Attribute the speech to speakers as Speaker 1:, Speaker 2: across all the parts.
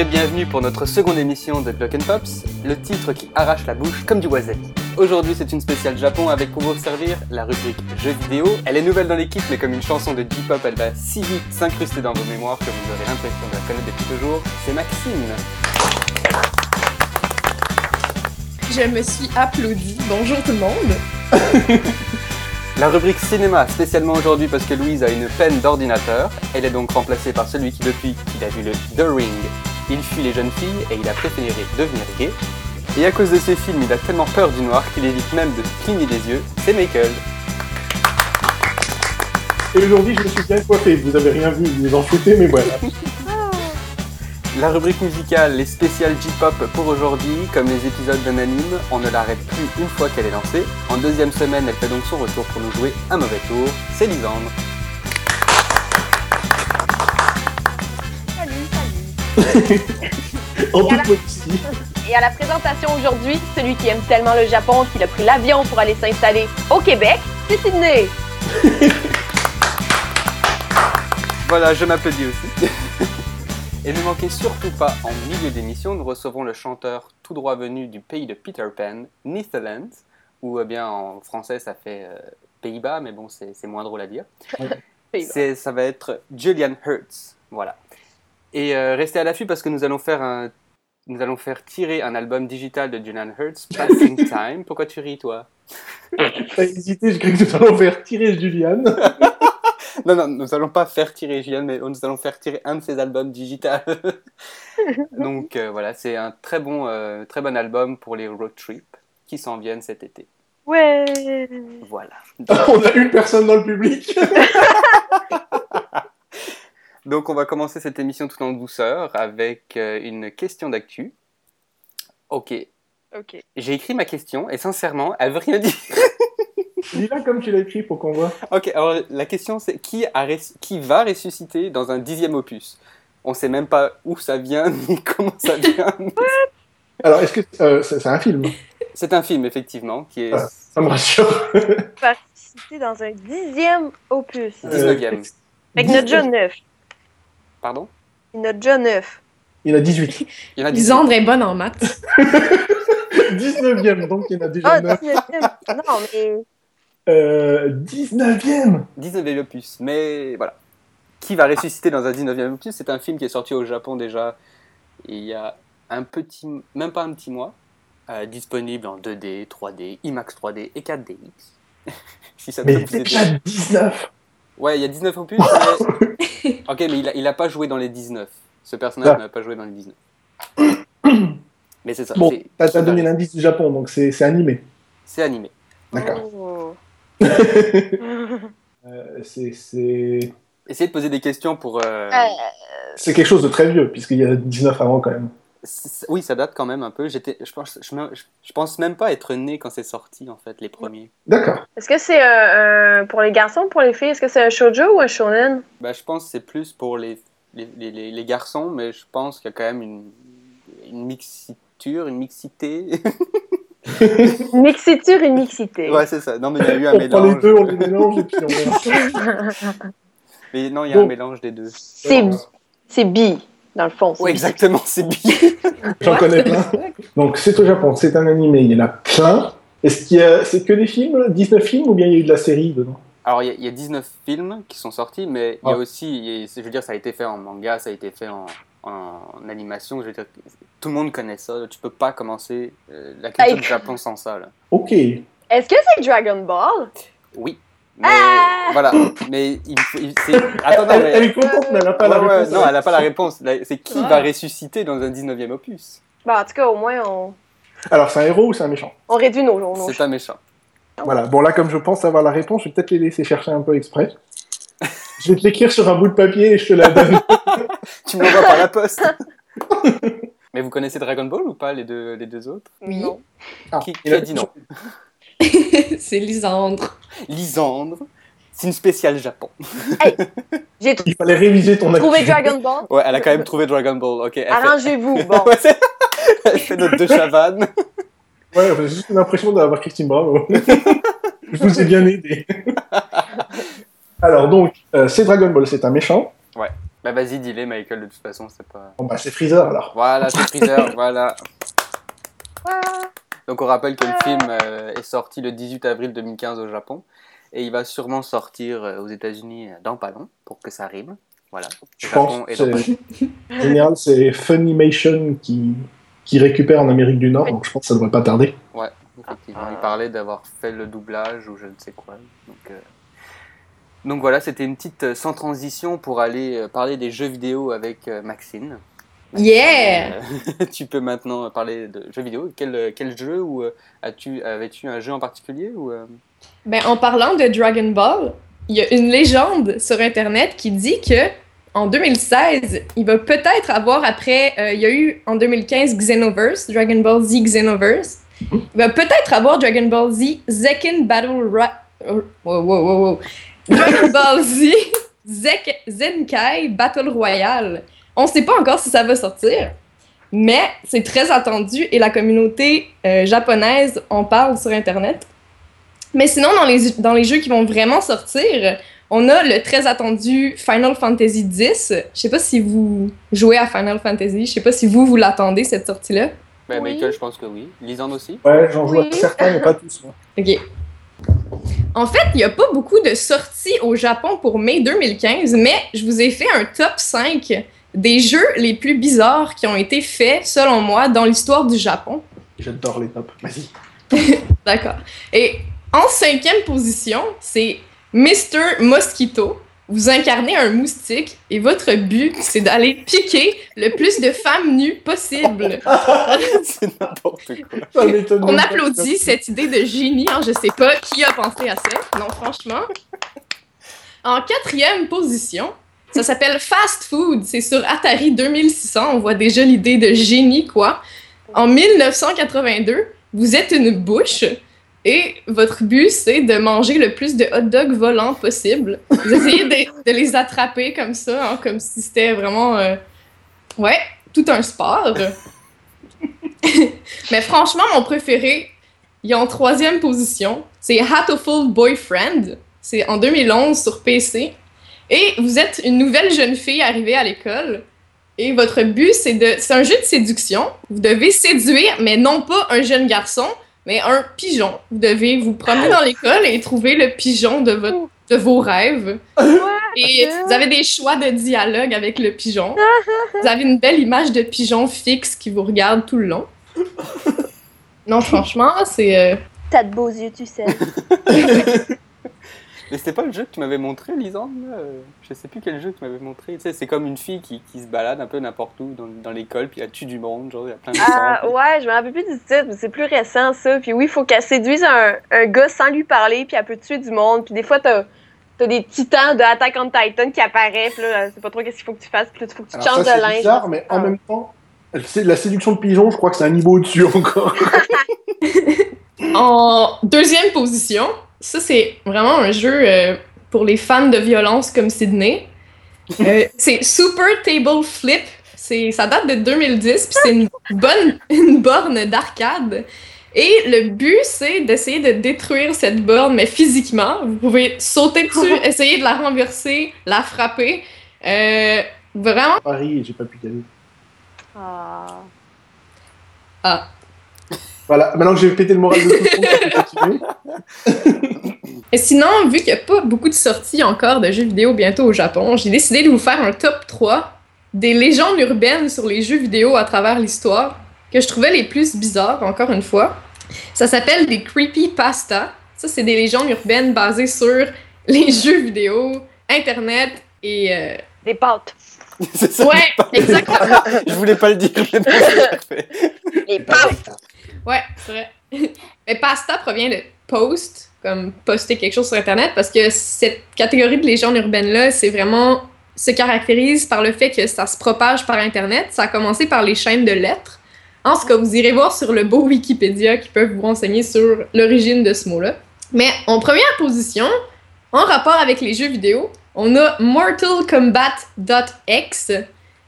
Speaker 1: et bienvenue pour notre seconde émission de Clock and Pops, le titre qui arrache la bouche comme du wasabi. Aujourd'hui c'est une spéciale Japon avec pour vous servir la rubrique jeux vidéo. Elle est nouvelle dans l'équipe mais comme une chanson de J-pop elle va si vite s'incruster dans vos mémoires que vous aurez l'impression de la connaître depuis toujours. C'est Maxime.
Speaker 2: Je me suis applaudi. Bonjour tout le monde.
Speaker 1: La rubrique cinéma, spécialement aujourd'hui parce que Louise a une peine d'ordinateur. Elle est donc remplacée par celui qui, depuis qu'il a vu le The Ring, il fuit les jeunes filles et il a préféré devenir gay. Et à cause de ces films, il a tellement peur du noir qu'il évite même de cligner des yeux. C'est Michael.
Speaker 3: Et aujourd'hui, je me suis bien coiffé. Vous avez rien vu, vous vous en foutez, mais voilà.
Speaker 1: La rubrique musicale, les spéciales J-pop pour aujourd'hui, comme les épisodes d'un anime, on ne l'arrête plus une fois qu'elle est lancée. En deuxième semaine, elle fait donc son retour pour nous jouer un mauvais tour. C'est Lisandre.
Speaker 3: En toute
Speaker 4: Voilà.
Speaker 3: modestie.
Speaker 4: Et à la présentation aujourd'hui, celui qui aime tellement le Japon qu'il a pris l'avion pour aller s'installer au Québec, c'est Sydney.
Speaker 1: Voilà, je m'applaudis aussi. Et ne manquez surtout pas, en milieu d'émission, nous recevrons le chanteur tout droit venu du pays de Peter Pan, Netherlands, ou eh bien en français ça fait euh, Pays-Bas, mais bon, c'est moins drôle à dire. Ça va être Julian Hertz, voilà. Et euh, restez à l'affût parce que nous allons faire un, nous allons faire tirer un album digital de Julian Hertz, Passing Time. Pourquoi tu ris, toi?
Speaker 3: T'as hésité, je croyais que nous allons faire tirer Julian.
Speaker 1: Non, non, nous allons pas faire tirer Julian, mais nous allons faire tirer un de ses albums digital. Donc euh, voilà, c'est un très bon, euh, très bon album pour les road trips qui s'en viennent cet été.
Speaker 4: Ouais.
Speaker 1: Voilà.
Speaker 3: On a une personne dans le public.
Speaker 1: Donc on va commencer cette émission tout en douceur avec euh, une question d'actu. Ok,
Speaker 4: Ok.
Speaker 1: j'ai écrit ma question et sincèrement, elle veut rien dire.
Speaker 3: Dis-la comme tu l'as écrit pour qu'on voit.
Speaker 1: Ok, alors la question c'est qui, a res- qui va ressusciter dans un dixième opus? On sait même pas où ça vient ni comment ça vient.
Speaker 3: Alors, est-ce que euh, c'est c'est un film?
Speaker 1: C'est un film effectivement qui est
Speaker 3: Ah. Ça me rassure.
Speaker 4: Participer dans un dixième opus.
Speaker 3: Euh,
Speaker 1: 19e.
Speaker 4: Avec notre jeu neuf.
Speaker 1: Pardon?
Speaker 4: Notre jeu neuf.
Speaker 3: Il y en a 18.
Speaker 1: Il y en a 18.
Speaker 2: Lisandre est bonne en maths.
Speaker 3: 19e, donc il y en a déjà
Speaker 4: Ah,
Speaker 3: 9.
Speaker 4: 19e. Non, mais.
Speaker 3: Euh, 19e
Speaker 1: 19e opus, mais voilà. Qui va ressusciter dans un 19e opus? C'est un film qui est sorti au Japon déjà il y a un petit, même pas un petit mois, euh, disponible en 2D, 3D, IMAX 3D et 4DX. si ça peut
Speaker 3: Mais
Speaker 1: vous
Speaker 3: déjà 19
Speaker 1: Ouais, il y a 19 opus, mais... ok, mais il a, il a pas joué dans les 19. Ce personnage
Speaker 3: Ah.
Speaker 1: n'a pas joué dans les 19. mais c'est ça,
Speaker 3: Bon, t'as donné l'indice du Japon, donc c'est c'est animé.
Speaker 1: c'est animé.
Speaker 3: D'accord.
Speaker 4: Oh.
Speaker 3: Euh, c'est- c'est
Speaker 1: Essayez de poser des questions pour... euh,
Speaker 4: Euh,
Speaker 3: c'est quelque chose de très vieux, puisqu'il y a 19 avant quand même.
Speaker 1: Oui, ça date quand même un peu. J'étais, je pense, je, me- je pense même pas être né quand c'est sorti en fait, les premiers.
Speaker 3: D'accord.
Speaker 4: Est-ce que c'est euh, un- pour les garçons ou pour les filles? Est-ce que c'est un shoujo ou un shonen?
Speaker 1: Bah, je pense que c'est plus pour les, les, les, garçons, mais je pense qu'il y a quand même une, une mixiture, une mixité.
Speaker 4: Mixiture et mixité.
Speaker 1: ouais, c'est ça. Non, mais il y a eu un
Speaker 3: On prend les
Speaker 1: mélange.
Speaker 3: deux, on les mélange et puis on verra.
Speaker 1: Mais non, il y a un mélange des deux.
Speaker 4: C'est c'est bi, dans le fond. c'est
Speaker 1: Oui, exactement, c'est bien.
Speaker 3: J'en connais plein. Donc c'est au Japon, c'est un animé, il y en a plein. Est-ce qu'il y a, c'est que des films, 19 films, ou bien il y a eu de la série dedans?
Speaker 1: Alors, il y, y a 19 films qui sont sortis, mais il y a
Speaker 3: Ah.
Speaker 1: aussi, il y a- je veux dire, ça a été fait en manga, ça a été fait en, en animation. Je veux dire, tout le monde connaît ça. là. Tu peux pas commencer euh, la culture du Japon sans ça. Là.
Speaker 3: Ok.
Speaker 4: Est-ce que c'est Dragon Ball?
Speaker 1: Oui. Mais
Speaker 4: Ah
Speaker 1: voilà. Mais il faut. il- Attends, non,
Speaker 3: elle,
Speaker 1: mais-
Speaker 3: elle est contente, mais elle n'a pas la
Speaker 1: Ouais, ouais,
Speaker 3: réponse.
Speaker 1: non, elle n'a pas la réponse. C'est qui
Speaker 2: Ouais.
Speaker 1: va ressusciter dans un 19e opus?
Speaker 4: Bon, en tout cas, au moins, on,
Speaker 3: Alors c'est un héros ou c'est un méchant?
Speaker 4: on réduit nos, nos
Speaker 1: C'est un méchant.
Speaker 3: Voilà. Bon là, comme je pense avoir la réponse, je vais peut-être les laisser chercher un peu exprès. Je vais te l'écrire sur un bout de papier et je te la donne.
Speaker 1: Tu me l'envoies par la poste. Mais vous connaissez Dragon Ball ou pas, les deux, les deux autres?
Speaker 2: Oui.
Speaker 4: Non.
Speaker 3: Ah,
Speaker 1: Qui, qui
Speaker 3: il a-
Speaker 1: a dit non
Speaker 2: c'est Lisandre.
Speaker 1: Lisandre. C'est une spéciale Japon.
Speaker 4: J'ai
Speaker 3: Il fallait réviser ton
Speaker 4: trouvé. Dragon Ball?
Speaker 1: Ouais, elle a quand même trouvé Dragon Ball. Ok, elle fait,
Speaker 4: Arrangez-vous. Bon.
Speaker 1: Elle fait notre deux chavannes.
Speaker 3: Ouais, j'ai juste l'impression d'avoir Christine Bravo. je vous ai bien aidé. Alors donc, euh, c'est Dragon Ball, c'est un méchant.
Speaker 1: Ouais. Bah vas-y, dis-les, Michael, de toute façon, c'est pas...
Speaker 3: Bon, bah, c'est Freezer alors.
Speaker 1: Voilà, c'est Freezer, voilà. Donc on rappelle que le film euh, est sorti le 18 avril 2015 au Japon et il va sûrement sortir euh, aux États-Unis euh, dans pas long pour que ça rime. Voilà.
Speaker 3: Je
Speaker 1: Japon
Speaker 3: pense en général, c'est Funimation qui, qui récupère en Amérique du Nord, donc je pense que ça devrait pas tarder.
Speaker 1: long. Effectivement, il parlait d'avoir fait le doublage ou je ne sais quoi. Donc, euh, donc voilà, c'était une petite sans transition pour aller parler des jeux vidéo avec Maxine.
Speaker 2: Yeah!
Speaker 1: Euh, tu peux maintenant parler de jeux vidéo. Quel, quel jeu ou euh, as-tu avais-tu un jeu en particulier ou euh,
Speaker 2: Ben, en parlant de Dragon Ball, il y a une légende sur Internet qui dit que en 2016, il va peut-être avoir après, euh, il y a eu en 2015 Xenoverse, Dragon Ball Z Xenoverse. Il va peut-être avoir Dragon Ball Z Zekken Battle Ra... oh, wow, wow. Dragon Ball Z Zek- Zenkai Battle Royale. On sait pas encore si ça va sortir, mais c'est très attendu et la communauté euh, japonaise en parle sur Internet. Mais sinon, dans les, dans les jeux qui vont vraiment sortir, on a le très attendu Final Fantasy X. Je sais pas si vous jouez à Final Fantasy, je sais pas si vous, vous l'attendez, cette sortie-là.
Speaker 1: ben,
Speaker 4: Oui.
Speaker 1: Michael, je pense que oui. Lisande aussi.
Speaker 3: Ouais, j'en joue
Speaker 4: Oui.
Speaker 3: à certains, mais pas tous. moi.
Speaker 2: Ok. En fait, il n'y a pas beaucoup de sorties au Japon pour mai 2015, mais je vous ai fait un top 5 des jeux les plus bizarres qui ont été faits, selon moi, dans l'histoire du Japon.
Speaker 3: J'adore les tops. Vas-y.
Speaker 2: D'accord. Et en cinquième position, c'est Mr. Mosquito. Vous incarnez un moustique et votre but, c'est d'aller piquer le plus de femmes nues possible.
Speaker 1: c'est n'importe quoi.
Speaker 3: Ça m'étonne
Speaker 2: On applaudit cette idée de génie, hein, je sais pas qui a pensé à ça. Non, franchement. En quatrième position, ça s'appelle Fast Food. C'est sur Atari 2600. On voit déjà l'idée de génie, quoi. En 1982, vous êtes une bouche et votre but, c'est de manger le plus de hot dogs volants possible. Vous essayez de, les attraper comme ça, hein, comme si c'était vraiment... euh, Ouais, tout un sport. Mais franchement, mon préféré, il est en troisième position. C'est Hatoful Boyfriend. C'est en 2011 sur PC. Et vous êtes une nouvelle jeune fille arrivée à l'école. Et votre but, c'est de. C'est un jeu de séduction. Vous devez séduire, mais non pas un jeune garçon, mais un pigeon. Vous devez vous promener dans l'école et trouver le pigeon de, votre, de vos rêves. Et vous avez des choix de dialogue avec le pigeon. Vous avez une belle image de pigeon fixe qui vous regarde tout le long. Non, franchement, c'est. euh,
Speaker 4: T'as de beaux yeux, tu sais.
Speaker 1: Mais c'était pas le jeu que tu m'avais montré, Lisande là euh, Je sais plus quel jeu tu m'avais montré. Tu sais, c'est comme une fille qui, qui se balade un peu n'importe où dans, dans l'école, puis elle tue du monde, genre il y a plein de
Speaker 4: Ah, ouais, je me rappelle plus du titre, mais c'est plus récent, ça. Puis oui, il faut qu'elle séduise un, un gars sans lui parler, puis elle peut tuer du monde. Puis des fois, t'as as des titans de Attack on Titan qui apparaissent, puis là, c'est pas trop qu'est-ce qu'il faut que tu fasses, puis là, il faut que tu
Speaker 3: Alors
Speaker 4: changes
Speaker 3: ça,
Speaker 4: de
Speaker 3: c'est
Speaker 4: linge.
Speaker 3: bizarre, mais en
Speaker 4: Ah.
Speaker 3: même temps, c'est la séduction de pigeon, je crois que c'est un niveau au-dessus encore.
Speaker 2: En deuxième position, ça c'est vraiment un jeu euh, pour les fans de violence comme Sydney. Euh, c'est Super Table Flip. C'est, ça date de 2010, puis c'est une bonne une borne d'arcade. Et le but, c'est d'essayer de détruire cette borne, mais physiquement. Vous pouvez sauter dessus, essayer de la renverser, la frapper. Euh, vraiment,
Speaker 3: Paris, j'ai pas pu y aller.
Speaker 4: Ah.
Speaker 3: Voilà, maintenant que j'ai pété le moral de tout le monde, je peux continuer.
Speaker 2: Et sinon, vu qu'il n'y a pas beaucoup de sorties encore de jeux vidéo bientôt au Japon, j'ai décidé de vous faire un top 3 des légendes urbaines sur les jeux vidéo à travers l'histoire que je trouvais les plus bizarres, encore une fois. Ça s'appelle des creepypasta. Ça, c'est des légendes urbaines basées sur les jeux vidéo, Internet et... euh,
Speaker 4: Des pâtes.
Speaker 1: c'est ça.
Speaker 2: Ouais, exactement.
Speaker 1: Je voulais pas le dire, mais non, c'est parfait.
Speaker 4: Des pâtes!
Speaker 2: Ouais, c'est vrai. Mais pasta provient de post, comme poster quelque chose sur Internet, parce que cette catégorie de légendes urbaines-là, c'est vraiment se caractérise par le fait que ça se propage par Internet. Ça a commencé par les chaînes de lettres. En ce cas, vous irez voir sur le beau Wikipédia qui peut vous renseigner sur l'origine de ce mot-là. Mais en première position, en rapport avec les jeux vidéo, on a Mortal Kombat.x,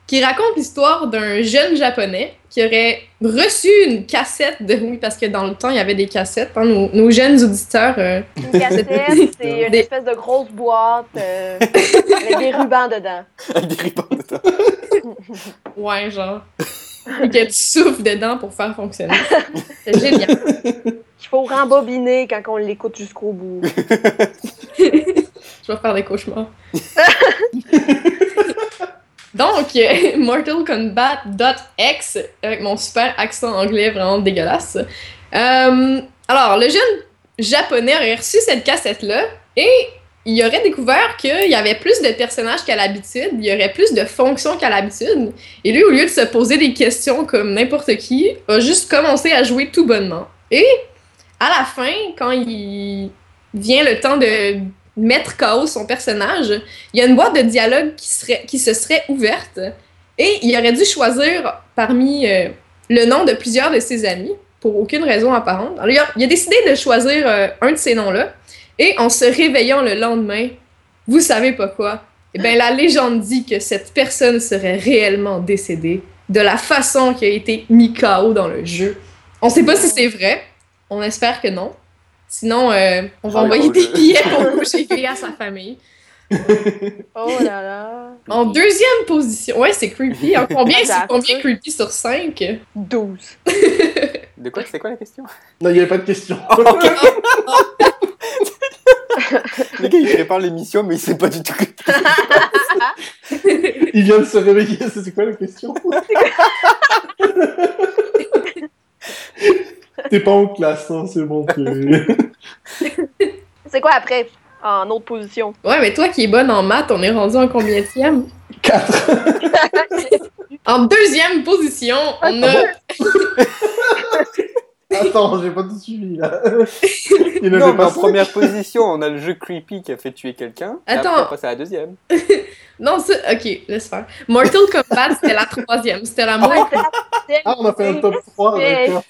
Speaker 2: qui raconte l'histoire d'un jeune japonais qui aurait reçu une cassette de. Oui, parce que dans le temps, il y avait des cassettes. hein, nos, nos jeunes auditeurs. euh,
Speaker 4: Une cassette, c'est une
Speaker 2: Des-
Speaker 4: espèce de grosse boîte euh, avec des rubans dedans.
Speaker 1: Avec des rubans dedans.
Speaker 2: ouais, genre. Et que tu souffles dedans pour faire fonctionner. C'est génial.
Speaker 4: Il faut rembobiner quand on l'écoute jusqu'au bout.
Speaker 2: Je vais faire des cauchemars. Donc, euh, Mortal avec mon super accent anglais vraiment dégueulasse. Euh, alors, le jeune japonais aurait reçu cette cassette-là et il aurait découvert qu'il y avait plus de personnages qu'à l'habitude, il y aurait plus de fonctions qu'à l'habitude. Et lui, au lieu de se poser des questions comme n'importe qui, a juste commencé à jouer tout bonnement. Et à la fin, quand il vient le temps de mettre KO son personnage, il y a une boîte de dialogue qui, serait, qui se serait ouverte et il aurait dû choisir parmi euh, le nom de plusieurs de ses amis pour aucune raison apparente. Alors, il, a, il a décidé de choisir euh, un de ces noms-là et en se réveillant le lendemain, vous savez pas quoi, eh bien, la légende dit que cette personne serait réellement décédée de la façon qui a été mis KO dans le jeu. On sait pas si c'est vrai, on espère que non. Sinon, euh, on va
Speaker 1: Ah,
Speaker 2: envoyer des billets pour coucher à sa famille.
Speaker 4: Oh là là.
Speaker 2: En deuxième position, ouais, c'est creepy. En combien, c'est combien creepy sur 5?
Speaker 4: 12.
Speaker 1: De quoi C'est quoi la question?
Speaker 3: Non, il n'y avait pas de question.
Speaker 1: Le gars, il prépare l'émission, mais il sait pas du tout.
Speaker 3: Il vient de se réveiller, c'est quoi la question? T'es pas en classe, hein, c'est bon. t'es-
Speaker 4: C'est quoi après? En autre position.
Speaker 2: Ouais, mais toi qui es bonne en maths, on est rendu en combienième?
Speaker 3: 4.
Speaker 2: En deuxième position, on a.
Speaker 3: Attends, j'ai pas tout suivi là. Il
Speaker 1: Non,
Speaker 3: n'avait
Speaker 1: mais
Speaker 3: pas
Speaker 1: en première position, on a le jeu creepy qui a fait tuer quelqu'un.
Speaker 2: Attends.
Speaker 1: après, on passe à la deuxième.
Speaker 2: Non, ça. Ok, laisse faire. Mortal Kombat, c'était la troisième. C'était la moins.
Speaker 3: Ah, on a fait un top 3, d'accord.
Speaker 4: On, t'a-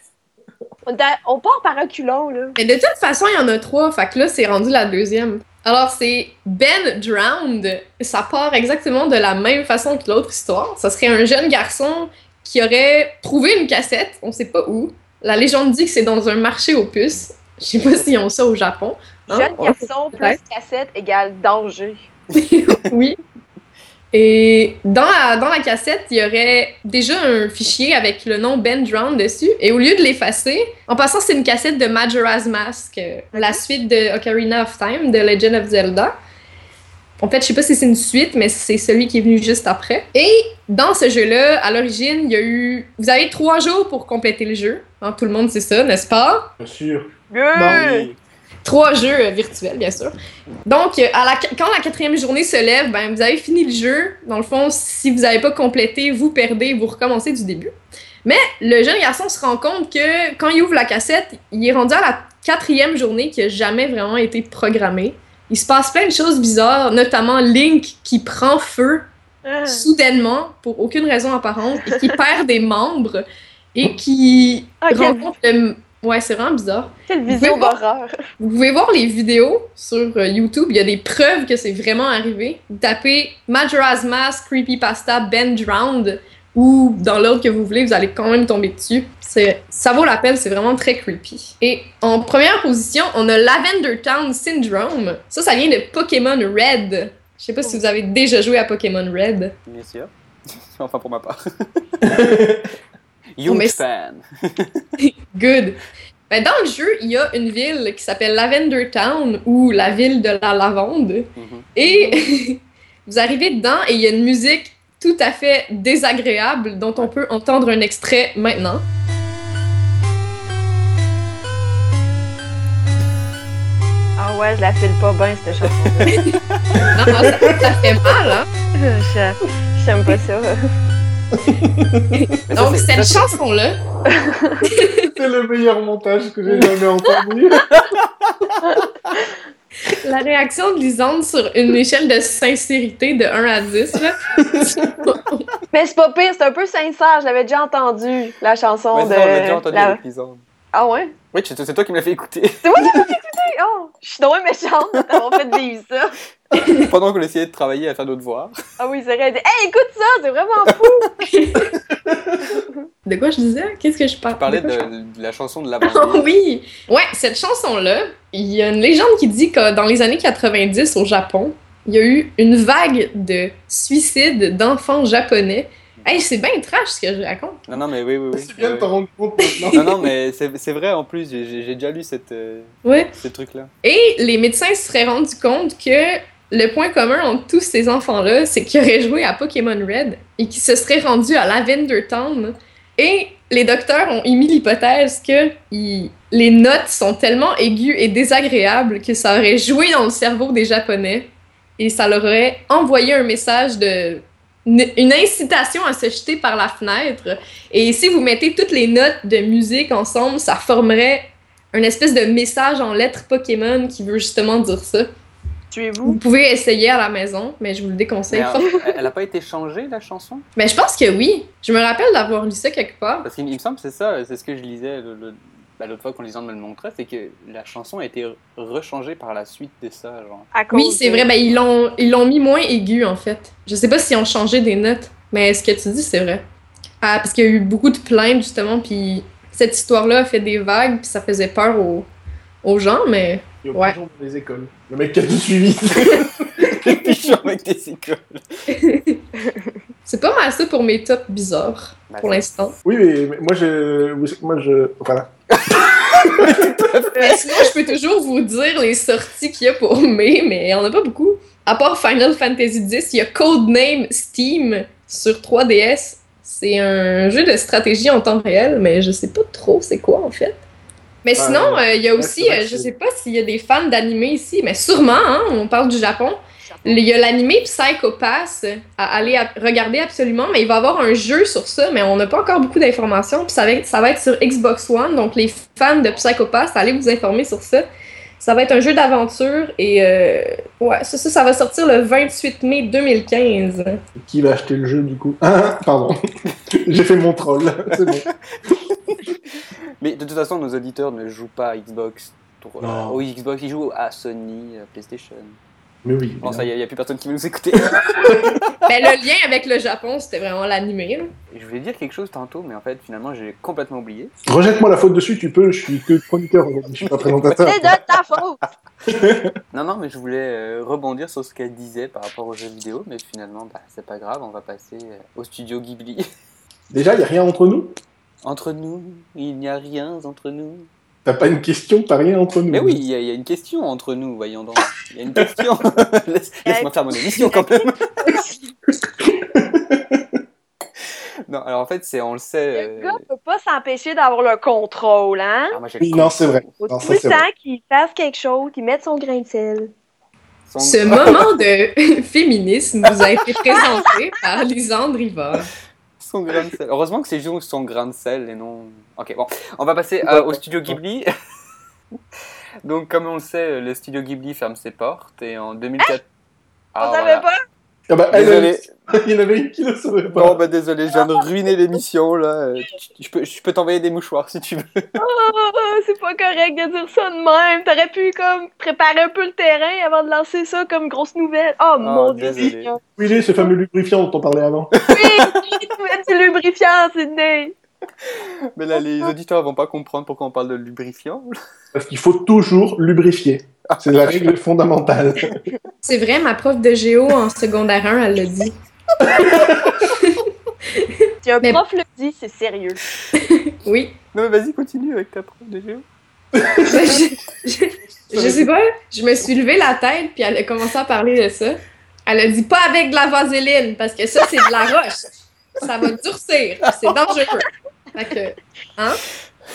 Speaker 4: on part par reculons, là.
Speaker 2: Mais de toute façon, il y en a trois. Fait que là, c'est rendu la deuxième. Alors, c'est Ben Drowned. Ça part exactement de la même façon que l'autre histoire. Ça serait un jeune garçon qui aurait trouvé une cassette, on sait pas où. La légende dit que c'est dans un marché aux puces. Je sais pas s'ils ont ça au Japon. Hein?
Speaker 4: Jeune
Speaker 2: On-
Speaker 4: garçon plus cassette égale danger.
Speaker 2: oui. Et dans la, dans la cassette, il y aurait déjà un fichier avec le nom Ben Drowned dessus. Et au lieu de l'effacer, en passant, c'est une cassette de Majora's Mask, euh, la suite de Ocarina of Time, de Legend of Zelda. En fait, je sais pas si c'est une suite, mais c'est celui qui est venu juste après. Et dans ce jeu-là, à l'origine, il y a eu. Vous avez trois jours pour compléter le jeu. Hein, tout le monde sait ça, n'est-ce pas?
Speaker 3: Bien sûr.
Speaker 4: Good!
Speaker 1: Oui.
Speaker 2: Trois jeux euh, virtuels, bien sûr. Donc, euh, à la, quand la quatrième journée se lève, ben, vous avez fini le jeu. Dans le fond, si vous n'avez pas complété, vous perdez, vous recommencez du début. Mais le jeune garçon se rend compte que quand il ouvre la cassette, il est rendu à la quatrième journée qui n'a jamais vraiment été programmée. Il se passe plein de choses bizarres, notamment Link qui prend feu
Speaker 4: Ah.
Speaker 2: soudainement pour aucune raison apparente et qui perd des membres et qui
Speaker 4: Ah,
Speaker 2: rencontre le... Ouais, c'est vraiment bizarre.
Speaker 4: Quelle vision d'horreur!
Speaker 2: Vous pouvez voir les vidéos sur euh, YouTube. Il y a des preuves que c'est vraiment arrivé. Vous tapez Majora's Mask Creepypasta Ben Drowned ou dans l'ordre que vous voulez, vous allez quand même tomber dessus. C'est, ça vaut la peine, c'est vraiment très creepy. Et en première position, on a Lavender Town Syndrome. Ça, ça vient de Pokémon Red. Je sais pas si vous avez déjà joué à Pokémon Red.
Speaker 1: Bien sûr. Enfin, pour ma part. Huge
Speaker 2: c'est-
Speaker 1: fan.
Speaker 2: Good. Ben, dans le jeu, il y a une ville qui s'appelle Lavender Town ou la ville de la lavande.
Speaker 1: Mhm.
Speaker 2: Et vous arrivez dedans et il y a une musique tout à fait désagréable dont on peut entendre un extrait maintenant.
Speaker 4: Ah ouais, je la file pas bien, cette chanson-là.
Speaker 2: Non, non, ça, ça fait mal, hein?
Speaker 4: Je- J'aime pas ça.
Speaker 2: Donc,
Speaker 1: c'est-
Speaker 2: cette chanson-là,
Speaker 3: C'est le meilleur montage que j'ai jamais entendu.
Speaker 2: la réaction de Lisande sur une échelle de sincérité de 1 à 10, là,
Speaker 4: Mais c'est pas pire, c'est un peu sincère. Je l'avais déjà entendu, la chanson
Speaker 1: Ouais,
Speaker 4: de.
Speaker 1: ça, on déjà entendu
Speaker 4: la-
Speaker 1: avec Lisande.
Speaker 4: Ah ouais?
Speaker 1: Oui, c'est toi qui me l'as fait écouter.
Speaker 4: C'est moi qui l'ai écouté! Oh! Je suis donc méchante d'avoir fait vivre ça.
Speaker 1: Pendant qu'on essayait de travailler à faire nos devoirs.
Speaker 4: Ah oui, c'est vrai. elle dit, Hey, écoute ça, c'est vraiment fou!
Speaker 2: De quoi je disais? Qu'est-ce que je parle?
Speaker 1: Tu parlais
Speaker 2: de je
Speaker 1: de, la chanson de la
Speaker 2: Oh oui! Ouais, cette chanson-là, il y a une légende qui dit que dans les années 90 au Japon, il y a eu une vague de suicides d'enfants japonais. Hey, c'est bien trash ce que je raconte.
Speaker 1: Non, non, mais oui, oui, oui.
Speaker 3: C'est bien de t'en rendre compte maintenant.
Speaker 1: Non, non, mais c'est c'est vrai en plus, j'ai- déjà lu cette, euh,
Speaker 2: Ouais.
Speaker 1: ce truc-là.
Speaker 2: Et les médecins se seraient rendus compte que le point commun entre tous ces enfants-là, c'est qu'ils auraient joué à Pokémon Red et qu'ils se seraient rendus à Lavender Town. Et les docteurs ont émis l'hypothèse que les notes sont tellement aiguës et désagréables que ça aurait joué dans le cerveau des Japonais et ça leur aurait envoyé un message de une incitation à se jeter par la fenêtre. Et si vous mettez toutes les notes de musique ensemble, ça formerait un espèce de message en lettres Pokémon qui veut justement dire ça. Vous pouvez essayer à la maison, mais je vous le déconseille
Speaker 1: euh, elle n'a pas été changée, la chanson?
Speaker 2: Mais je pense que oui. Je me rappelle d'avoir lu ça quelque part.
Speaker 1: Parce qu'il il me semble que c'est ça, c'est ce que je lisais le- le- bah, l'autre fois quand Lisande me le montrait, c'est que la chanson a été rechangée par la suite de ça. Genre.
Speaker 2: Oui, c'est
Speaker 4: de-
Speaker 2: vrai. Ben, ils l'ont ils l'ont mis moins aigu, en fait. Je sais pas s'ils ont changé des notes, mais ce que tu dis, c'est vrai. Ah, parce qu'il y a eu beaucoup de plaintes, justement, puis cette histoire-là a fait des vagues, puis ça faisait peur aux, aux gens, mais...
Speaker 3: Il y a
Speaker 2: Ouais.
Speaker 3: dans les écoles. Le mec qui a tout suivi.
Speaker 1: Les pigeons avec des écoles.
Speaker 2: C'est pas mal ça pour mes tops bizarres, pour l'instant.
Speaker 3: oui, mais mais moi je. Moi je. Voilà.
Speaker 2: Mais sinon, je peux toujours vous dire les sorties qu'il y a pour mai, mais il y en a pas beaucoup. À part Final Fantasy X, il y a Codename Steam sur 3DS. C'est un jeu de stratégie en temps réel, mais je sais pas trop c'est quoi en fait. Mais sinon, euh, il y a aussi, euh, je sais pas s'il y a des fans d'anime ici, mais sûrement, hein, on parle du Japon. Il y a l'anime Psycho Pass à aller à- regarder absolument, mais il va y avoir un jeu sur ça, mais on n'a pas encore beaucoup d'informations. Puis ça va, être, ça va être sur Xbox One, donc les fans de Psycho Pass, allez vous informer sur ça. Ça va être un jeu d'aventure et euh, ouais, ça, ça, ça va sortir le 28 mai 2015.
Speaker 3: Qui va acheter le jeu du coup? Ah, pardon. J'ai fait mon troll. C'est bon.
Speaker 1: Mais de toute façon, nos auditeurs ne jouent pas à Xbox. Pour,
Speaker 3: Non.
Speaker 1: au Xbox, ils jouent à Sony, à PlayStation.
Speaker 3: Mais oui.
Speaker 1: Bon, ça, il n'y a, plus personne qui veut nous écouter.
Speaker 2: Mais le lien avec le Japon, c'était vraiment l'animé.
Speaker 1: je voulais dire quelque chose tantôt, mais en fait, finalement, j'ai complètement oublié.
Speaker 3: Rejette-moi la faute dessus, tu peux. Je suis que chroniqueur aujourd'hui. Je suis pas présentateur.
Speaker 4: C'est de ta faute!
Speaker 1: Non, non, mais je voulais euh, rebondir sur ce qu'elle disait par rapport aux jeux vidéo, mais finalement, bah, c'est pas grave, on va passer euh, au studio Ghibli.
Speaker 3: Déjà, il y a rien entre nous?
Speaker 1: Entre nous, il n'y a rien entre nous.
Speaker 3: T'as pas une question, t'as rien entre nous.
Speaker 1: Mais oui, il y, a- il y a une question entre nous, voyons donc. Il y a une question. Laisse- Laisse-moi faire mon émission quand même. non, alors en fait, c'est, on le sait.
Speaker 4: Le
Speaker 1: euh,
Speaker 4: gars peut pas s'empêcher d'avoir le contrôle, hein?
Speaker 1: ah, moi, le
Speaker 3: non, c'est vrai.
Speaker 4: Faut
Speaker 3: Non,
Speaker 4: tout
Speaker 3: ça,
Speaker 4: le
Speaker 3: c'est
Speaker 4: temps qu'il fasse quelque chose, qu'il mette son grain de sel.
Speaker 1: son-
Speaker 2: Ce moment de féminisme nous a été présenté par Lisandre Rivard.
Speaker 1: Son grain de sel. Heureusement que c'est juste son grain de sel et non. Ok, bon. On va passer euh, au studio Ghibli. Donc, comme on le sait, le studio Ghibli ferme ses portes et en 2004. Ah,
Speaker 4: On savait
Speaker 1: voilà.
Speaker 4: pas?
Speaker 3: Ah bah, elle,
Speaker 1: Désolé.
Speaker 3: il y en avait une qui ne savait pas.
Speaker 1: Bon, bah désolé, je viens de ruiner l'émission là. Je peux, je peux t'envoyer des mouchoirs si tu veux.
Speaker 4: Oh, c'est pas correct de dire ça de même. T'aurais pu comme préparer un peu le terrain avant de lancer ça comme grosse nouvelle. Oh, mon dieu.
Speaker 1: désolé.
Speaker 3: Oui, j'ai ce fameux lubrifiant dont on parlait avant.
Speaker 4: Oui, tu du lubrifiant, Sydney.
Speaker 1: Mais là, les auditeurs vont pas comprendre pourquoi on parle de lubrifiant.
Speaker 3: Parce qu'il faut toujours lubrifier. C'est la règle fondamentale.
Speaker 2: C'est vrai, ma prof de géo en secondaire 1, elle l'a dit.
Speaker 4: Si un
Speaker 2: Mais-
Speaker 4: prof le dit, c'est sérieux.
Speaker 2: Oui.
Speaker 1: Non, mais vas-y, continue avec ta prof de géo.
Speaker 2: je, je- je sais pas, je me suis levé la tête puis elle a commencé à parler de ça. Elle a dit pas avec de la vaseline parce que ça c'est de la roche. Ça va durcir, c'est dangereux. Fait que, hein?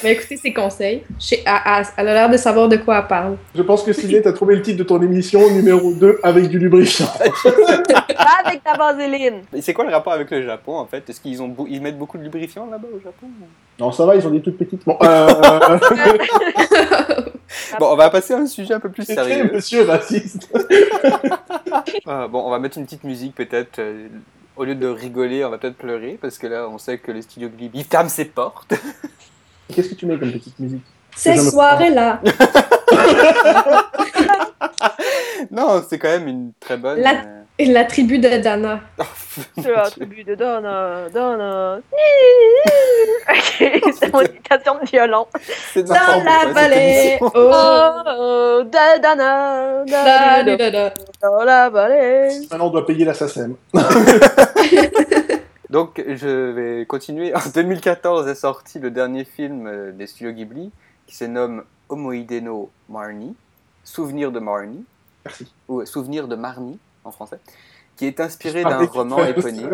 Speaker 2: Mais écoutez ses conseils. Elle, a l'air de savoir de quoi elle parle.
Speaker 3: Je pense que Sylvie, t'as trouvé le titre de ton émission numéro 2 avec du lubrifiant.
Speaker 4: Pas avec ta vaseline.
Speaker 1: Mais c'est quoi le rapport avec le Japon en fait? Est-ce qu'ils ont beau- ils mettent beaucoup de lubrifiant là-bas au Japon
Speaker 3: Non, ça va, ils ont des toutes petites. Bon, euh...
Speaker 1: Bon, on va passer à un sujet un peu plus
Speaker 3: c'est
Speaker 1: sérieux.
Speaker 3: monsieur raciste.
Speaker 1: Ah, bon, on va mettre une petite musique peut-être. euh, au lieu de rigoler, on va peut-être pleurer parce que là, on sait que le studio Ghibli ferme ses portes.
Speaker 3: Qu'est-ce que tu mets comme petite musique
Speaker 2: Ces soirées-là.
Speaker 1: Non, c'est quand même une très bonne.
Speaker 2: La-
Speaker 1: euh,
Speaker 2: tribu de Dana.
Speaker 4: C'est la tribu de Donna, Donna. Ok, c'est mon imitation de violon.
Speaker 2: Dans la vallée. Oh.
Speaker 4: Oh, da- Donna,
Speaker 2: Da,
Speaker 4: Donna,
Speaker 2: da, da.
Speaker 4: dans la vallée.
Speaker 3: Maintenant, on doit payer la SACEM.
Speaker 1: Donc, je vais continuer. En 2014 est sorti le dernier film euh, des studios Ghibli qui se nomme Homoide no Marnie, Souvenir de Marnie,
Speaker 3: Merci.
Speaker 1: ou euh, Souvenir de Marnie en français, qui est inspiré d'un roman éponyme.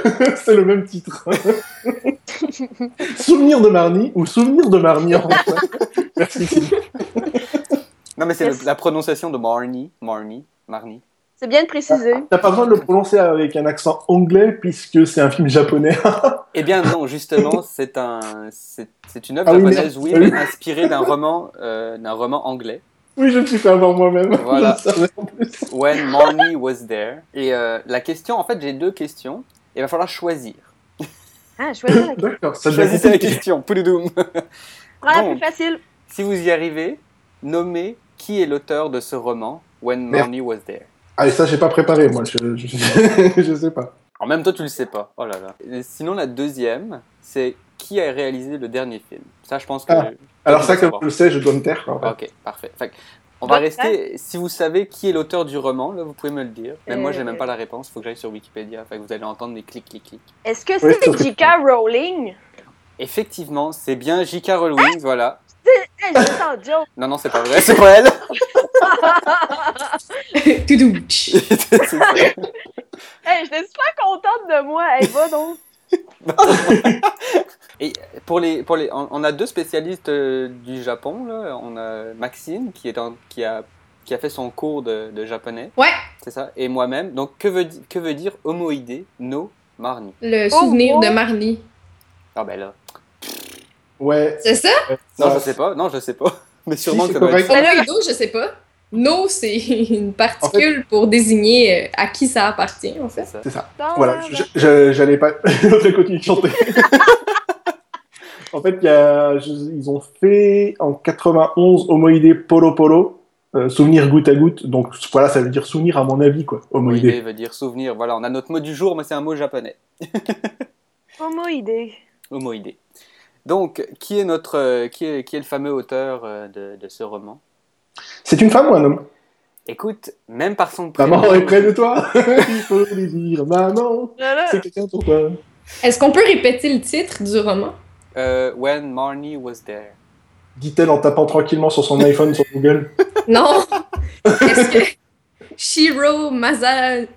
Speaker 3: C'est le même titre. Souvenir de Marnie ou Souvenir de Marnie en français. Merci.
Speaker 1: Non, mais c'est
Speaker 4: Yes.
Speaker 1: la prononciation de Marnie, Marnie, Marnie.
Speaker 4: C'est bien de préciser.
Speaker 3: T'as pas besoin de le prononcer avec un accent anglais puisque c'est un film japonais.
Speaker 1: Eh bien non, justement, c'est un, c'est une œuvre
Speaker 3: Ah
Speaker 1: japonaise, oui,
Speaker 3: Ah oui.
Speaker 1: mais inspirée d'un roman, euh, d'un roman anglais.
Speaker 3: oui, je me suis fait avoir moi-même.
Speaker 1: Voilà. When Marnie was there. Et euh, la question, en fait, j'ai deux questions. Il va falloir choisir.
Speaker 4: Ah, choisis la question.
Speaker 3: D'accord, ça
Speaker 1: Choisissez la question. Pouloudoum.
Speaker 4: Prends la plus facile.
Speaker 1: Si vous y arrivez, nommez qui est l'auteur de ce roman, When
Speaker 3: Merde.
Speaker 1: Marnie was there.
Speaker 3: Ah, et ça, j'ai pas préparé, moi. Je, je, je sais pas.
Speaker 1: En même temps, tu le sais pas. Oh là là. Et sinon, la deuxième, c'est qui a réalisé le dernier film? Ça, je pense que.
Speaker 3: Ah. Alors, ça, comme je le sais, je dois me taire. quoi, en fait.
Speaker 1: Ok, parfait. Fait on va
Speaker 4: Ouais.
Speaker 1: rester. Si vous savez qui est l'auteur du roman, là, vous pouvez me le dire. Même moi, j'ai
Speaker 4: Euh.
Speaker 1: même pas la réponse. Il faut que j'aille sur Wikipédia. Fait que vous allez entendre des clics, clics, clics.
Speaker 4: Est-ce que
Speaker 3: Oui,
Speaker 4: c'est J.K. Rowling?
Speaker 1: Effectivement, c'est bien J.K. Rowling, voilà.
Speaker 4: Juste en joke.
Speaker 1: Non, non, c'est pas vrai, c'est pas elle. Ça.
Speaker 4: Hey, j'étais super contente de moi. Hey, va donc.
Speaker 1: Et pour les, pour les, on, on a deux spécialistes euh, du Japon. Là. On a Maxine qui, est en- qui, a, qui a fait son cours de, de japonais,
Speaker 2: Ouais,
Speaker 1: c'est ça, et moi-même. Donc, que veut, que veut dire homoïdé no marni?
Speaker 2: Le souvenir
Speaker 4: oh.
Speaker 2: de Marnie.
Speaker 1: Ah ben là.
Speaker 3: Ouais.
Speaker 2: C'est ça?
Speaker 1: Non,
Speaker 3: ça-
Speaker 1: je sais pas. Non, je sais pas. Mais sûrement que ça doit être.
Speaker 2: Homoïdo, je sais pas. No, c'est une particule pour désigner euh, à qui ça appartient, en
Speaker 1: C'est
Speaker 2: fait.
Speaker 1: ça.
Speaker 3: C'est ça.
Speaker 4: Dans
Speaker 3: Voilà, j'allais pas. L'autre continue de chanter. en fait, il y a, je- ils ont fait en 91 Homoïdé Polo Polo, euh, souvenir goutte à goutte. Donc voilà, ça veut dire souvenir à mon avis, quoi.
Speaker 1: Homoïdé
Speaker 3: Homoïdé.
Speaker 1: veut dire souvenir. Voilà, on a notre mot du jour, mais c'est un mot japonais.
Speaker 4: Homoïdé.
Speaker 1: Homoïdé. Donc, qui est notre, euh, qui est, qui est le fameux auteur euh, de, de ce roman?
Speaker 3: C'est une femme ou un homme?
Speaker 1: Écoute, même par son prénom.
Speaker 3: Maman est près de toi. il faut lui dire maman. C'est quelqu'un pour toi.
Speaker 2: Est-ce qu'on peut répéter le titre du roman?
Speaker 1: Euh, When Marnie was there.
Speaker 3: Dit-elle en tapant tranquillement sur son iPhone sur Google.
Speaker 2: Non! Est-ce que Shiro Mazarune?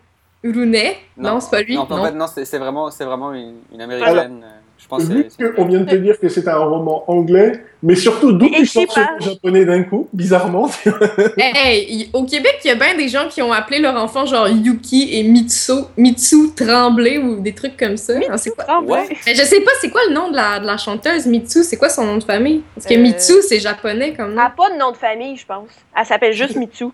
Speaker 2: Non, c'est pas lui.
Speaker 1: Non,
Speaker 2: Non,
Speaker 1: en fait, non, c'est vraiment, c'est vraiment une, une américaine. euh, pense que
Speaker 3: Vu
Speaker 1: c'est- c'est-
Speaker 3: qu'on vient de te dire que c'est un roman anglais, mais surtout d'où tu sors ce japonais d'un coup, bizarrement.
Speaker 2: Hey, au Québec, il y a bien des gens qui ont appelé leur enfant genre Yuki et Mitsu, Mitsu Tremblay ou des trucs comme ça. Ah, c'est quoi?
Speaker 4: Tremblay.
Speaker 1: Ouais.
Speaker 2: Mais je sais pas, c'est quoi le nom de la, de la chanteuse Mitsu? C'est quoi son nom de famille? Parce que
Speaker 4: Euh,
Speaker 2: Mitsu, c'est japonais comme
Speaker 4: Elle
Speaker 2: nom.
Speaker 4: n'a pas de nom de famille, je pense. Elle s'appelle juste Mitsu.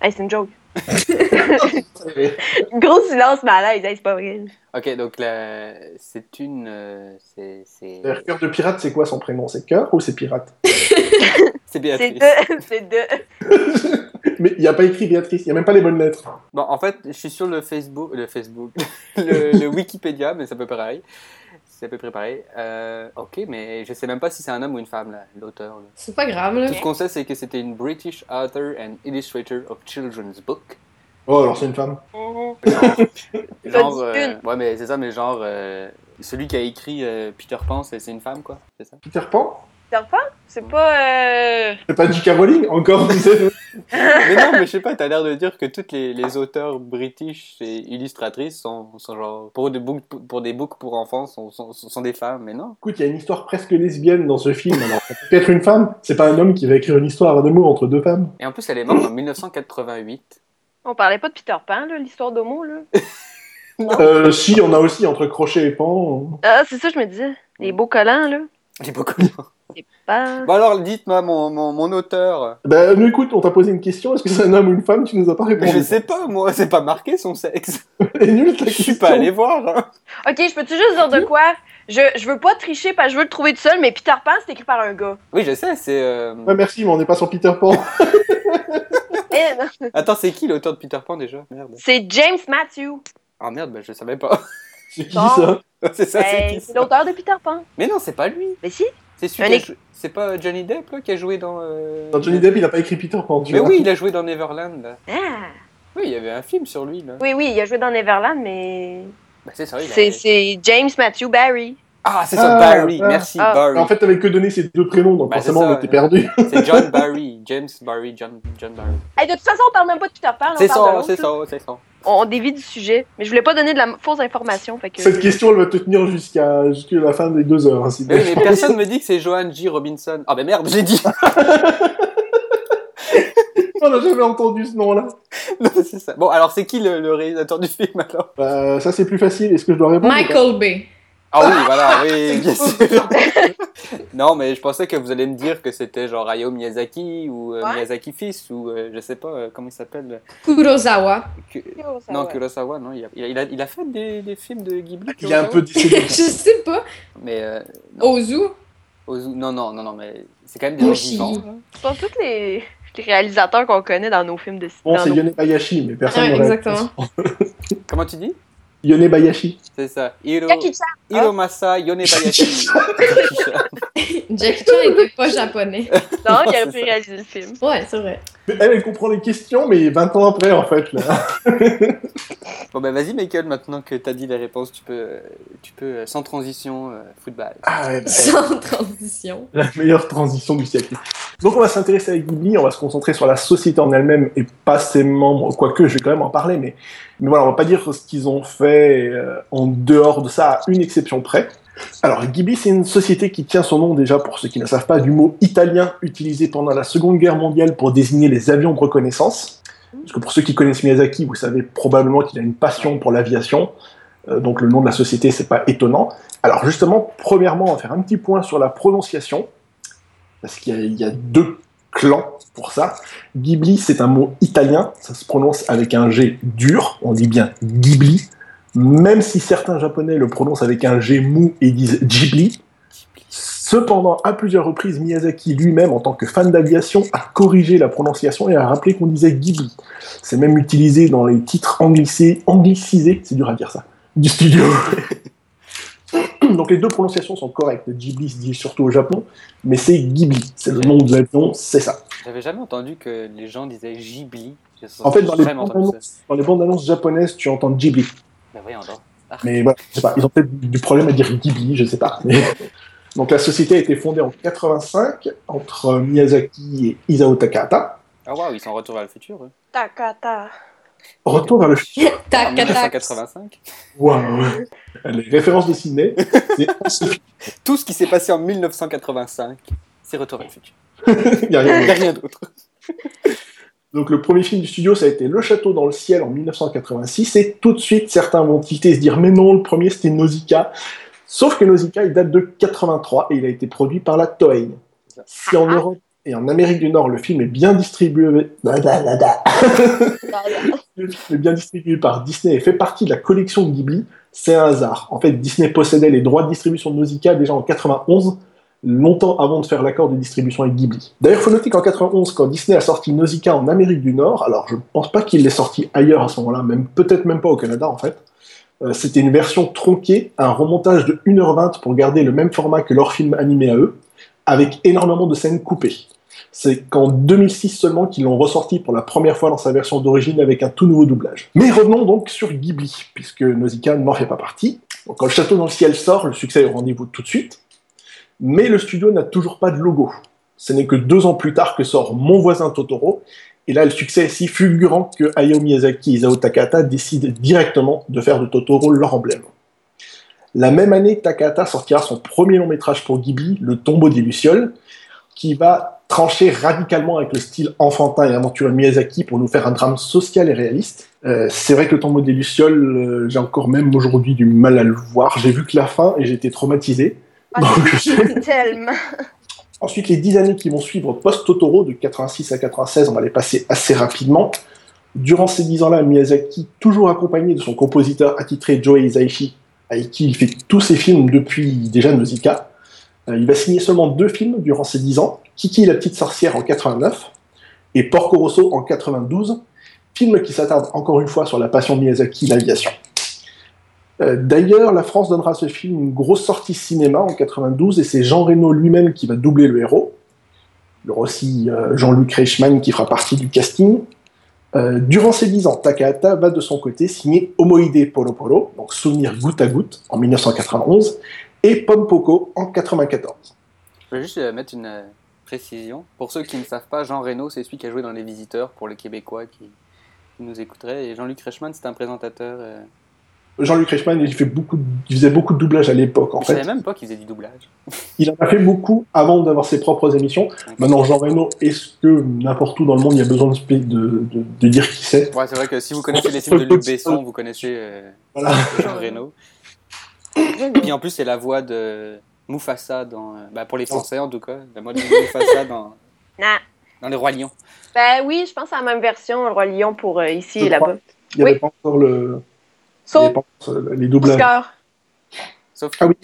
Speaker 4: Hey, c'est une joke. Gros silence malaise, hey, c'est pas vrai.
Speaker 1: Ok, donc la- c'est une. euh, c'est- c'est
Speaker 3: D'ailleurs, Cœur de pirate, c'est quoi son prénom? C'est Cœur ou c'est pirate?
Speaker 1: C'est
Speaker 4: C'est
Speaker 1: Béatrice.
Speaker 4: deux. C'est deux.
Speaker 3: Mais il n'y a pas écrit Béatrice, il n'y a même pas les bonnes lettres.
Speaker 1: Bon, en fait, je suis sur le Facebook, le Facebook, le, le Wikipédia, mais c'est à peu près pareil. C'est à peu près pareil. Euh, ok, mais je sais même pas si c'est un homme ou une femme, là, l'auteur. là.
Speaker 2: C'est pas grave, là.
Speaker 1: Tout ce qu'on sait, c'est que c'était une British author and illustrator of children's book.
Speaker 3: Oh, alors c'est une femme.
Speaker 1: Genre,
Speaker 4: dit
Speaker 1: euh,
Speaker 4: une.
Speaker 1: ouais, mais c'est ça, mais genre, euh, celui qui a écrit euh, Peter Pan, c'est c'est une femme, quoi, c'est ça?
Speaker 3: Peter Pan?
Speaker 4: Peter Pan? C'est pas. Euh...
Speaker 3: C'est pas J.K. Rowling Encore
Speaker 1: mais non, mais je sais pas, t'as l'air de dire que toutes les, les auteurs british et illustratrices sont, sont genre, pour des books pour, des books pour enfants, sont, sont, sont des femmes, mais non.
Speaker 3: Écoute, il y a une histoire presque lesbienne dans ce film, alors ça peut être une femme. C'est pas un homme qui va écrire une histoire d'amour entre deux femmes.
Speaker 1: Et en plus, elle est morte en 1988.
Speaker 4: On parlait pas de Peter Pan, là, l'histoire d'homo, là?
Speaker 3: Euh, si, on a aussi entre crochet et pan.
Speaker 4: Ah, c'est ça, je me disais. Les beaux collants, là.
Speaker 1: J'ai pas connu.
Speaker 4: C'est pas.
Speaker 1: Bon alors, dites-moi, mon, mon, mon auteur.
Speaker 3: Bah, nous écoute, on t'a posé une question, est-ce que c'est un homme ou une femme? Tu nous as pas
Speaker 1: Mais
Speaker 3: répondu.
Speaker 1: je sais pas, moi, c'est pas marqué son sexe.
Speaker 3: Elle est nulle ta
Speaker 1: Je suis pas allé voir. hein.
Speaker 4: Ok, je peux-tu juste dire de quoi? Je, je veux pas tricher parce que je veux le trouver tout seul, mais Peter Pan, c'est écrit par un gars.
Speaker 1: Oui, je sais, c'est. euh,
Speaker 3: Ouais, merci, mais on n'est pas sur Peter Pan.
Speaker 4: Eh, non.
Speaker 1: Attends, c'est qui l'auteur de Peter Pan déjà? Merde.
Speaker 4: C'est James Matthew.
Speaker 1: Ah merde, bah, je savais pas.
Speaker 3: C'est qui ça
Speaker 1: c'est ça, c'est
Speaker 4: Ben,
Speaker 1: qui
Speaker 4: c'est l'auteur de Peter Pan.
Speaker 1: Mais non, c'est pas lui.
Speaker 4: Mais si.
Speaker 1: C'est celui a jou- C'est pas Johnny Depp là, qui a joué dans. euh,
Speaker 3: Non, Johnny Depp, il a pas écrit Peter Pan, tu
Speaker 1: Mais
Speaker 3: vois.
Speaker 1: oui, il a joué dans Neverland. Là.
Speaker 4: Ah.
Speaker 1: Oui, il y avait un film sur lui là.
Speaker 4: Oui, oui, il a joué dans Neverland, mais.
Speaker 1: Bah, c'est ça. il a-
Speaker 4: C'est c'est James Matthew Barry.
Speaker 1: Ah, c'est ça,
Speaker 3: Ah,
Speaker 1: Barry.
Speaker 3: ah.
Speaker 1: Merci,
Speaker 4: Ah.
Speaker 1: Barry.
Speaker 3: En fait, t'avais que donné ces deux prénoms, donc
Speaker 1: Bah,
Speaker 3: forcément,
Speaker 1: ça,
Speaker 3: on était perdu.
Speaker 1: C'est John Barry. James Barry, John, John Barry.
Speaker 4: Hey, de toute façon, on parle même pas de Peter Pan.
Speaker 1: C'est
Speaker 4: parle de
Speaker 1: ça, c'est ça, c'est ça.
Speaker 4: On dévie du sujet. Mais je voulais pas donner de la fausse information. Fait que...
Speaker 3: Cette question, elle va te tenir jusqu'à la fin des deux heures. hein, si
Speaker 1: Mais, oui, mais personne me dit que c'est Johan J. Robinson. Ah, ben merde, j'ai dit.
Speaker 3: On n'a jamais entendu ce nom-là.
Speaker 1: Non, c'est ça. Bon, alors c'est qui le, le réalisateur du film alors?
Speaker 3: Bah, ça, c'est plus facile. Est-ce que je dois répondre
Speaker 2: Michael Bay.
Speaker 1: Ah oui, voilà, oui, bien sûr. non, mais je pensais que vous allez me dire que c'était genre Hayao Miyazaki ou euh,
Speaker 4: Ouais.
Speaker 1: Miyazaki fils ou euh, je sais pas euh, comment il s'appelle?
Speaker 2: Kurosawa.
Speaker 1: Ku-
Speaker 4: Kurosawa.
Speaker 1: Non, Kurosawa, non. Il a, il a, il a, a fait des, des films de Ghibli.
Speaker 3: Il est un
Speaker 1: Kurosawa?
Speaker 3: Peu décédé.
Speaker 2: Je sais pas.
Speaker 1: Mais euh, non,
Speaker 2: Ozu.
Speaker 1: Ozu- non, non, non, non, mais c'est quand même des gens vivants.
Speaker 4: sont tous les, les réalisateurs qu'on connaît dans nos films de
Speaker 3: Bon,
Speaker 4: dans
Speaker 3: c'est
Speaker 4: nos-
Speaker 3: Yone Bayashi, mais personne
Speaker 2: Ouais,
Speaker 3: n'aurait-
Speaker 2: exactement.
Speaker 1: Comment tu dis?
Speaker 3: Yone Bayashi.
Speaker 1: C'est ça. Hiro,
Speaker 4: Jackie Chan.
Speaker 1: Hiromasa Yonebayashi.
Speaker 2: Jackie Chan était pas japonais.
Speaker 4: Non,
Speaker 1: C'est
Speaker 4: aurait pu réaliser le film.
Speaker 2: Ouais, c'est vrai.
Speaker 3: Elle, elle comprend les questions, mais 20 ans après, en fait. Là.
Speaker 1: Bon, ben vas-y, Michael, maintenant que t'as dit les réponses, tu peux, tu peux euh, sans transition, euh, football.
Speaker 3: Ah, ouais, bah,
Speaker 2: Sans transition.
Speaker 3: la meilleure transition du siècle. Donc, on va s'intéresser à Ghibli, on va se concentrer sur la société en elle-même et pas ses membres, quoique je vais quand même en parler, mais, mais voilà, on va pas dire ce qu'ils ont fait euh, en dehors de ça, à une exception près. Alors, Ghibli, c'est une société qui tient son nom déjà, pour ceux qui ne savent pas, du mot italien utilisé pendant la Seconde Guerre mondiale pour désigner les avions de reconnaissance. Parce que pour ceux qui connaissent Miyazaki, vous savez probablement qu'il a une passion pour l'aviation. Euh, donc le nom de la société, c'est pas étonnant. Alors justement, premièrement, on va faire un petit point sur la prononciation, parce qu'il y, a- il y a deux clans pour ça. Ghibli, c'est un mot italien, ça se prononce avec un G dur, on dit bien Ghibli, même si certains japonais le prononcent avec un G mou et disent Ghibli. Cependant, à plusieurs reprises, Miyazaki lui-même, en tant que fan d'aviation, a corrigé la prononciation et a rappelé qu'on disait Ghibli. C'est même utilisé dans les titres anglicisés, anglicisés, c'est dur à dire ça, du studio. Donc les deux prononciations sont correctes. Ghibli se dit surtout au Japon, mais c'est Ghibli. C'est le nom de l'avion, c'est ça.
Speaker 1: J'avais jamais entendu que les gens disaient Ghibli.
Speaker 3: En fait, dans les, bandes annonces, dans les bandes annonces japonaises, tu entends Ghibli.
Speaker 1: Ben voyons donc.
Speaker 3: Mais voilà, je sais pas, ils ont peut-être du problème à dire Ghibli, je sais pas. Mais- Donc la société a été fondée en 85 entre Miyazaki et Isao Takahata.
Speaker 1: Ah waouh, ils sont en retour vers le futur. eux.
Speaker 4: Takata.
Speaker 3: Retour vers le futur.
Speaker 2: Tac, tac.
Speaker 1: 1985.
Speaker 3: Waouh Les références de Sydney,
Speaker 1: Tout ce qui s'est passé en 1985, c'est retour vers le futur.
Speaker 3: Il
Speaker 1: n'y a rien d'autre.
Speaker 3: Donc le premier film du studio, ça a été Le Château dans le ciel en 1986, et tout de suite, certains vont tilter et se dire, mais non, le premier c'était Nausicaa. Sauf que Nausicaa, il date de 83, et il a été produit par la Toei. Si en Europe et en Amérique du Nord, le film est bien distribué... est bien distribué par Disney et fait partie de la collection de Ghibli, c'est un hasard. En fait, Disney possédait les droits de distribution de Nausicaa déjà en 91, longtemps avant de faire l'accord de distribution avec Ghibli. D'ailleurs, il faut noter qu'en 91, quand Disney a sorti Nausicaa en Amérique du Nord, alors je pense pas qu'il l'ait sorti ailleurs à ce moment-là, même peut-être même pas au Canada en fait, euh, c'était une version tronquée, un remontage de 1h20 pour garder le même format que leur film animé à eux, avec énormément de scènes coupées. C'est qu'en 2006 seulement qu'ils l'ont ressorti pour la première fois dans sa version d'origine avec un tout nouveau doublage. Mais revenons donc sur Ghibli, puisque Nausicaa n'en fait pas partie. Quand le château dans le ciel sort, le succès est au rendez-vous tout de suite. Mais le studio n'a toujours pas de logo. Ce n'est que deux ans plus tard que sort Mon voisin Totoro, et là le succès est si fulgurant que Hayao Miyazaki et Isao Takahata décident directement de faire de Totoro leur emblème. La même année, Takahata sortira son premier long métrage pour Ghibli, Le tombeau des Lucioles, qui va trancher radicalement avec le style enfantin et aventureux Miyazaki pour nous faire un drame social et réaliste. Euh, c'est vrai que le tombeau des Lucioles, euh, j'ai encore même aujourd'hui du mal à le voir. J'ai vu que la fin et j'ai été traumatisé.
Speaker 4: Ah,
Speaker 3: Donc,
Speaker 4: tellement.
Speaker 3: Ensuite, les dix années qui vont suivre post-Totoro, de 86 à 96, on va les passer assez rapidement. Durant ces dix ans-là, Miyazaki, toujours accompagné de son compositeur attitré Joe Hisaishi, avec qui il fait tous ses films depuis déjà Nausicaa, euh, il va signer seulement deux films durant ces dix ans, Kiki la petite sorcière en 89, et Porco Rosso en 92, film qui s'attarde encore une fois sur la passion de Miyazaki, l'aviation. Euh, D'ailleurs, la France donnera à ce film une grosse sortie cinéma en 92 et c'est Jean Reno lui-même qui va doubler le héros. Il y aura aussi euh, Jean-Luc Reichmann qui fera partie du casting. Euh, durant ces 10 ans, Takahata va de son côté signer Omoide Polo Polo, donc Souvenir goutte à goutte, en 1991, et Pompoko en 94.
Speaker 1: Je vais juste mettre une précision. Pour ceux qui ne savent pas, Jean Reno, c'est celui qui a joué dans Les Visiteurs pour les Québécois qui, qui nous écouteraient. Et Jean-Luc Reichmann, c'est un présentateur. euh,
Speaker 3: Jean-Luc Reichmann, il, fait beaucoup de- il faisait beaucoup de doublage à l'époque, en
Speaker 1: Je
Speaker 3: fait.
Speaker 1: savais même pas qu'il faisait du doublage.
Speaker 3: Il en a fait beaucoup avant d'avoir ses propres émissions. Maintenant, Jean Reno, est-ce que n'importe où dans le monde, il y a besoin de, de, de- de dire qui c'est?
Speaker 1: Ouais, c'est vrai que si vous connaissez les films de Luc Besson, vous connaissez euh,
Speaker 3: Voilà.
Speaker 1: Jean Reno. Et puis en plus, c'est la voix de Mufasa dans. euh, bah, pour les Français en tout cas, la voix de Mufasa dans,
Speaker 4: Nah.
Speaker 1: dans Les Rois Lions.
Speaker 4: Ben oui, je pense à la même version, le Roi Lion pour euh, ici
Speaker 3: Je
Speaker 4: et là-bas.
Speaker 3: Il n'y avait
Speaker 4: Oui.
Speaker 3: pas encore le,
Speaker 4: Sauf
Speaker 3: pas encore les doublages.
Speaker 4: Oscar.
Speaker 1: Sauf
Speaker 3: Ah oui,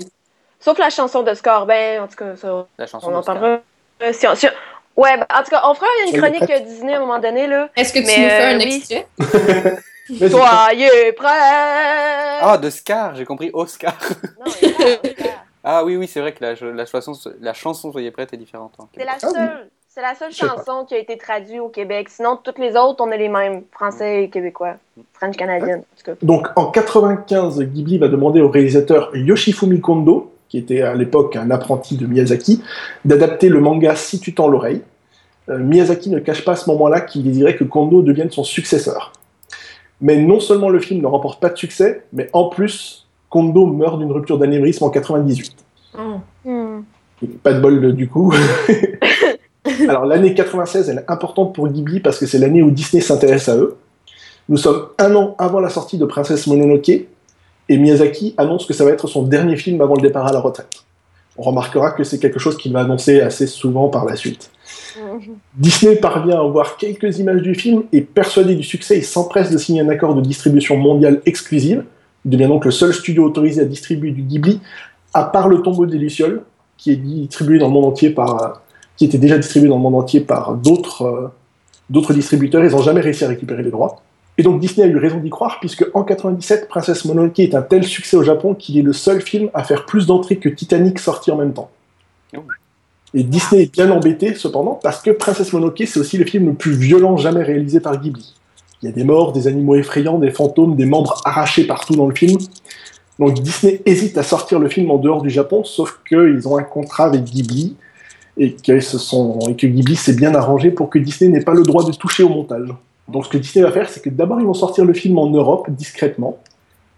Speaker 4: Sauf la chanson de Scar. Ben, en tout cas, ça,
Speaker 1: la chanson
Speaker 4: on en
Speaker 1: d'Oscar.
Speaker 4: parlera. euh, si on- si on- Ouais, ben, en tout cas, on fera une chronique Disney à un moment donné, là.
Speaker 2: Est-ce que tu
Speaker 4: Mais,
Speaker 2: nous fais
Speaker 4: euh,
Speaker 2: un
Speaker 4: oui.
Speaker 2: extrait?
Speaker 4: Soyez prêts!
Speaker 1: Ah, de Scar, j'ai compris Oscar.
Speaker 4: Non, il Oscar.
Speaker 1: Ah oui, oui, c'est vrai que la, la, chanson, la chanson Soyez prête est différente.
Speaker 4: C'est la
Speaker 3: Ah
Speaker 4: seule, c'est la seule chanson qui a été traduite au Québec. Sinon, toutes les autres, on est les mêmes. Français et québécois. French canadienne, en tout cas.
Speaker 3: Donc en 95, Ghibli va demander au réalisateur Yoshifumi Kondo, qui était à l'époque un apprenti de Miyazaki, d'adapter le manga Si tu tends l'oreille. Euh, Miyazaki ne cache pas à ce moment-là qu'il désirait que Kondo devienne son successeur. Mais non seulement le film ne remporte pas de succès, mais en plus, Kondo meurt d'une rupture d'anévrisme en 98.
Speaker 2: Oh.
Speaker 4: Hmm.
Speaker 3: Pas de bol euh, du coup. Alors l'année 96, elle est importante pour Ghibli parce que c'est l'année où Disney s'intéresse à eux. Nous sommes un an avant la sortie de Princesse Mononoke et Miyazaki annonce que ça va être son dernier film avant le départ à la retraite. On remarquera que c'est quelque chose qu'il va annoncer assez souvent par la suite. Disney parvient à voir quelques images du film et persuadé du succès, il s'empresse de signer un accord de distribution mondiale exclusive. Il devient donc le seul studio autorisé à distribuer du Ghibli, à part le tombeau des Lucioles, qui est distribué dans le monde entier par, qui était déjà distribué dans le monde entier par d'autres euh, d'autres distributeurs. Ils n'ont jamais réussi à récupérer les droits. Et donc Disney a eu raison d'y croire, puisque en 97, Princesse Mononoke est un tel succès au Japon qu'il est le seul film à faire plus d'entrées que Titanic sorti en même temps.
Speaker 1: Oh.
Speaker 3: Et Disney est bien embêté, cependant, parce que Princesse Mononoke, c'est aussi le film le plus violent jamais réalisé par Ghibli. Il y a des morts, des animaux effrayants, des fantômes, des membres arrachés partout dans le film. Donc Disney hésite à sortir le film en dehors du Japon, sauf qu'ils ont un contrat avec Ghibli, et que, Ghibli s'est bien arrangé pour que Disney n'ait pas le droit de toucher au montage. Donc ce que Disney va faire, c'est que d'abord ils vont sortir le film en Europe, discrètement,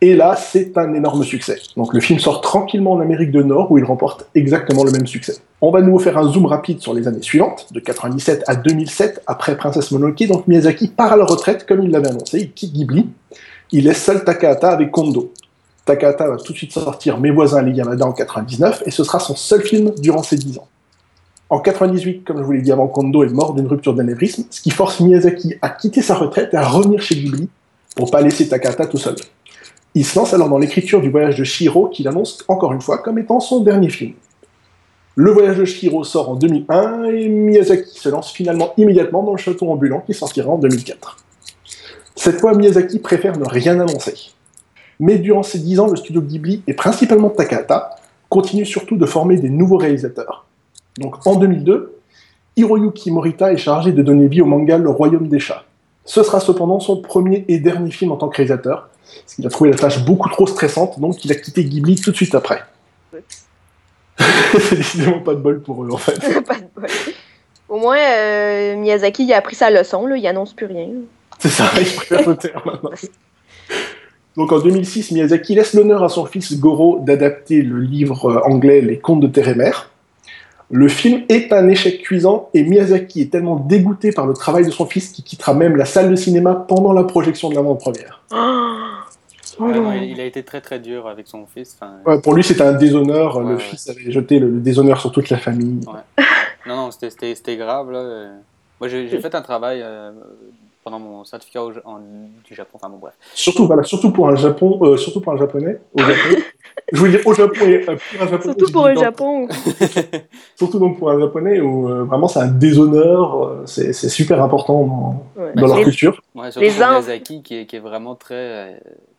Speaker 3: et là c'est un énorme succès. Donc le film sort tranquillement en Amérique du Nord, où il remporte exactement le même succès. On va nous faire un zoom rapide sur les années suivantes, de 97 à 2007, après Princesse Mononoke, donc Miyazaki part à la retraite, comme il l'avait annoncé, il quitte Ghibli, il laisse seul Takahata avec Kondo. Takahata va tout de suite sortir Mes voisins les Yamada en 99, et ce sera son seul film durant ces 10 ans. En 98, comme je vous l'ai dit avant, Kondo est mort d'une rupture d'anévrisme, ce qui force Miyazaki à quitter sa retraite et à revenir chez Ghibli pour pas laisser Takahata tout seul. Il se lance alors dans l'écriture du voyage de Shiro, qu'il annonce encore une fois comme étant son dernier film. Le voyage de Shiro sort en 2001 et Miyazaki se lance finalement immédiatement dans le château ambulant qui sortira en 2004. Cette fois, Miyazaki préfère ne rien annoncer. Mais durant ces 10 ans, le studio Ghibli, et principalement Takahata, continue surtout de former des nouveaux réalisateurs. Donc en 2002, Hiroyuki Morita est chargé de donner vie au manga Le Royaume des Chats. Ce sera cependant son premier et dernier film en tant que réalisateur, parce qu'il a trouvé la tâche beaucoup trop stressante, donc il a quitté Ghibli tout de suite après. C'est décidément pas de bol pour eux en fait.
Speaker 4: Pas de bol. Au moins, euh, Miyazaki, il a appris sa leçon, là. Il annonce plus rien.
Speaker 3: C'est ça, il préfère le taire maintenant. Donc en 2006, Miyazaki laisse l'honneur à son fils Goro d'adapter le livre euh, anglais Les Contes de Terre et Mer. Le film est un échec cuisant et Miyazaki est tellement dégoûté par le travail de son fils qu'il quittera même la salle de cinéma pendant la projection de l'avant-première.
Speaker 4: Oh,
Speaker 1: Ouais, non,
Speaker 4: non.
Speaker 1: il il a été très très dur avec son fils. Enfin,
Speaker 3: Ouais, pour lui, c'était un déshonneur.
Speaker 1: Ouais,
Speaker 3: le
Speaker 1: ouais.
Speaker 3: fils avait jeté le, le déshonneur sur toute la famille.
Speaker 1: Non, non, c'était- grave. Là. Euh, Moi, j'ai fait un travail euh, pendant mon certificat au- en- du Japon. Enfin bon, bref.
Speaker 3: Surtout, voilà, surtout pour un Japon, euh, surtout pour un japonais. Au Japon. je voulais dire au Japon et euh, pour un japonais.
Speaker 4: Surtout pour
Speaker 3: dans-
Speaker 4: Japon.
Speaker 3: Surtout donc pour un japonais où euh, vraiment c'est un déshonneur, euh, c'est c'est super important dans,
Speaker 4: Ouais.
Speaker 3: dans leur
Speaker 4: Les-
Speaker 3: culture.
Speaker 1: Ouais, surtout
Speaker 4: Les
Speaker 1: Miyazaki qui est, qui est vraiment très, euh,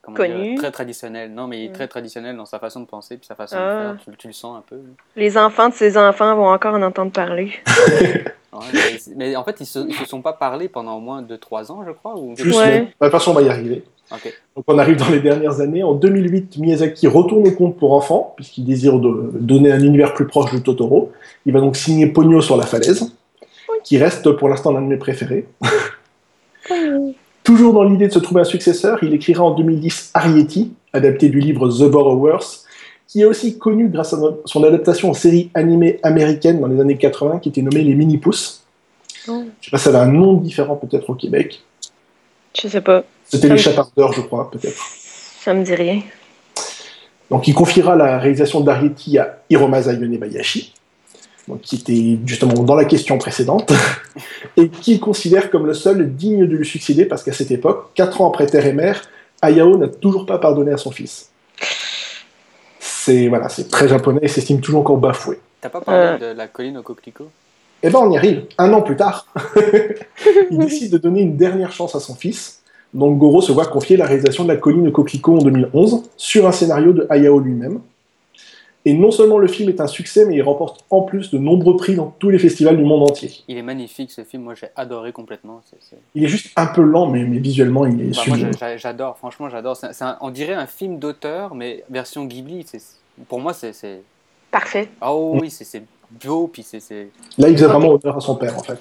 Speaker 4: Connu.
Speaker 1: dire, très traditionnel. Non, mais il est
Speaker 4: Mm.
Speaker 1: très traditionnel dans sa façon de penser puis sa façon
Speaker 4: Ah.
Speaker 1: de faire. Tu, tu le sens un peu.
Speaker 4: Les enfants de ses enfants vont encore en entendre parler.
Speaker 1: Ouais, mais, en fait, ils se, ils se sont pas parlé pendant au moins 2-3 ans, je crois. Ou...
Speaker 3: Juste,
Speaker 4: Ouais.
Speaker 3: de toute façon, on va y arriver.
Speaker 1: Ok.
Speaker 3: Donc on arrive dans les dernières années. En 2008, Miyazaki retourne au compte pour enfants, puisqu'il désire de- donner un univers plus proche de Totoro. Il va donc signer Pogno sur la falaise, qui reste pour l'instant l'un de mes préférés. Toujours dans l'idée de se trouver un successeur, il écrira en 2010 Arrietty, adapté du livre The Borrowers, qui est aussi connu grâce à son adaptation en série animée américaine dans les années 80, qui était nommée Les Mini-Pousses.
Speaker 4: Oh.
Speaker 3: Je sais pas si ça avait un nom différent peut-être au Québec.
Speaker 4: Je sais pas.
Speaker 3: C'était Les
Speaker 4: me-
Speaker 3: Chapardeurs, je crois, peut-être.
Speaker 4: Ça me dit rien.
Speaker 3: Donc, il confiera la réalisation d'Arieti à Hiromasa Yonebayashi, qui était justement dans la question précédente, et qu'il considère comme le seul digne de lui succéder, parce qu'à cette époque, quatre ans après Terre et Mère, Hayao n'a toujours pas pardonné à son fils. C'est voilà, c'est très japonais et s'estime toujours encore bafoué.
Speaker 1: T'as pas parlé
Speaker 4: Euh.
Speaker 1: de la colline au coquelicot
Speaker 3: Eh ben, on y arrive, un an plus tard. il décide de donner une dernière chance à son fils. Donc Goro se voit confier la réalisation de La colline au coquelicot en 2011, sur un scénario de Hayao lui-même. Et non seulement le film est un succès, mais il remporte en plus de nombreux prix dans tous les festivals du monde entier.
Speaker 1: Il est magnifique ce film, moi j'ai adoré complètement.
Speaker 3: Il est juste un peu lent, mais, mais visuellement, il est
Speaker 1: Enfin, j'adore, franchement j'adore. On dirait un film d'auteur, mais version Ghibli. Pour moi c'est.
Speaker 4: Parfait.
Speaker 1: Ah oh, oui, c'est- beau, puis c'est- c'est.
Speaker 3: Là, il faisait vraiment honneur à son père, en fait.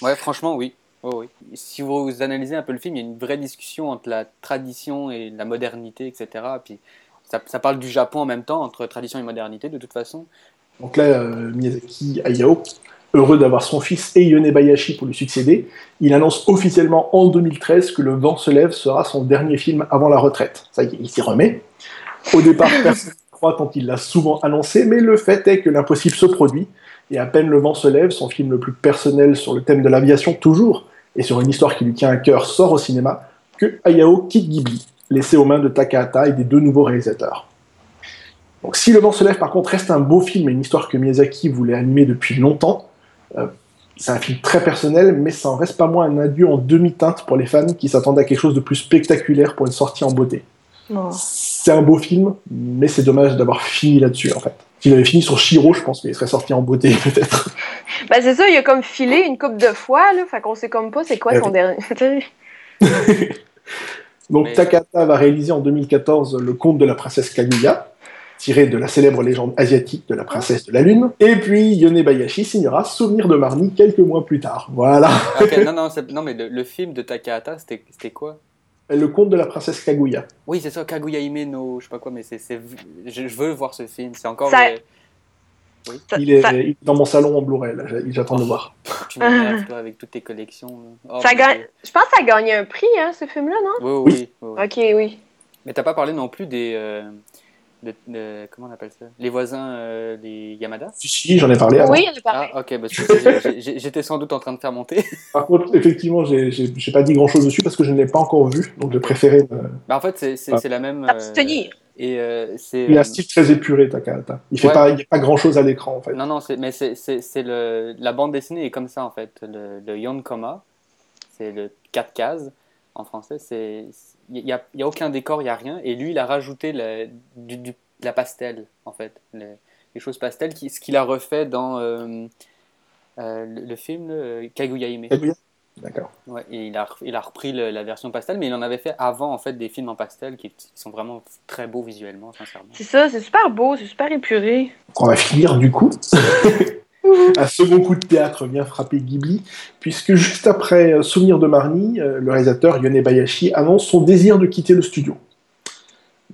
Speaker 1: Ouais, franchement, oui. Oh, oui. Si vous analysez un peu le film, il y a une vraie discussion entre la tradition et la modernité, etc. Puis ça, ça parle du Japon en même temps, entre tradition et modernité, de toute façon.
Speaker 3: Donc là, euh, Miyazaki Hayao, heureux d'avoir son fils et Yonebayashi pour lui succéder, il annonce officiellement en 2013 que Le vent se lève sera son dernier film avant la retraite. Ça y est, il s'y remet. Au départ, personne ne croit tant il l'a souvent annoncé, mais le fait est que l'impossible se produit. Et à peine Le vent se lève, son film le plus personnel sur le thème de l'aviation toujours, et sur une histoire qui lui tient à cœur, sort au cinéma, que Hayao quitte Ghibli, laissé aux mains de Takahata et des deux nouveaux réalisateurs. Donc si Le vent se lève par contre reste un beau film et une histoire que Miyazaki voulait animer depuis longtemps, euh, c'est un film très personnel, mais ça en reste pas moins un adieu en demi-teinte pour les fans qui s'attendaient à quelque chose de plus spectaculaire pour une sortie en beauté.
Speaker 4: Bon.
Speaker 3: C'est un beau film, mais c'est dommage d'avoir fini là-dessus en fait. S'il avait fini sur Shiro, je pense qu'il serait sorti en beauté peut-être.
Speaker 4: Ben c'est ça, il a comme filé une coupe de fois, là. Fait qu'on sait comme pas c'est quoi
Speaker 3: Eh
Speaker 4: son dernier.
Speaker 3: Donc
Speaker 1: Mais-
Speaker 3: Takata va réaliser en 2014 Le conte de la princesse Kaguya, tiré de la célèbre légende asiatique de la princesse de la lune. Et puis Yonebayashi signera Souvenir de Marnie quelques mois plus tard. Voilà.
Speaker 1: Ok, non, non, non, mais le, le film de Takahata, c'était quoi?
Speaker 3: Le conte de la princesse Kaguya.
Speaker 1: Oui, c'est ça, Kaguya Hime no, je sais pas quoi, mais c'est, c'est- je, je veux voir ce film. C'est encore.
Speaker 4: Ça-
Speaker 3: Il est,
Speaker 4: ça-
Speaker 3: il est dans mon salon en Blu-ray, j'attends de le voir.
Speaker 1: tu m'énerves, toi, avec toutes tes collections. Oh,
Speaker 4: Ça
Speaker 1: Dieu.
Speaker 4: Je pense que ça a gagné un prix, hein, ce film-là, non?
Speaker 1: Oui, oui, oui, oui.
Speaker 4: Ok, oui.
Speaker 1: Mais t'as pas parlé non plus des. euh, de- de- comment on appelle ça? Les voisins, euh, les Yamada?
Speaker 3: Si, j'en ai parlé avant.
Speaker 4: Oui, on a parlé.
Speaker 1: Ah, ok, bah, j'étais sans doute en train de faire monter.
Speaker 3: Par contre, effectivement, j'ai pas dit grand-chose dessus parce que je ne l'ai pas encore vu, donc j'ai préféré... euh,
Speaker 1: Bah, en fait, c'est
Speaker 3: Ah.
Speaker 1: la même. euh,
Speaker 4: Abstenir.
Speaker 1: Et euh, c'est.
Speaker 3: Il a
Speaker 1: euh,
Speaker 3: un style très épuré, Takahata. Il fait
Speaker 1: Ouais.
Speaker 3: pas, il y a pas grand-chose à l'écran, en fait.
Speaker 1: Non, non, mais c'est le la bande dessinée est comme ça en fait. Le, le Yonkoma, c'est le 4 cases en français. C'est il y a, il y a aucun décor, il y a rien. Et lui, il a rajouté le- du, du- la pastel en fait, le- les choses pastel, qui, ce qu'il a refait dans euh, euh, le, film Kaguya Hime.
Speaker 3: Kaguya D'accord.
Speaker 1: Ouais, et il a, il a repris le- la version pastel, mais il en avait fait avant en fait des films en pastel qui, qui sont vraiment très beaux visuellement, sincèrement.
Speaker 4: C'est ça, c'est super beau, c'est super épuré.
Speaker 3: On va finir du coup. Un second coup de théâtre vient frapper Ghibli, puisque juste après euh, Souvenir de Marnie, euh, le réalisateur Yonebayashi annonce son désir de quitter le studio.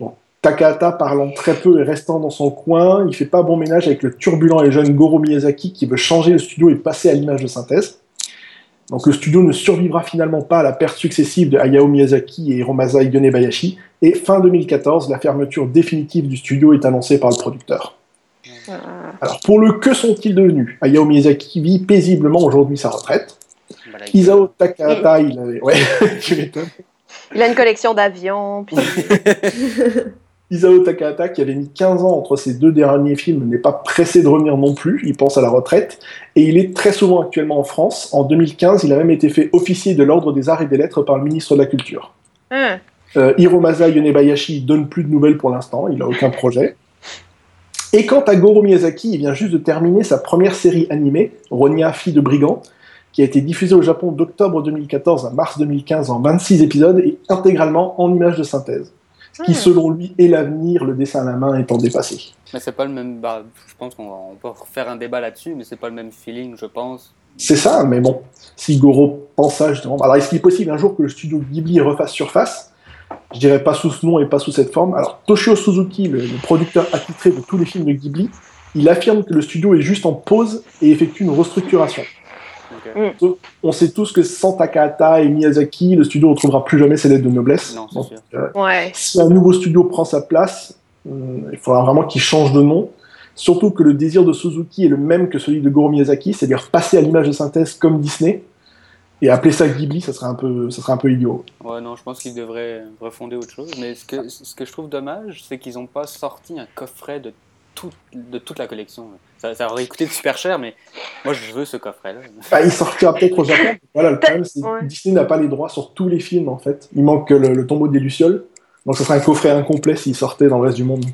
Speaker 3: Donc, Takahata parlant très peu et restant dans son coin, il fait pas bon ménage avec le turbulent et jeune Goro Miyazaki qui veut changer le studio et passer à l'image de synthèse. Donc le studio ne survivra finalement pas à la perte successive de Hayao Miyazaki et Hiromasa Yonebayashi, et fin 2014, la fermeture définitive du studio est annoncée par le producteur.
Speaker 4: Ah.
Speaker 3: Alors pour le que sont-ils devenus? Hayao Miyazaki vit paisiblement aujourd'hui sa retraite.
Speaker 1: Bah,
Speaker 3: Isao Takahata, il avait. Ouais, tu m'étonnes.
Speaker 4: Il a une collection d'avions. puis-
Speaker 3: Isao Takahata, qui avait mis 15 ans entre ses deux derniers films, n'est pas pressé de revenir non plus. Il pense à la retraite. Et il est très souvent actuellement en France. En 2015, il a même été fait officier de l'Ordre des Arts et des Lettres par le ministre de la Culture.
Speaker 4: Hum.
Speaker 3: Euh, Hiromasa Yonebayashi donne plus de nouvelles pour l'instant, il n'a aucun projet. Et quant à Goro Miyazaki, il vient juste de terminer sa première série animée, Ronia, fille de brigand, qui a été diffusée au Japon d'octobre 2014 à mars 2015 en 26 épisodes et intégralement en images de synthèse. Ce qui,
Speaker 4: Hmm.
Speaker 3: selon lui, est l'avenir, le dessin à la main étant dépassé.
Speaker 1: Mais c'est pas le même. Bah, je pense qu'on peut refaire un débat là-dessus, mais c'est pas le même feeling, je pense.
Speaker 3: C'est ça, mais bon, si Goro pense ça, justement. Alors, est-ce qu'il est possible un jour que le studio Ghibli refasse surface? Je dirais pas sous ce nom et pas sous cette forme. Alors, Toshio Suzuki, le, le producteur attitré de tous les films de Ghibli, il affirme que le studio est juste en pause et effectue une restructuration.
Speaker 1: Ok.
Speaker 3: On sait tous que sans Takahata et Miyazaki, le studio ne retrouvera plus jamais ses lettres de noblesse.
Speaker 1: Non, c'est
Speaker 3: Donc,
Speaker 1: sûr.
Speaker 3: euh,
Speaker 4: Ouais.
Speaker 3: si un nouveau studio prend sa place, hum, il faudra vraiment qu'il change de nom. Surtout que le désir de Suzuki est le même que celui de Goro Miyazaki, c'est-à-dire passer à l'image de synthèse comme Disney. Et appeler ça Ghibli, ça serait un peu, ça serait un peu idiot.
Speaker 1: Ouais, non, je pense qu'ils devraient refonder autre chose. Mais ce que, ce que je trouve dommage, c'est qu'ils n'ont pas sorti un coffret de, tout, de toute la collection. Ça, ça aurait coûté super cher, mais moi je veux ce coffret-là.
Speaker 3: Bah, il sortira peut-être au Japon. Voilà, le problème, c'est que
Speaker 4: Ouais.
Speaker 3: Disney n'a pas les droits sur tous les films, en fait. Il manque que le, le tombeau des Lucioles. Donc, ce serait un coffret incomplet s'il sortait dans le reste du monde.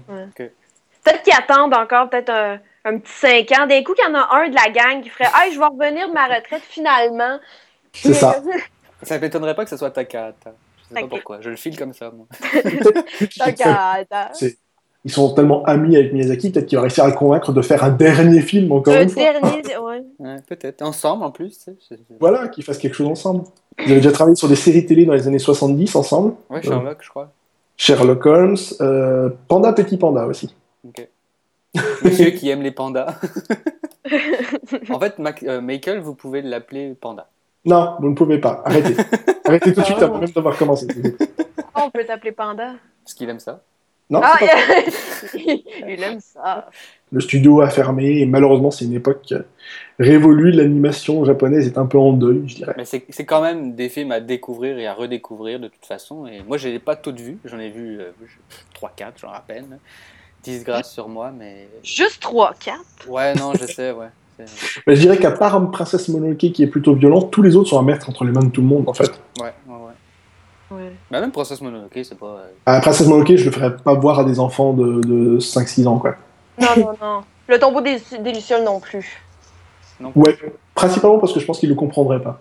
Speaker 4: Peut-être qu'ils attendent encore peut-être un, un petit 5 ans. D'un coup, qu'il y en a un de la gang qui ferait Hey, je vais revenir de ma retraite finalement.
Speaker 3: C'est ça.
Speaker 1: Ça ne m'étonnerait pas que ce soit Takahata. Je sais pas pourquoi. Je le file comme ça, moi.
Speaker 4: Takahata.
Speaker 3: Ils sont tellement amis avec Miyazaki, peut-être qu'il va réussir à le convaincre de faire un dernier film encore
Speaker 4: Un
Speaker 3: une fois.
Speaker 4: dernier. Ouais.
Speaker 1: Ouais, Peut-être. Ensemble, en plus.
Speaker 3: Voilà, qu'ils fassent quelque chose ensemble. Ils avaient déjà travaillé sur des séries télé dans les années 70 ensemble.
Speaker 1: Ouais, Sherlock, je crois.
Speaker 3: Sherlock Holmes, euh, Panda Petit Panda aussi.
Speaker 1: Ok. Monsieur qui aime les pandas. en fait, Mac- euh, Michael, vous pouvez l'appeler Panda.
Speaker 3: Non, vous ne pouvez pas. Arrêtez. Arrêtez tout de suite avant même d'avoir commencé.
Speaker 4: Oh, on peut t'appeler Panda?
Speaker 1: Parce qu'il aime ça.
Speaker 3: Non,
Speaker 4: Ah, il aime ça.
Speaker 3: Le studio a fermé et malheureusement c'est une époque révolue. L'animation japonaise est un peu en deuil, je dirais.
Speaker 1: Mais c'est c'est quand même des films à découvrir et à redécouvrir de toute façon. Et moi, je n'ai pas toutes vues. J'en ai vu euh, 3-4, genre à peine. 10 grâce sur moi, mais.
Speaker 4: Juste 3, 4.
Speaker 1: Ouais, non, je sais, ouais.
Speaker 3: Mais je dirais qu'à part Princesse Mononoke qui est plutôt violent, tous les autres sont à mettre entre les mains de tout le monde en fait.
Speaker 1: Ouais, ouais,
Speaker 4: ouais.
Speaker 1: Bah, même Princess Mononoke, c'est pas. euh,
Speaker 3: À Princesse Mononoke, je le ferais pas voir à des enfants de, de 5-6 ans quoi.
Speaker 4: Non, non, non. Le tombeau des, des Lucioles non plus.
Speaker 1: non.
Speaker 3: Ouais, principalement parce que je pense qu'ils le comprendraient pas.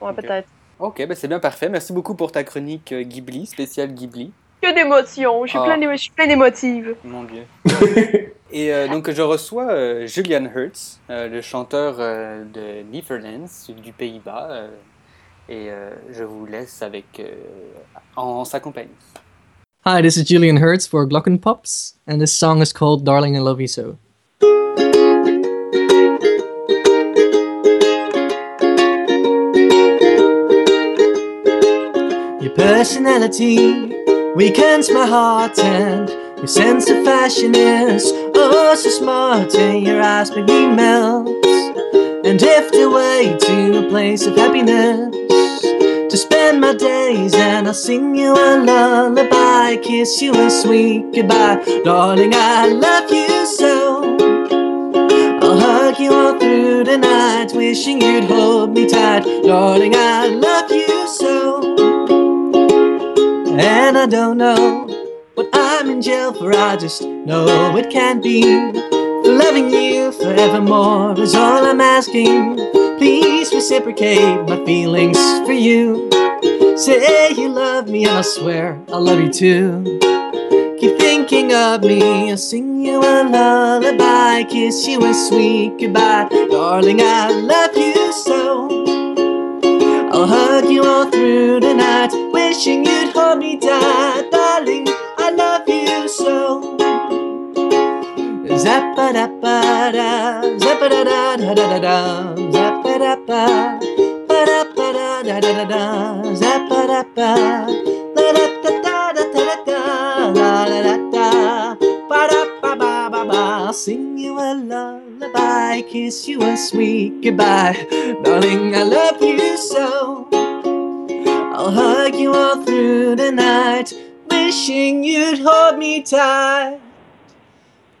Speaker 4: Ouais, peut-être.
Speaker 1: Ok, bah c'est bien parfait. Merci beaucoup pour ta chronique euh, Ghibli, spéciale Ghibli.
Speaker 4: Que d'émotions. Je suis
Speaker 1: Ah.
Speaker 4: plein d'émo- je suis plein d'émotives.
Speaker 1: Mon Dieu. Et euh, donc je reçois euh, Julian Hertz, euh, le chanteur euh, de Netherlands, du Pays-Bas, euh, et euh, je vous laisse avec euh, en sa compagnie.
Speaker 5: Hi, this is Julian Hertz for Glockenpops, and this song is called Darling I Love You So. Your personality weakens my heart, and your sense of fashion is oh so smart, and your eyes make me melt and drift away to a place of happiness to spend my days and I'll sing you a lullaby, kiss you a sweet goodbye. Darling, I love you so. I'll hug you all through the night, wishing you'd hold me tight. Darling, I love you so. And I don't know what I'm in jail for, I just know it can't be. Loving you forevermore is all I'm asking. Please reciprocate my feelings for you. Say you love me, and I swear I'll love you too. Keep thinking of me, I'll sing you a lullaby, kiss you a sweet goodbye. Darling, I love you so. I'll hug you all through the night, wishing you'd hold me tight. Darling, I love you so zappa da ba da zappa da da da da da da zappa da ba ba da ba da da da da da da ba la da da da da da da la da da da ba da ba ba sing you a lullaby kiss you a sweet goodbye. Darling I love you so. I'll hug you all through the night wishing you'd hold me tight.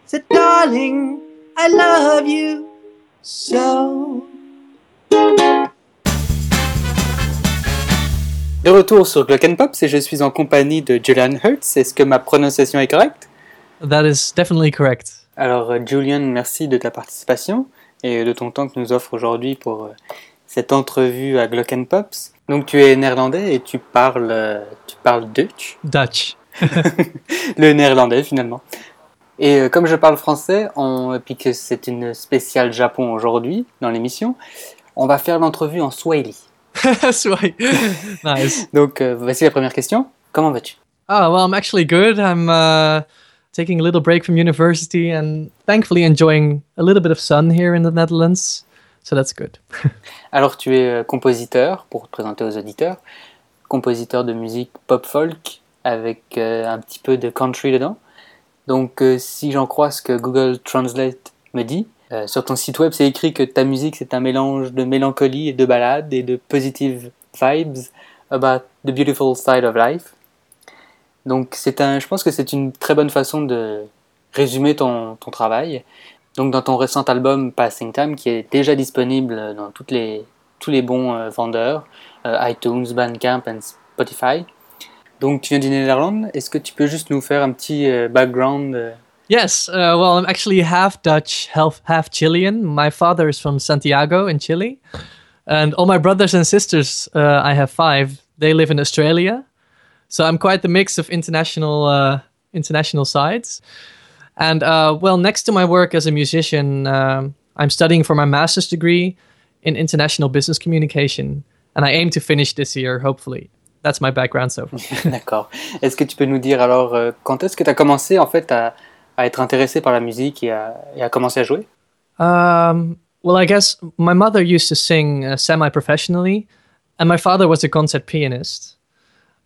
Speaker 5: Said, darling, I love you so.
Speaker 1: De retour sur Glockenpops et je suis en compagnie de Julian Hertz. Est-ce que ma prononciation est correcte?
Speaker 6: That is definitely correct.
Speaker 1: Alors euh, Julian, merci de ta participation et de ton temps que tu nous offres aujourd'hui pour euh, cette entrevue à Glockenpops. Donc tu es néerlandais et tu parles, euh, tu parles Dutch,
Speaker 6: Dutch.
Speaker 1: le néerlandais finalement. Et euh, comme je parle français, on, et puis que c'est une spéciale Japon aujourd'hui dans l'émission, on va faire l'entrevue en Swahili.
Speaker 6: Sweet. nice.
Speaker 1: Donc euh, voici la première question. Comment vas-tu?
Speaker 6: Oh, well, I'm actually good. I'm uh, taking a little break from university and thankfully enjoying a little bit of sun here in the Netherlands. So that's good.
Speaker 1: Alors tu es euh, compositeur, pour te présenter aux auditeurs, compositeur de musique pop-folk avec euh, un petit peu de country dedans. Donc euh, si j'en crois ce que Google Translate me dit, euh, sur ton site web c'est écrit que ta musique c'est un mélange de mélancolie et de ballade et de positive vibes about the beautiful side of life. Donc c'est un, je pense que c'est une très bonne façon de résumer ton, travail. Donc dans ton récent album Passing Time qui est déjà disponible dans les, tous les bons euh, vendeurs, iTunes, Bandcamp et Spotify. Donc tu viens du Néerlande, est-ce que tu peux juste nous faire un petit euh, background euh,
Speaker 6: Yes, uh, well, I'm actually half Dutch, half, half Chilean. My father is from Santiago in Chile. And all my brothers and sisters, uh, I have five, they live in Australia. So I'm quite the mix of international, uh, international sides. And uh, well, next to my work as a musician, um, I'm studying for my master's degree in international business communication. And I aim to finish this year, hopefully. That's my background so far.
Speaker 1: D'accord. Est-ce que tu peux nous dire alors euh, quand est-ce que tu as commencé en fait à, à être intéressé par la musique et à, et à commencer à jouer
Speaker 6: Um, well, I guess my mother used to sing uh, semi professionally, and my father was a concert pianist.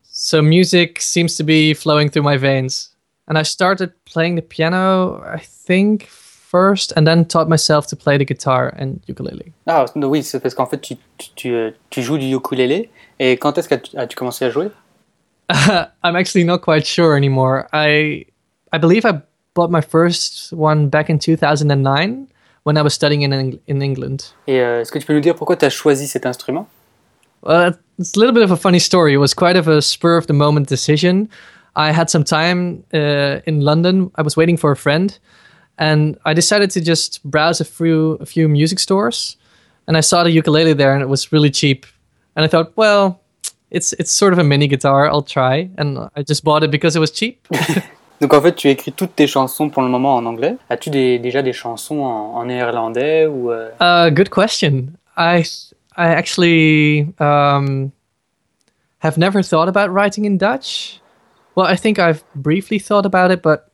Speaker 6: So music seems to be flowing through my veins. And I started playing the piano, I think, first, and then taught myself to play the guitar and ukulele.
Speaker 1: Ah oui, c'est parce qu'en fait tu, tu, tu, euh, tu joues du ukulélé et quand est-ce que as-tu commencé à jouer
Speaker 6: I'm actually not quite sure anymore. I I believe I bought my first one back in 2009 when I was studying in Eng- in England.
Speaker 1: Et euh, est-ce que tu peux nous dire pourquoi tu as choisi cet instrument
Speaker 6: Well, it's a little bit of a funny story. It was quite of a spur of the moment decision. I had some time uh, in London. I was waiting for a friend, and I decided to just browse a few a few music stores, and I saw the ukulele there, and it was really cheap. And I thought, well, it's it's sort of a mini guitar. I'll try, and I just bought it because it was cheap.
Speaker 1: Donc en fait tu écris toutes tes chansons pour le moment en anglais. As-tu des- déjà des chansons en, en néerlandais ou euh,
Speaker 6: Uh, good question. I I actually um, have never thought about writing in Dutch. Well, I think I've briefly thought about it, but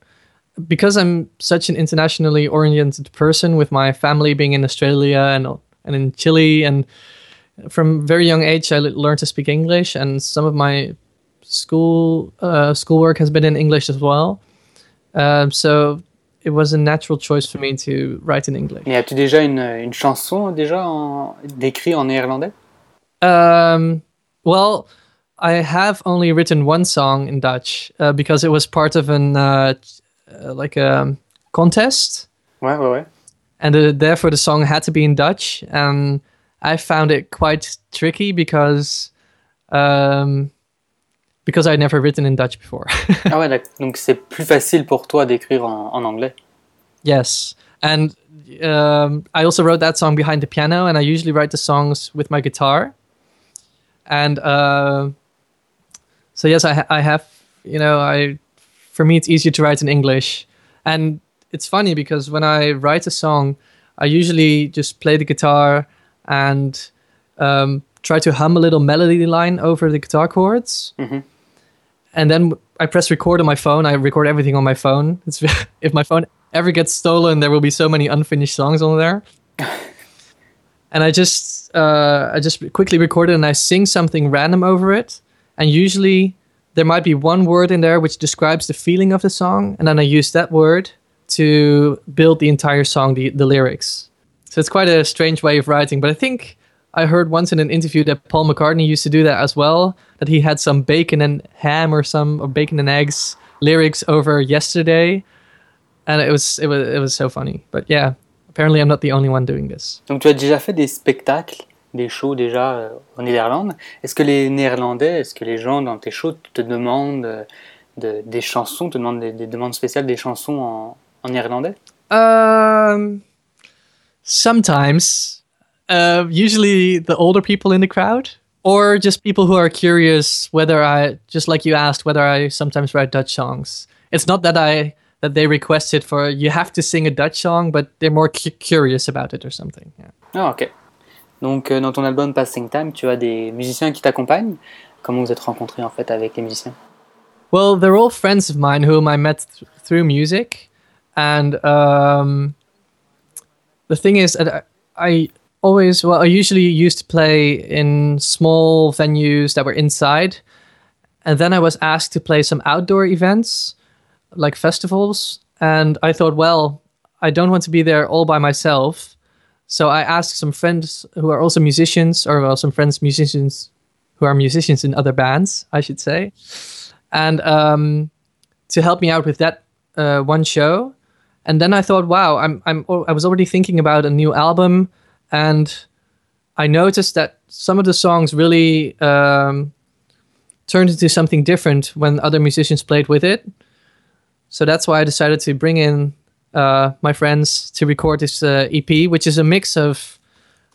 Speaker 6: because I'm such an internationally oriented person, with my family being in Australia and and in Chile, and from very young age, I learned to speak English, and some of my school uh, schoolwork has been in English as well. Um, so it was a natural choice for me to write in English.
Speaker 1: Mais as-tu déjà une, une chanson déjà en, décrite en néerlandais
Speaker 6: Um, well, I have only written one song in Dutch uh, because it was part of an uh, uh, like a contest,
Speaker 1: Ouais, ouais, ouais.
Speaker 6: and uh, therefore the song had to be in Dutch. And I found it quite tricky because um, because I'd never written in Dutch before.
Speaker 1: Ah ouais, donc c'est plus facile pour toi d'écrire en, en anglais.
Speaker 6: yes, and um, I also wrote that song behind the piano, and I usually write the songs with my guitar. And uh, so yes, I, ha- I have you know I for me it's easier to write in English, and it's funny because when I write a song, I usually just play the guitar and um, try to hum a little melody line over the guitar chords,
Speaker 1: Mhm.
Speaker 6: and then I press record on my phone. I record everything on my phone. It's if my phone ever gets stolen, there will be so many unfinished songs on there. and I just uh, I just quickly record it and I sing something random over it. And usually there might be one word in there which describes the feeling of the song, and then I use that word to build the entire song, the, the lyrics. So it's quite a strange way of writing. But I think I heard once in an interview that Paul McCartney used to do that as well. That he had some bacon and ham or some or bacon and eggs lyrics over yesterday, and it was it was it was so funny. But yeah, apparently I'm not the only one doing this.
Speaker 1: Donc tu as déjà fait des spectacles, des shows déjà euh, en Néerlande. Est-ce que les Néerlandais, est-ce que les gens dans tes shows te demandent euh, de- des chansons, te demandent des, des demandes spéciales des chansons en, en néerlandais
Speaker 6: Um, sometimes, uh, usually the older people in the crowd, or just people who are curious whether I, just like you asked, whether I sometimes write Dutch songs. It's not that I that they requested for you have to sing a Dutch song, but they're more cu- curious about it or something. Yeah.
Speaker 1: Ah ok. Donc euh, dans ton album Passing Time, tu as des musiciens qui t'accompagnent. Comment vous êtes rencontrés en fait avec les musiciens
Speaker 6: Well, they're all friends of mine whom I met th- through music, and um, the thing is, that I, I always, well, I usually used to play in small venues that were inside, and then I was asked to play some outdoor events, like festivals, and I thought, well, I don't want to be there all by myself, so I asked some friends who are also musicians, or well, some friends musicians who are musicians in other bands, I should say. And um, to help me out with that uh, one show. And then I thought, wow, I'm I'm I was already thinking about a new album, and I noticed that some of the songs really um, turned into something different when other musicians played with it. So that's why I decided to bring in uh, my friends to record this uh, EP, which is a mix of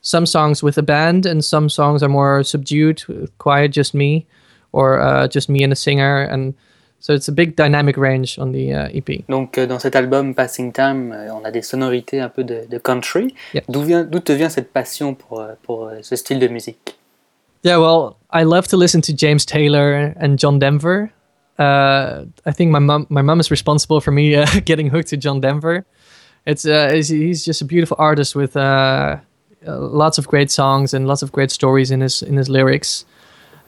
Speaker 6: some songs with a band and some songs are more subdued, quiet, just me or uh, just me and a singer. And so it's a big dynamic range on the uh, EP.
Speaker 1: Donc euh, dans cet album Passing Time, euh, on a des sonorités un peu de, de country.
Speaker 6: Yeah.
Speaker 1: D'où vient, d'où te vient cette passion pour, euh, pour ce style de musique
Speaker 6: Yeah, well, I love to listen to James Taylor and John Denver. Uh, I think my mom, my mom is responsible for me uh, getting hooked to John Denver. It's uh, he's, just a beautiful artist with uh, uh, lots of great songs and lots of great stories in his in his lyrics.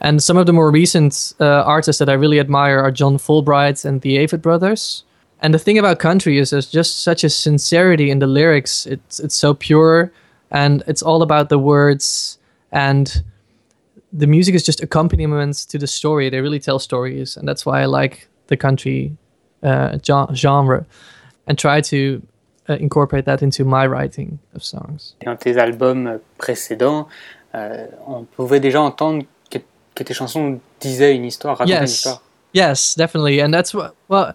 Speaker 6: And some of the more recent uh, artists that I really admire are John Fulbright and the Avid Brothers. And the thing about country is there's just such a sincerity in the lyrics. It's it's so pure, and it's all about the words and the music is just accompaniments to the story. They really tell stories, and that's why I like the country uh, genre, and try to uh, incorporate that into my writing of songs.
Speaker 1: Dans tes albums précédents, euh, on pouvait déjà entendre que, tes chansons disaient une histoire, racontaient une
Speaker 6: Yes,
Speaker 1: histoire.
Speaker 6: yes, definitely, and that's what. Well,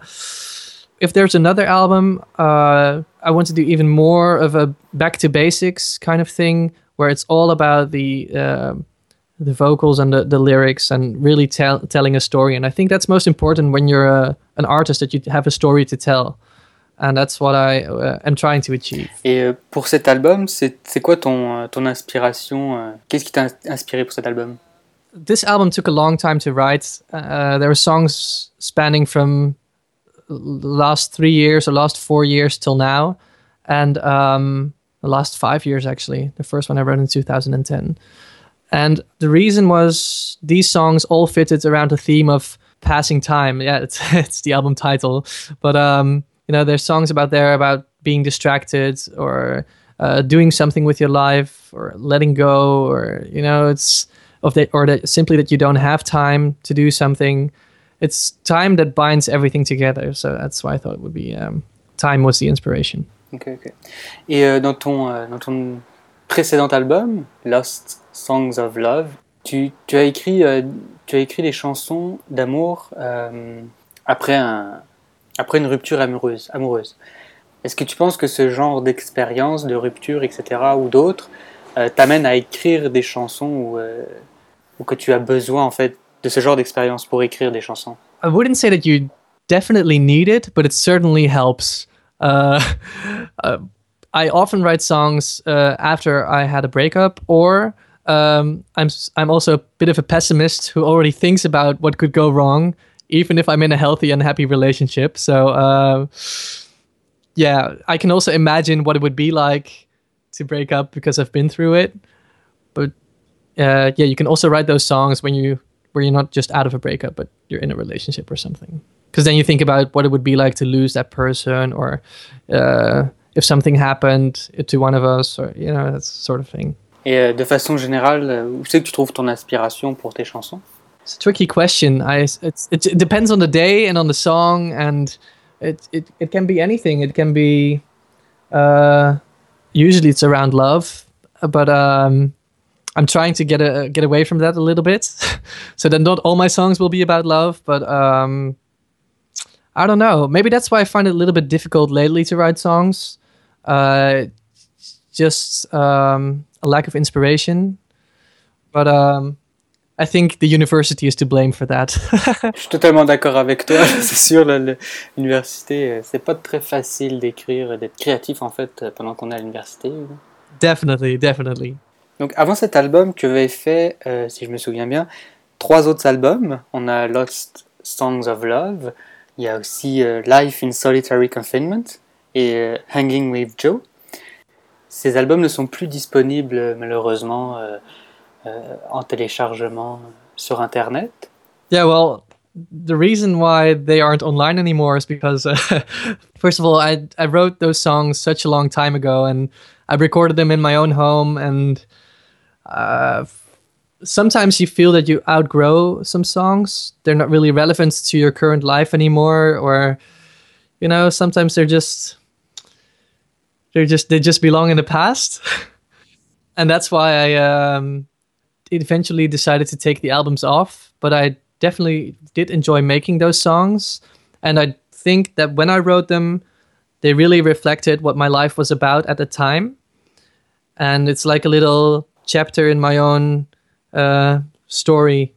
Speaker 6: if there's another album, uh, I want to do even more of a back to basics kind of thing, where it's all about the um the vocals and the, the lyrics and really tell, telling a story. And I think that's most important when you're a, an artist that you have a story to tell. And that's what I uh, am trying to achieve.
Speaker 1: Et euh, pour cet album, c'est quoi ton, euh, ton inspiration euh, Qu'est-ce qui t'a ins- inspiré pour cet album?
Speaker 6: This album took a long time to write. Uh, there were songs spanning from the last three years or last four years till now, and um, the last five years actually. The first one I wrote in 2010. And the reason was these songs all fitted around the theme of passing time. Yeah, it's it's the album title, but um, you know, there's songs about there about being distracted or uh, doing something with your life or letting go, or you know, it's of that or that simply that you don't have time to do something. It's time that binds everything together. So that's why I thought it would be um, time was the inspiration.
Speaker 1: Ok, ok. Et euh, dans, ton, euh, dans ton précédent album, Lost Songs of Love, tu, as, écrit, euh, as des chansons d'amour après, un, après une rupture amoureuse. Est-ce que tu penses que ce genre d'expérience, de rupture, etc., ou d'autres, euh, t'amène à écrire des chansons ou, euh, ou que tu as besoin en fait de ce genre d'expérience pour écrire des chansons
Speaker 6: I wouldn't say that you definitely need it, but it certainly helps. Uh, uh, I often write songs uh, after I had a breakup, or um, I'm I'm also a bit of a pessimist who already thinks about what could go wrong, even if I'm in a healthy and happy relationship. So uh, yeah, I can also imagine what it would be like to break up because I've been through it. But uh, yeah, you can also write those songs when you where you're not just out of a breakup, but you're in a relationship or something. because then you think about what it would be like to lose that person, or uh, if something happened to one of us, or you know that sort of thing.
Speaker 1: Et euh, de façon générale, euh, où c'est que tu trouves ton inspiration pour tes chansons
Speaker 6: It's a tricky question. I it's, it, it depends on the day and on the song, and it it, it can be anything. It can be uh, usually it's around love, but um, I'm trying to get a, get away from that a little bit. so then not all my songs will be about love, but um, I don't know. Maybe that's why I find it a little bit difficult lately to write songs. Uh, just um, a lack of inspiration. But um, I think the university is to blame for that.
Speaker 1: Je suis totalement d'accord avec toi. c'est sûr, l'université, euh, c'est pas très facile d'écrire, d'être créatif en fait euh, pendant qu'on est à l'université.
Speaker 6: definitely, definitely.
Speaker 1: Donc avant cet album, tu avais fait, euh, si je me souviens bien, trois autres albums. On a Lost Songs of Love, il y a aussi euh, Life in Solitary Confinement et euh, Hanging with Joe. Ces albums ne sont plus disponibles malheureusement en téléchargement sur Internet.
Speaker 6: Yeah, well, the reason why they aren't online anymore is because, uh, first of all, I I wrote those songs such a long time ago, and I recorded them in my own home, and uh, sometimes you feel that you outgrow some songs. They're not really relevant to your current life anymore, or you know, sometimes they're just they're just they just belong in the past, and that's why I um, eventually decided to take the albums off. But I definitely did enjoy making those songs, and I think that when I wrote them, they really reflected what my life was about at the time, and it's like a little chapter in my own uh, story,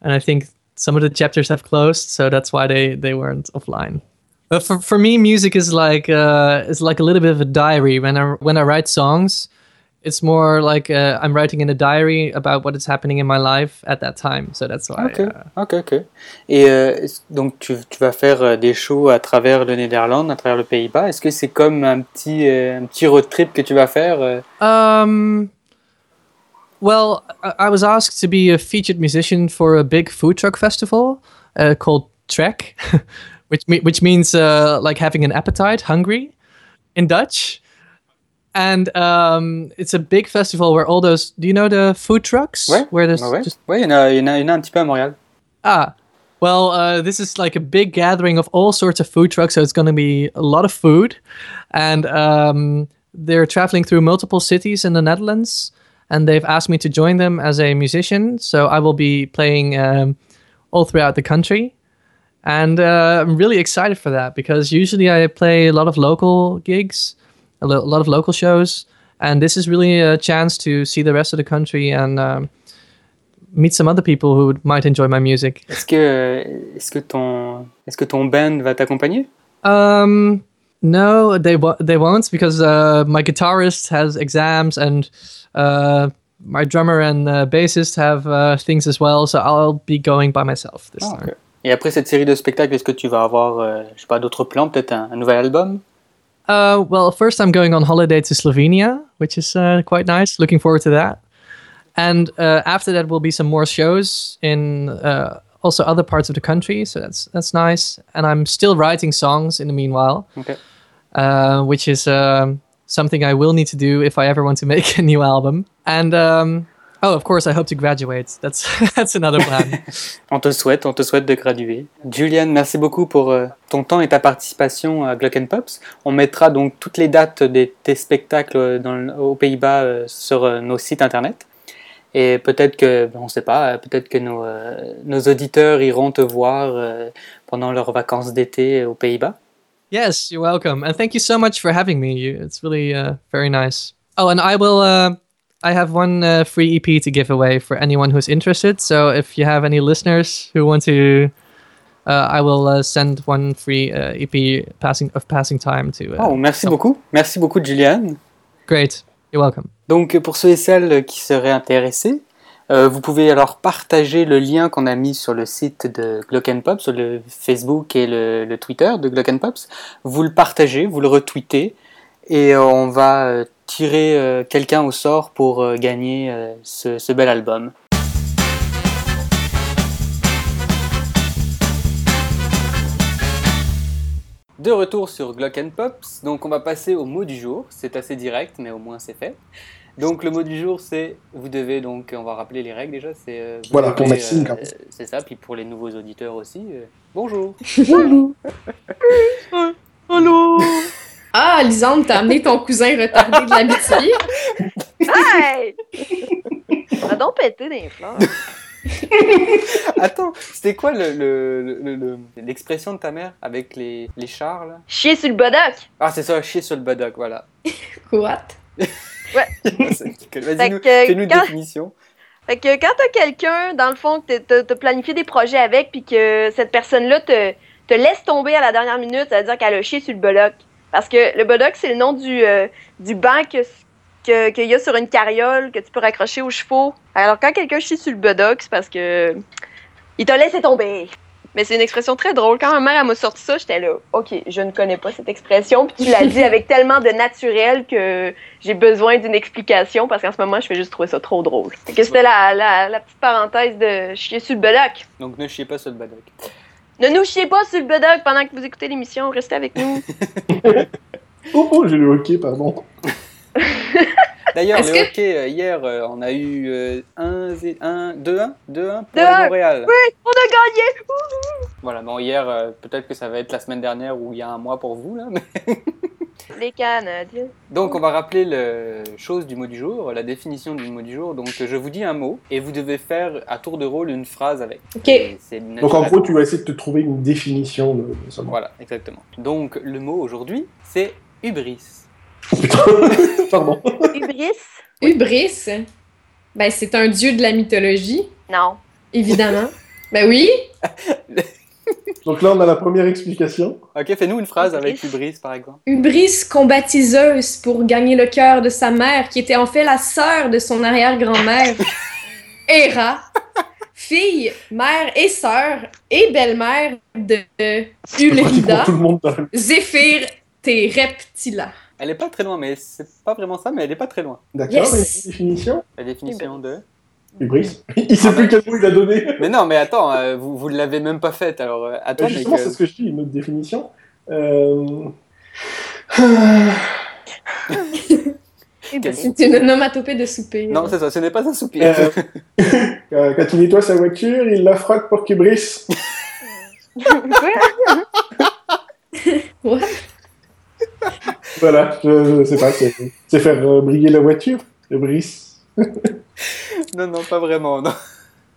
Speaker 6: and I think some of the chapters have closed, so that's why they they weren't offline. But for, for me, music is like uh, is like a little bit of a diary. When I when I write songs, it's more like uh, I'm writing in a diary about what is happening in my life at that time. So that's why.
Speaker 1: Ok,
Speaker 6: uh,
Speaker 1: ok, ok. Et euh, donc tu, tu vas faire euh, des shows à travers le Néderlande, à travers le Pays-Bas. Est-ce que c'est comme un petit, euh, un petit road trip que tu vas faire euh,
Speaker 6: Um. Well, I, was asked to be a featured musician for a big food truck festival uh, called Trek, which me- which means uh, like having an appetite, hungry, in Dutch. And um, it's a big festival where all those. Do you know the food trucks?
Speaker 1: Ouais,
Speaker 6: Where there's
Speaker 1: Ouais, ouais.
Speaker 6: just
Speaker 1: Ouais, il y, en a- il y en a il y en a un petit peu à Montréal.
Speaker 6: Ah, well, uh, this is like a big gathering of all sorts of food trucks, so it's going to be a lot of food, and um, they're traveling through multiple cities in the Netherlands, and they've asked me to join them as a musician. So I will be playing um, all throughout the country, and uh, I'm really excited for that because usually I play a lot of local gigs, a, lo- a lot of local shows, and this is really a chance to see the rest of the country and. Um, meet some other people who might enjoy my music.
Speaker 1: Est-ce que, est-ce que ton, est-ce que ton band va t'accompagner
Speaker 6: Um, no, they they won't because uh, my guitarist has exams and uh, my drummer and uh, bassist have uh, things as well. So I'll be going by myself this
Speaker 1: Ah,
Speaker 6: time.
Speaker 1: Et après cette série de spectacles, est-ce que tu vas avoir, euh, je sais pas, d'autres plans, peut-être un, un nouvel album
Speaker 6: Uh, well, first I'm going on holiday to Slovenia, which is uh, quite nice. Looking forward to that. And uh, after that will be some more shows in uh, also other parts of the country. So that's that's nice. And I'm still writing songs in the meanwhile.
Speaker 1: Ok.
Speaker 6: uh, which is um, something I will need to do if I ever want to make a new album. And um, oh, of course, I hope to graduate. That's that's another plan.
Speaker 1: On te souhaite, on te souhaite de graduer. Julian, merci beaucoup pour euh, ton temps et ta participation à Glock Pops. On mettra donc toutes les dates de tes spectacles dans le- aux Pays-Bas euh, sur euh, nos sites internet. Et peut-être que, on ne sait pas, euh, peut-être que nos, euh, nos auditeurs iront te voir euh, pendant leurs vacances d'été aux Pays-Bas.
Speaker 6: yes, you're welcome, and thank you so much for having me. You, it's really uh, very nice. Oh, and I will. Uh, I have one uh, free EP to give away for anyone who's interested. So if you have any listeners who want to. Uh, I will uh, send one free uh, EP passing of passing time to. Uh,
Speaker 1: Oh, merci beaucoup. Merci beaucoup, Julian.
Speaker 6: Great, you're welcome.
Speaker 1: Donc pour ceux et celles qui seraient intéressés, euh, vous pouvez alors partager le lien qu'on a mis sur le site de Glock Pop, sur le Facebook et le, le Twitter de Glock Pops. Vous le partagez, vous le retweetez, et euh, on va euh, tirer euh, quelqu'un au sort pour gagner ce, ce bel album. De retour sur Glock and Pops, donc on va passer au mot du jour. C'est assez direct, mais au moins c'est fait. Donc le mot du jour, c'est vous devez donc on va rappeler les règles déjà. C'est euh,
Speaker 3: Voilà, pour Maxime,
Speaker 1: euh, c'est ça. Puis pour les nouveaux auditeurs aussi, euh, bonjour.
Speaker 4: Allô?
Speaker 2: Ah, Lisande, t'as amené ton cousin retardé de l'amitié.
Speaker 4: Hey! On a donc pété des fleurs.
Speaker 1: Attends, c'était quoi le- le- le- le- l'expression de ta mère avec les, les chars là?
Speaker 4: Chier sur le bodoc.
Speaker 1: Ah c'est ça, chier sur le badoc, voilà.
Speaker 2: What?
Speaker 1: Vas-y, nous-
Speaker 4: que
Speaker 1: fais-nous une
Speaker 4: quand-
Speaker 1: définition.
Speaker 4: Fait que quand t'as quelqu'un, dans le fond, que t'as- t'as planifié des projets avec, puis que cette personne-là te, te laisse tomber à la dernière minute, ça veut dire qu'elle a chié sur le bodoc. Parce que le bodoc, c'est le nom du, euh, du banc que- qu'il y a sur une carriole que tu peux raccrocher aux chevaux. Alors quand quelqu'un chie sur le bodoc, c'est parce que il t'a laissé tomber. Mais c'est une expression très drôle. Quand ma mère m'a sorti ça, j'étais là, ok, je ne connais pas cette expression. Puis tu l'as dit avec tellement de naturel que j'ai besoin d'une explication parce qu'en ce moment, je fais juste trouver ça trop drôle. Que c'était la, la, petite parenthèse de chier sur le bedoc.
Speaker 1: Donc ne chiez pas sur le badoc.
Speaker 4: Ne nous chiez pas sur le bedoc pendant que vous écoutez l'émission. Restez avec nous.
Speaker 3: Oh, oh, j'ai le hockey, pardon.
Speaker 1: D'ailleurs,
Speaker 2: Est-ce
Speaker 1: le
Speaker 2: que-
Speaker 1: hockey, euh, hier, euh, on a eu euh, 1, 1, 2-1 2-1 pour
Speaker 4: 2-1.
Speaker 1: le Montréal.
Speaker 4: On a gagné!
Speaker 1: Voilà, bon, hier, euh, peut-être que ça va être la semaine dernière ou il y a un mois pour vous. Là, mais-
Speaker 4: Les Canadiens.
Speaker 1: Donc, on va rappeler le chose du mot du jour, la définition du mot du jour. Donc, je vous dis un mot et vous devez faire à tour de rôle une phrase avec.
Speaker 2: Ok.
Speaker 3: Donc en gros, tu vas essayer de te trouver une définition de, de ce mot.
Speaker 1: Voilà, exactement. Donc, le mot aujourd'hui, c'est hubris.
Speaker 3: Putain, pardon.
Speaker 4: Hubris?
Speaker 2: Hubris, ben, c'est un dieu de la mythologie,
Speaker 4: Non.
Speaker 2: évidemment. ben oui.
Speaker 3: Donc là, on a la première explication.
Speaker 1: Ok, fais-nous une phrase avec
Speaker 4: Hubris.
Speaker 1: hubris, par exemple.
Speaker 2: Hubris combattit Zeus pour gagner le cœur de sa mère, qui était en fait la sœur de son arrière-grand-mère, Héra, fille, mère et sœur et belle-mère de Ulrida,
Speaker 3: la-
Speaker 2: Zéphyr tes reptila.
Speaker 1: Elle est pas très loin, mais c'est pas vraiment ça, mais elle est pas très loin.
Speaker 3: D'accord,
Speaker 2: Yes.
Speaker 3: définition
Speaker 1: La définition de.
Speaker 3: Hubris. Il sait plus quel mot il a donné.
Speaker 1: Mais non, mais attends, euh, vous, vous l'avez même pas faite, alors euh, à toi,
Speaker 3: Bah,
Speaker 1: mec.
Speaker 3: justement,
Speaker 1: euh,
Speaker 3: c'est ce que je dis, une autre définition. Euh...
Speaker 4: Hubris.
Speaker 2: C'est une onomatopée de souper.
Speaker 1: Non, c'est ça, ce n'est pas un soupir.
Speaker 3: Euh, Quand il nettoie sa voiture, il la frotte pour qu'il brisse.
Speaker 2: What?
Speaker 3: Voilà, je, je sais pas, c'est faire euh, briller la voiture, le brisse.
Speaker 1: Non, non, pas vraiment, non.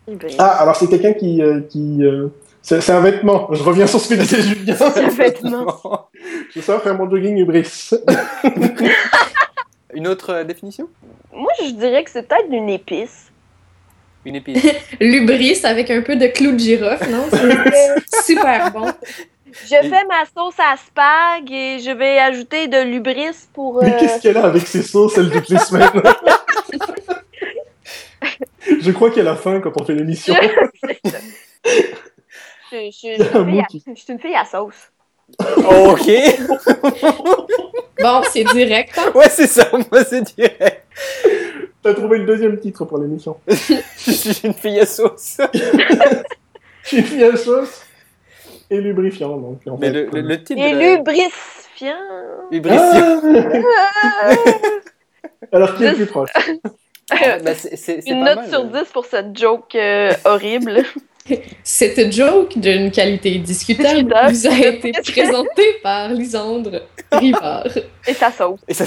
Speaker 4: Hubris.
Speaker 3: Ah, alors c'est quelqu'un qui... euh, qui euh, c'est c'est un vêtement, je reviens sur ce que disait Julien.
Speaker 4: Un vêtement.
Speaker 3: Je sors faire mon jogging hubris.
Speaker 1: Une autre euh, définition?
Speaker 4: Moi, je dirais que c'est peut-être une épice.
Speaker 1: Une épice.
Speaker 2: Lubris avec un peu de clou de girofle, non? C'est super bon.
Speaker 4: Je fais ma sauce à spag et je vais ajouter de l'ubris pour.
Speaker 3: Mais qu'est-ce qu'elle a avec ses sauces, elle, toutes les semaines? Je crois qu'elle a faim quand on fait l'émission.
Speaker 4: Je, je- je suis
Speaker 3: y
Speaker 4: une fille à-
Speaker 3: qui-
Speaker 4: je suis une fille à sauce.
Speaker 1: ok
Speaker 2: Bon, c'est direct. hein?
Speaker 1: Ouais, c'est ça, moi c'est direct.
Speaker 3: T'as trouvé le deuxième titre pour l'émission.
Speaker 1: Je suis une fille à sauce.
Speaker 3: J'ai mis à sauce et lubrifiant. Donc, en
Speaker 1: Mais
Speaker 3: fait,
Speaker 1: le, le, le titre
Speaker 4: Et
Speaker 1: de la...
Speaker 4: lubrifiant.
Speaker 1: Hubristion.
Speaker 3: Ah Alors, qui est le plus proche?
Speaker 1: En fait, c'est- c'est c'est
Speaker 4: Une
Speaker 1: pas
Speaker 4: note
Speaker 1: mal,
Speaker 4: sur
Speaker 1: euh.
Speaker 4: 10 pour cette joke euh, horrible.
Speaker 2: Cette joke d'une qualité discutable
Speaker 4: Discutable.
Speaker 2: vous a été présentée par Lisandre Rivard.
Speaker 4: Et sa sauce.
Speaker 1: Et ça-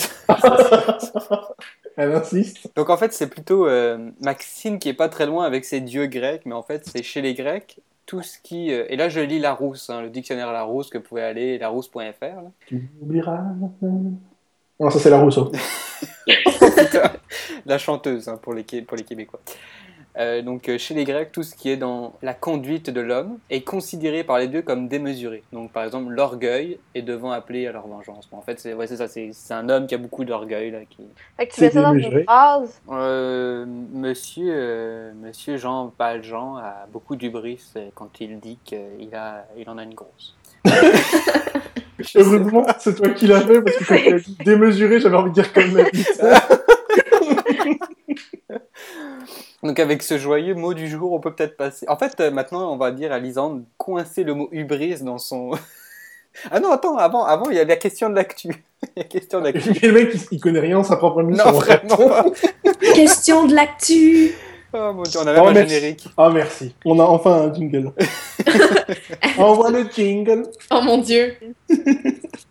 Speaker 3: Elle insiste.
Speaker 1: Donc en fait, c'est plutôt euh, Maxine qui est pas très loin avec ses dieux grecs, mais en fait, c'est chez les Grecs tout ce qui. euh, Et là, je lis Larousse, hein, le dictionnaire Larousse que vous pouvez aller larousse.fr.
Speaker 3: Tu oublieras. Non, ça c'est la Rousseau.
Speaker 1: Putain, la chanteuse hein, pour, les, pour les Québécois. Euh, donc euh, chez les Grecs, tout ce qui est dans la conduite de l'homme est considéré par les dieux comme démesuré. Donc par exemple, l'orgueil est devant appeler à leur vengeance. Bon, en fait, c'est ouais, ça, c'est un homme qui a beaucoup d'orgueil. Là, qui...
Speaker 4: Fait que tu
Speaker 3: C'est
Speaker 4: mets ça dans
Speaker 3: démesuré.
Speaker 4: une phrase?
Speaker 1: Euh, monsieur, euh, monsieur Jean Valjean a beaucoup d'ubris quand il dit qu'il a, il en a une grosse.
Speaker 3: Heureusement, c'est toi qui l'as fait parce que démesuré, j'avais envie de dire comme pizza.
Speaker 1: Donc avec ce joyeux mot du jour, on peut peut-être passer. En fait, euh, maintenant, on va dire à Lisande coincer le mot hubris dans son Ah non, attends, avant, avant, il y a la question de l'actu. Il y a la question de l'actu.
Speaker 3: le mec, il, il connaît rien en sa propre émission.
Speaker 1: Non, vraiment pas.
Speaker 2: Question de l'actu.
Speaker 1: Oh mon dieu, on a même
Speaker 3: Oh,
Speaker 1: un
Speaker 3: merci.
Speaker 1: générique.
Speaker 3: Ah, merci. On a enfin un jingle. Envoie le jingle.
Speaker 2: Oh mon dieu.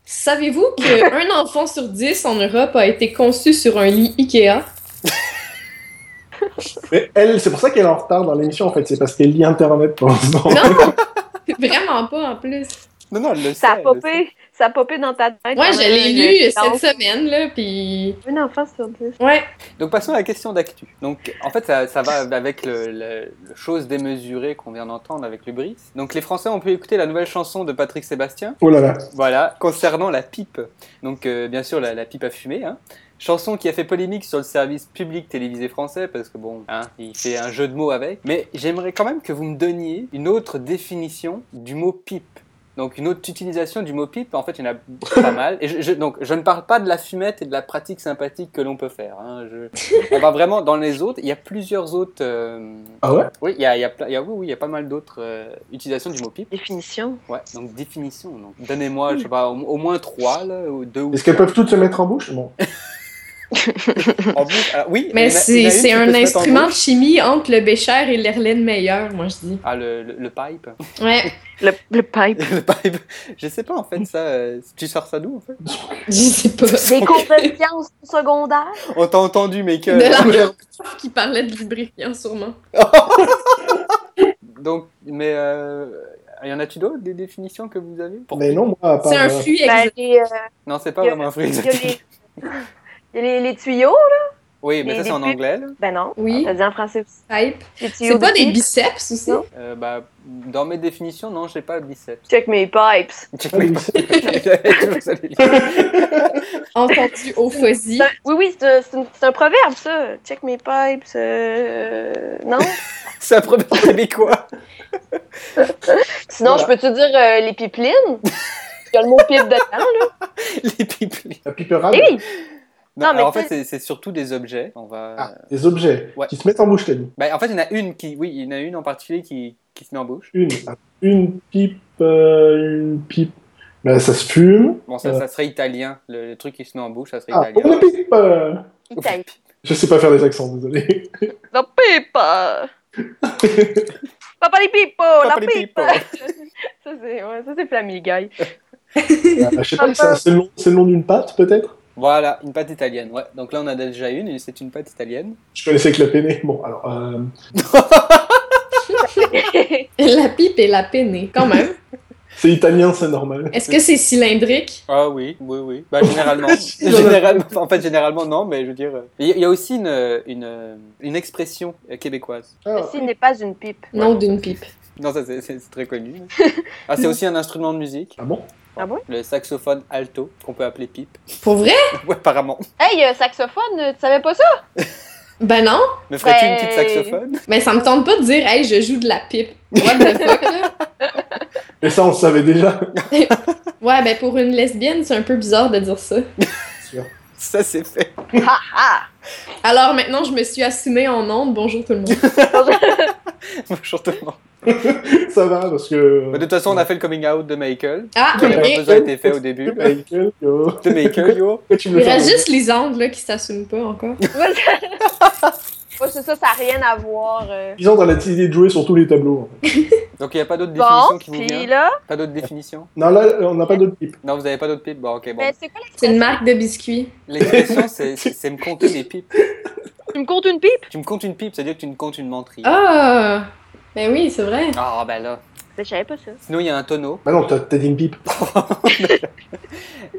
Speaker 2: Savez-vous qu'un enfant sur dix en Europe a été conçu sur un lit Ikea?
Speaker 3: Mais elle, c'est pour ça qu'elle est en retard dans l'émission, en fait. C'est parce qu'elle lit Internet pour l'instant.
Speaker 2: Non! Vraiment pas en plus.
Speaker 1: Non, non, elle le
Speaker 4: Ça a
Speaker 1: sait, sait.
Speaker 4: popé, ça a popé dans ta tête.
Speaker 2: Ouais, je
Speaker 4: pendant
Speaker 2: l'ai
Speaker 4: le
Speaker 2: lu cette semaine, là, pis...
Speaker 4: Un enfant sur dix.
Speaker 2: Ouais.
Speaker 1: Donc passons à la question d'actu. Donc en fait ça, ça va avec le, le- le chose démesurée qu'on vient d'entendre avec le bris. Donc les Français ont pu écouter la nouvelle chanson de Patrick Sébastien.
Speaker 3: Oh là là.
Speaker 1: Voilà, concernant la pipe. Donc euh, bien sûr la, la pipe à fumer. Hein. Chanson qui a fait polémique sur le service public télévisé français parce que bon, hein, il fait un jeu de mots avec. Mais j'aimerais quand même que vous me donniez une autre définition du mot pipe. Donc une autre utilisation du mot pipe, en fait il y en a pas mal. Et je, je- donc je ne parle pas de la fumette et de la pratique sympathique que l'on peut faire. hein. Je- on va vraiment dans les autres. Il y a plusieurs autres. euh,
Speaker 3: Ah ouais?
Speaker 1: Oui, il y a, il y a il y a- oui, oui, il y a pas mal d'autres euh, utilisations du mot pipe.
Speaker 4: Définition?
Speaker 1: Ouais, donc définition. Donc donnez-moi, je sais pas, au, au moins trois là, ou deux
Speaker 3: Est-ce qu'elles peuvent toutes se mettre en bouche? Bon.
Speaker 1: En alors, oui.
Speaker 2: Mais c'est un instrument de chimie entre le bécher et l'Herlaine meilleur, moi je dis.
Speaker 1: Ah, le, le, le pipe.
Speaker 2: Ouais,
Speaker 4: Le, le pipe.
Speaker 1: le pipe. Je sais pas en fait ça. euh, Tu sors ça d'où en fait?
Speaker 2: Je sais pas.
Speaker 4: Des cours de sciences secondaires.
Speaker 1: On t'a entendu, mais que.
Speaker 2: De qui parlait de lubrifiant, sûrement.
Speaker 1: Donc, mais euh, y en a-tu d'autres des définitions que vous avez? Pour-
Speaker 3: Mais non, moi, à part.
Speaker 2: C'est un
Speaker 3: euh,
Speaker 2: fruit
Speaker 4: Ben, euh,
Speaker 1: Non, c'est pas
Speaker 4: Il y a-
Speaker 1: vraiment un fruit
Speaker 4: les, tuyaux.
Speaker 1: Oui, mais
Speaker 4: les-
Speaker 1: ça c'est en
Speaker 4: pipes.
Speaker 1: anglais. là.
Speaker 4: Ben non.
Speaker 2: Oui,
Speaker 4: Ça dit en français aussi.
Speaker 2: pipe. C'est pas
Speaker 4: de
Speaker 2: des biceps aussi?
Speaker 4: Non.
Speaker 1: Euh, bah, dans mes définitions, non, j'ai pas biceps.
Speaker 4: Check mes pipes.
Speaker 1: Check mes- lire.
Speaker 2: Entendu au fuzzy.
Speaker 4: Oui, oui, c'est un, proverbe, ça. Check mes pipes. euh, Non?
Speaker 1: C'est un proverbe québécois.
Speaker 4: Sinon,
Speaker 3: Voilà.
Speaker 4: je peux-tu dire euh, les pipelines? Il y a le mot pipe dedans, là.
Speaker 1: Les pipelines.
Speaker 3: La piperade.
Speaker 4: Eh oui!
Speaker 1: Non,
Speaker 4: Non, mais
Speaker 1: en fait, c'est surtout des objets. On va.
Speaker 3: Ah, des objets
Speaker 1: Ouais.
Speaker 3: qui se mettent en bouche, t'as dit.
Speaker 1: Bah, en fait, il y en a une qui, oui, il y en a une en particulier qui, qui se met en bouche.
Speaker 3: Une. Une pipe. euh, une pipe. Ben, ça se fume.
Speaker 1: Bon, ça,
Speaker 3: Euh.
Speaker 1: ça serait italien. Le, le truc qui se met en bouche, ça serait
Speaker 3: Ah,
Speaker 1: italien.
Speaker 3: une pipe. euh,
Speaker 4: Italie.
Speaker 3: Je sais pas faire les accents, désolé.
Speaker 4: La pipe! Papa les pipo! La
Speaker 1: les
Speaker 4: pipe!
Speaker 1: pipo.
Speaker 4: Ça, c'est ouais, ça, c'est Family Guy.
Speaker 3: Euh, je sais pas, c'est le nom, c'est le nom d'une pâte, peut-être?
Speaker 1: Voilà, une pâte italienne. Ouais. Donc là, on a déjà une et c'est une pâte italienne.
Speaker 3: Je connaissais que la penne. Bon, alors. euh,
Speaker 2: La pipe et la peinée, quand même.
Speaker 3: c'est italien, c'est normal.
Speaker 2: Est-ce que c'est cylindrique?
Speaker 1: Ah oui, oui, oui. Bah, généralement. généralement en fait, généralement, non, mais je veux dire. euh, Il y, a aussi une, une, une expression québécoise.
Speaker 3: Ah,
Speaker 4: Ceci n'est pas une pipe.
Speaker 2: Non, d'une pipe.
Speaker 1: Non, ça, c'est très connu. Ah, c'est aussi un instrument de musique.
Speaker 3: ah bon?
Speaker 4: Ah bon?
Speaker 1: Le saxophone alto, qu'on peut appeler pipe.
Speaker 2: Pour vrai?
Speaker 1: Ouais, apparemment.
Speaker 4: Hey, euh, saxophone, tu savais pas ça?
Speaker 2: Ben non.
Speaker 1: Mais ferais-tu une
Speaker 4: Ben-
Speaker 1: petite saxophone?
Speaker 2: Mais ça me tente pas de dire, hey, je joue de la pipe. What the fuck, là?
Speaker 3: Mais ça, on le savait déjà.
Speaker 2: Ouais, ben pour une lesbienne, c'est un peu bizarre de dire ça.
Speaker 1: Ça, c'est fait.
Speaker 4: Ha ha!
Speaker 2: Alors maintenant, je me suis assinée en ondes. Bonjour tout le monde.
Speaker 1: Bonjour tout le monde.
Speaker 3: ça va, parce que.
Speaker 1: De toute façon, on a fait le coming out de Michael.
Speaker 2: Ah,
Speaker 1: Qui n'avait pas besoin été fait au début.
Speaker 3: Michael, yo.
Speaker 1: De Michael, yo.
Speaker 3: Pourquoi tu me
Speaker 2: Il reste juste Lisande, là, qui s'assume pas encore.
Speaker 4: Moi, c'est ça, ça n'a rien à voir. euh.
Speaker 3: Ils ont dans la petite idée de jouer sur tous les tableaux. en fait.
Speaker 1: Donc, il n'y a pas d'autres définitions
Speaker 4: Bon,
Speaker 1: qui vous viennent?
Speaker 4: là,
Speaker 1: Pas d'autres définitions?
Speaker 3: Non, là, on n'a pas d'autre pipe.
Speaker 1: Non, vous n'avez pas d'autres pipes? Bon, ok, bon.
Speaker 4: c'est quoi
Speaker 2: C'est une marque de biscuits.
Speaker 1: L'expression, c'est me compter mes pipes.
Speaker 4: Tu me comptes une pipe?
Speaker 1: Tu me comptes une pipe, c'est-à-dire que tu me comptes une menterie.
Speaker 2: Ah! Ben oui, c'est vrai.
Speaker 1: Ah, ben là.
Speaker 4: Mais je savais pas ça.
Speaker 1: Sinon, il y a un tonneau.
Speaker 3: Bah non, t'as t'as dit une pipe.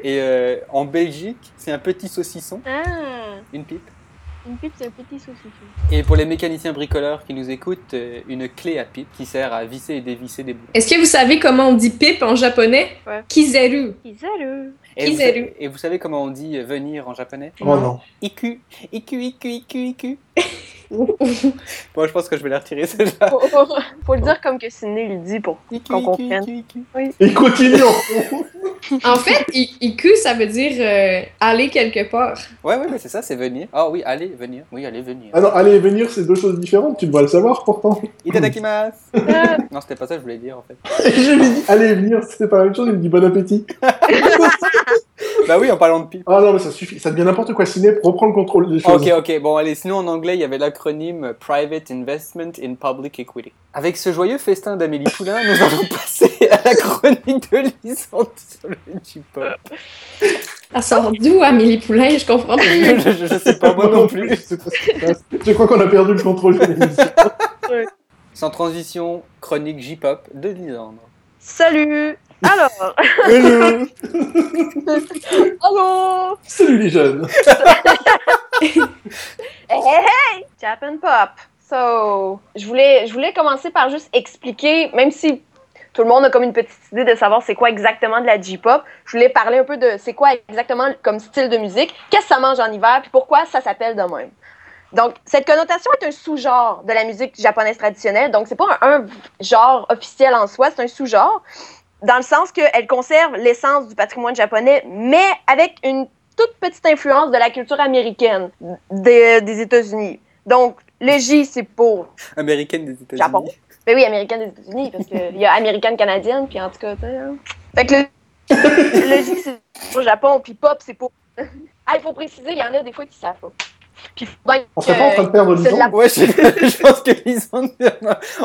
Speaker 1: Et euh, en Belgique, c'est un petit saucisson,
Speaker 4: Ah,
Speaker 1: une pipe.
Speaker 4: une pipe, c'est un petit saucisson.
Speaker 1: Et pour les mécaniciens bricoleurs qui nous écoutent, euh, une clé à pipe qui sert à visser et dévisser des bouts.
Speaker 2: Est-ce que vous savez comment on dit pipe en japonais?
Speaker 4: Ouais.
Speaker 2: Kizaru.
Speaker 4: Kizaru.
Speaker 1: Et vous, et savez comment on dit euh, venir en japonais
Speaker 3: Oh non.
Speaker 1: Iku, iku, iku, iku, iku. Bon, je pense que je vais la retirer celle-là.
Speaker 4: Faut, faut le dire comme que Sidney le dit pour qu'on
Speaker 1: iku,
Speaker 4: comprenne.
Speaker 1: iku, iku.
Speaker 3: Et continuons
Speaker 2: En fait, i- iku, ça veut dire euh, aller quelque part.
Speaker 1: Ouais, ouais, mais c'est ça, c'est venir. Ah oui, allez. aller venir. Oui, aller venir.
Speaker 3: Ah non, aller et venir, c'est deux choses différentes, tu devrais le savoir pourtant.
Speaker 1: Itadakimasu Non, c'était pas ça que je voulais dire en fait.
Speaker 3: Je lui ai dit, aller et venir, c'était pas la même chose, il me dit bon appétit.
Speaker 1: Bah oui, en parlant de pipe.
Speaker 3: Ah non, mais ça suffit, ça devient n'importe quoi, Ciné, reprends le contrôle des choses.
Speaker 1: Ok, ok, bon allez, sinon en anglais il y avait l'acronyme Private Investment in Public Equity. Avec ce joyeux festin d'Amélie Poulain, nous allons passer à la chronique de Lisande sur le J-pop.
Speaker 2: Elle sort d'où, Amélie Poulain? Je comprends pas.
Speaker 1: je, je- je sais pas moi non plus.
Speaker 3: Je crois qu'on a perdu le contrôle de l'émission.
Speaker 1: Sans transition, chronique J-pop de Lisandre.
Speaker 4: Salut! Alors,
Speaker 3: Hello
Speaker 4: allô!
Speaker 3: Salut les jeunes
Speaker 4: Hey, hey, hey! Japan Pop! So, je voulais, je voulais commencer par juste expliquer, même si tout le monde a comme une petite idée de savoir c'est quoi exactement de la J-pop, je voulais parler un peu de c'est quoi exactement comme style de musique, qu'est-ce que ça mange en hiver, puis pourquoi ça s'appelle de même. Donc, cette connotation est un sous-genre de la musique japonaise traditionnelle, donc c'est pas un, un genre officiel en soi, c'est un sous-genre, dans le sens qu'elle conserve l'essence du patrimoine japonais, mais avec une toute petite influence de la culture américaine des, des États-Unis. Donc, le J, c'est pour.
Speaker 1: Américaine des États-Unis.
Speaker 4: Japon. Ben oui, américaine des États-Unis, parce qu'il y a américaine canadienne, puis en tout cas, tu sais. hein. Fait que le, le J, c'est pour Japon, puis pop, c'est pour. Ah, il faut préciser, il y en a des fois qui savent pas. Puis,
Speaker 3: On serait pas en train de perdre
Speaker 4: c'est de
Speaker 3: Lison
Speaker 4: la-
Speaker 1: Ouais, je, je pense que Lisandre,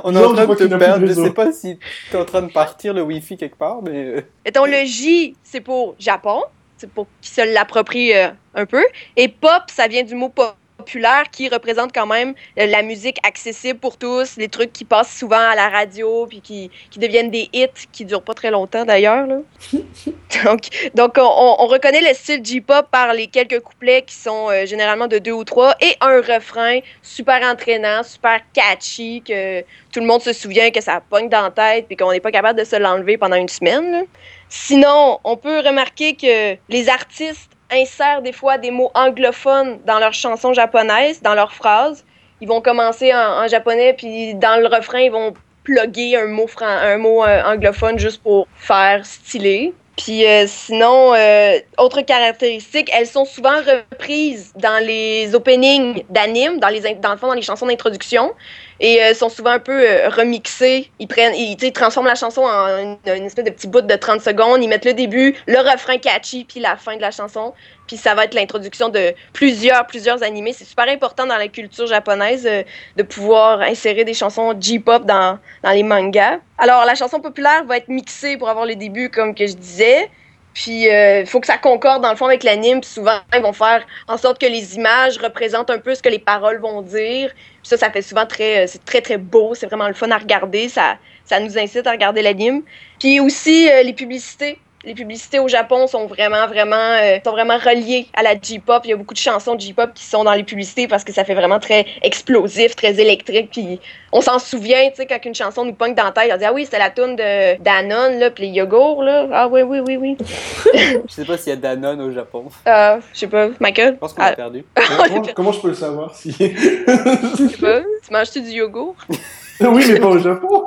Speaker 1: on est en
Speaker 3: je
Speaker 1: train de te perdre. Je sais pas si t'es en train de partir le Wi-Fi quelque part, mais. euh,
Speaker 4: Mettons, le J, c'est pour Japon, c'est pour qu'ils se l'approprient euh, un peu. Et pop, ça vient du mot po- populaire qui représente quand même euh, la musique accessible pour tous, les trucs qui passent souvent à la radio, puis qui, qui deviennent des hits qui durent pas très longtemps d'ailleurs. donc, donc on, on- on reconnaît le style J-pop par les quelques couplets qui sont euh, généralement de deux ou trois et un refrain super entraînant, super catchy, que tout le monde se souvient que ça pogne dans la tête puis qu'on n'est pas capable de se l'enlever pendant une semaine. là. Sinon, on peut remarquer que les artistes insèrent des fois des mots anglophones dans leurs chansons japonaises, dans leurs phrases. Ils vont commencer en, japonais, puis dans le refrain, ils vont plugger un mot, fran- un mot euh, anglophone juste pour faire stylé. Puis euh, sinon, euh, autre caractéristique, elles sont souvent reprises dans les openings d'animes, dans dans le fond dans les chansons d'introduction, et euh, sont souvent un peu euh, remixées. Ils prennent, ils, transforment la chanson en une, une espèce de petit bout de 30 secondes. Ils mettent le début, le refrain catchy, puis la fin de la chanson. Puis ça va être l'introduction de plusieurs, plusieurs animés. C'est super important dans la culture japonaise euh, de pouvoir insérer des chansons J-pop dans, dans les mangas. Alors, la chanson populaire va être mixée pour avoir le début, comme que je disais. Puis, il faut que ça concorde dans le fond avec l'anime. Puis souvent, ils vont faire en sorte que les images représentent un peu ce que les paroles vont dire. Puis ça, ça fait souvent très, euh, c'est très, très beau. C'est vraiment le fun à regarder. Ça, ça nous incite à regarder l'anime. Puis aussi, euh, les publicités. Les publicités au Japon sont vraiment, vraiment, euh, sont vraiment reliées à la J-pop. Il y a beaucoup de chansons de J-pop qui sont dans les publicités parce que ça fait vraiment très explosif, très électrique. Puis on s'en souvient, tu sais, quand une chanson nous pogne dans la tête, on dit Ah oui, c'est la tune de Danone, là, puis les yogourts, là. Ah oui, oui, oui, oui.
Speaker 1: Je sais pas s'il y a Danone au Japon.
Speaker 4: Euh, je sais pas, Michael?
Speaker 1: Je pense qu'on a
Speaker 4: Ah,
Speaker 1: perdu.
Speaker 3: comment, comment je peux le savoir si...
Speaker 4: je sais pas. Tu manges-tu du yogourt?
Speaker 3: oui, mais pas au Japon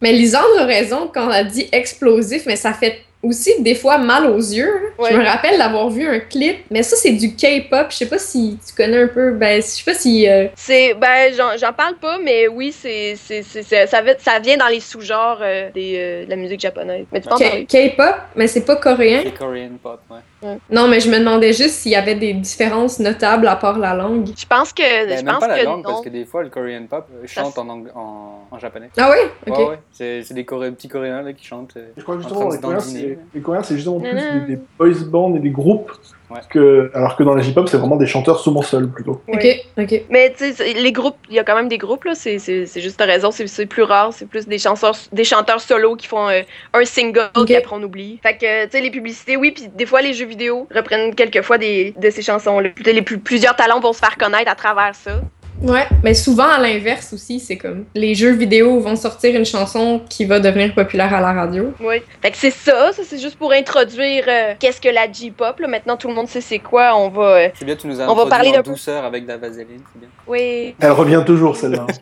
Speaker 2: Mais Lisandre a raison quand elle dit explosif, mais ça fait aussi des fois mal aux yeux. hein.
Speaker 4: Ouais.
Speaker 2: Je me rappelle d'avoir vu un clip, mais ça c'est du K-pop. Je sais pas si tu connais un peu. Ben, je sais pas si. euh,
Speaker 4: C'est, ben, j'en, j'en parle pas, mais oui, c'est, c'est, c'est, c'est- ça, va- ça vient dans les sous-genres euh, des, euh, de la musique japonaise. Mais tu.
Speaker 2: K-pop, mais c'est pas coréen.
Speaker 1: C'est Korean pop, ouais.
Speaker 2: Non, mais je me demandais juste s'il y avait des différences notables à part la langue.
Speaker 4: Je pense que,
Speaker 1: Ben,
Speaker 4: je
Speaker 1: même
Speaker 4: pense
Speaker 1: pas la
Speaker 4: que
Speaker 1: langue,
Speaker 4: non.
Speaker 1: parce que des fois, le Korean pop euh,
Speaker 4: Ça
Speaker 1: chante en, ang- en, en japonais.
Speaker 2: Ah oui? Ok.
Speaker 1: Ouais, ouais. C'est des Coré- petits Coréens là, qui chantent. euh,
Speaker 3: Je crois que
Speaker 1: en
Speaker 3: justement,
Speaker 1: train
Speaker 3: les les Coréens, c'est justement plus des, des boys bands et des groupes,
Speaker 1: Ouais.
Speaker 3: que, alors que dans la J-pop, c'est vraiment des chanteurs souvent seuls, plutôt.
Speaker 2: Ok, ok.
Speaker 4: Mais tu sais, les groupes, il y a quand même des groupes, là, c'est, c'est, c'est juste raison, c'est, c'est plus rare, c'est plus des chanteurs, des chanteurs solos qui font euh, un single
Speaker 2: Ok.
Speaker 4: qu'après on oublie. Fait que, tu sais, les publicités, oui, puis des fois les jeux vidéo reprennent quelquefois des, de ces chansons-là. Les plus, plusieurs talents vont se faire connaître à travers ça.
Speaker 2: Ouais, mais souvent à l'inverse aussi, c'est comme les jeux vidéo vont sortir une chanson qui va devenir populaire à la radio.
Speaker 4: Oui. Fait que c'est ça, ça c'est juste pour introduire euh, qu'est-ce que la J-pop. là. Maintenant tout le monde sait c'est quoi. On va. euh,
Speaker 1: C'est bien, tu nous as
Speaker 4: On va parler
Speaker 1: en
Speaker 4: peu-
Speaker 1: douceur avec de la vaseline, c'est bien.
Speaker 4: Oui.
Speaker 3: Elle revient toujours, celle-là.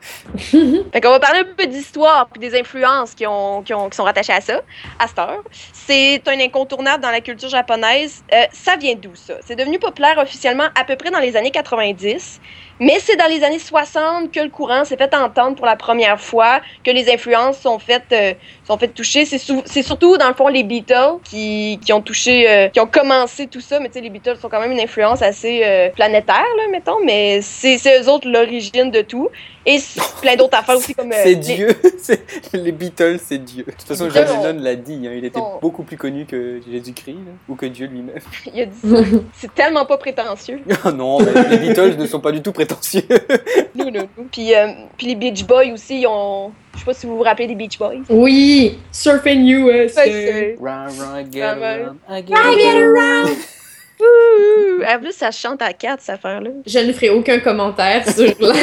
Speaker 4: Fait qu'on va parler un peu d'histoire puis des influences qui, ont, qui, ont, qui sont rattachées à ça, à cette heure. C'est un incontournable dans la culture japonaise. Euh, ça vient d'où, ça? C'est devenu populaire officiellement à peu près dans les années 90, mais c'est dans les années 60 que le courant s'est fait entendre pour la première fois, que les influences sont faites, euh, sont faites toucher. C'est surtout, dans le fond, les Beatles qui, qui ont touché, euh, qui ont commencé tout ça, mais tu sais, les Beatles sont quand même une influence assez euh, planétaire, là, mettons, mais c'est c'est eux autres l'origine de tout. Et plein d'autres affaires aussi comme... euh,
Speaker 1: C'est
Speaker 4: les-
Speaker 1: Dieu, les Beatles, c'est Dieu. De toute façon, John Lennon l'a dit, hein, il était beaucoup plus connu que Jésus-Christ, ou que Dieu lui-même.
Speaker 4: Il a dit ça. C'est tellement pas prétentieux.
Speaker 1: Ah non, mais les Beatles ne sont pas du tout prétentieux.
Speaker 4: Nous, nous. Puis, euh, puis les Beach Boys aussi, ils ont. Je sais pas si vous vous rappelez des Beach Boys.
Speaker 2: Oui, Surfing USA.
Speaker 4: Ouais,
Speaker 1: Run, run, get around, I get around.
Speaker 4: Ouh! En plus, ça chante à quatre, cette affaire-là.
Speaker 2: Je ne ferai aucun commentaire sur la-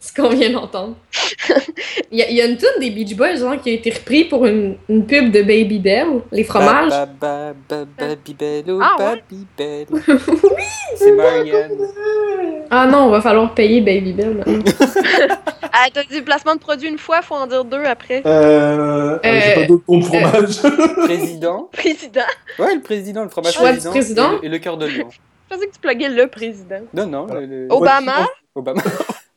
Speaker 2: ce qu'on vient d'entendre. Il y, a- il y a une tune des Beach Boys genre, qui a été reprise pour une, une pub de Baby Bell, les fromages.
Speaker 1: Ba, ba, ba, ba, Babybel, oh,
Speaker 4: Ah ouais?
Speaker 1: Babybel. C'est Marianne.
Speaker 2: Ah non, on va falloir payer Baby Bell.
Speaker 4: Ah, t'as dit placement de produit une fois, faut en dire deux après.
Speaker 3: Euh, euh, J'ai pas d'autres pompes fromage.
Speaker 1: Président.
Speaker 4: Président.
Speaker 1: Ouais, le président, le fromage
Speaker 2: Choix du
Speaker 1: président.
Speaker 2: président.
Speaker 1: Et le, et le cœur de
Speaker 4: Je pensais que tu pluguais le président.
Speaker 1: Non, non, le, le-
Speaker 4: Obama?
Speaker 1: Obama.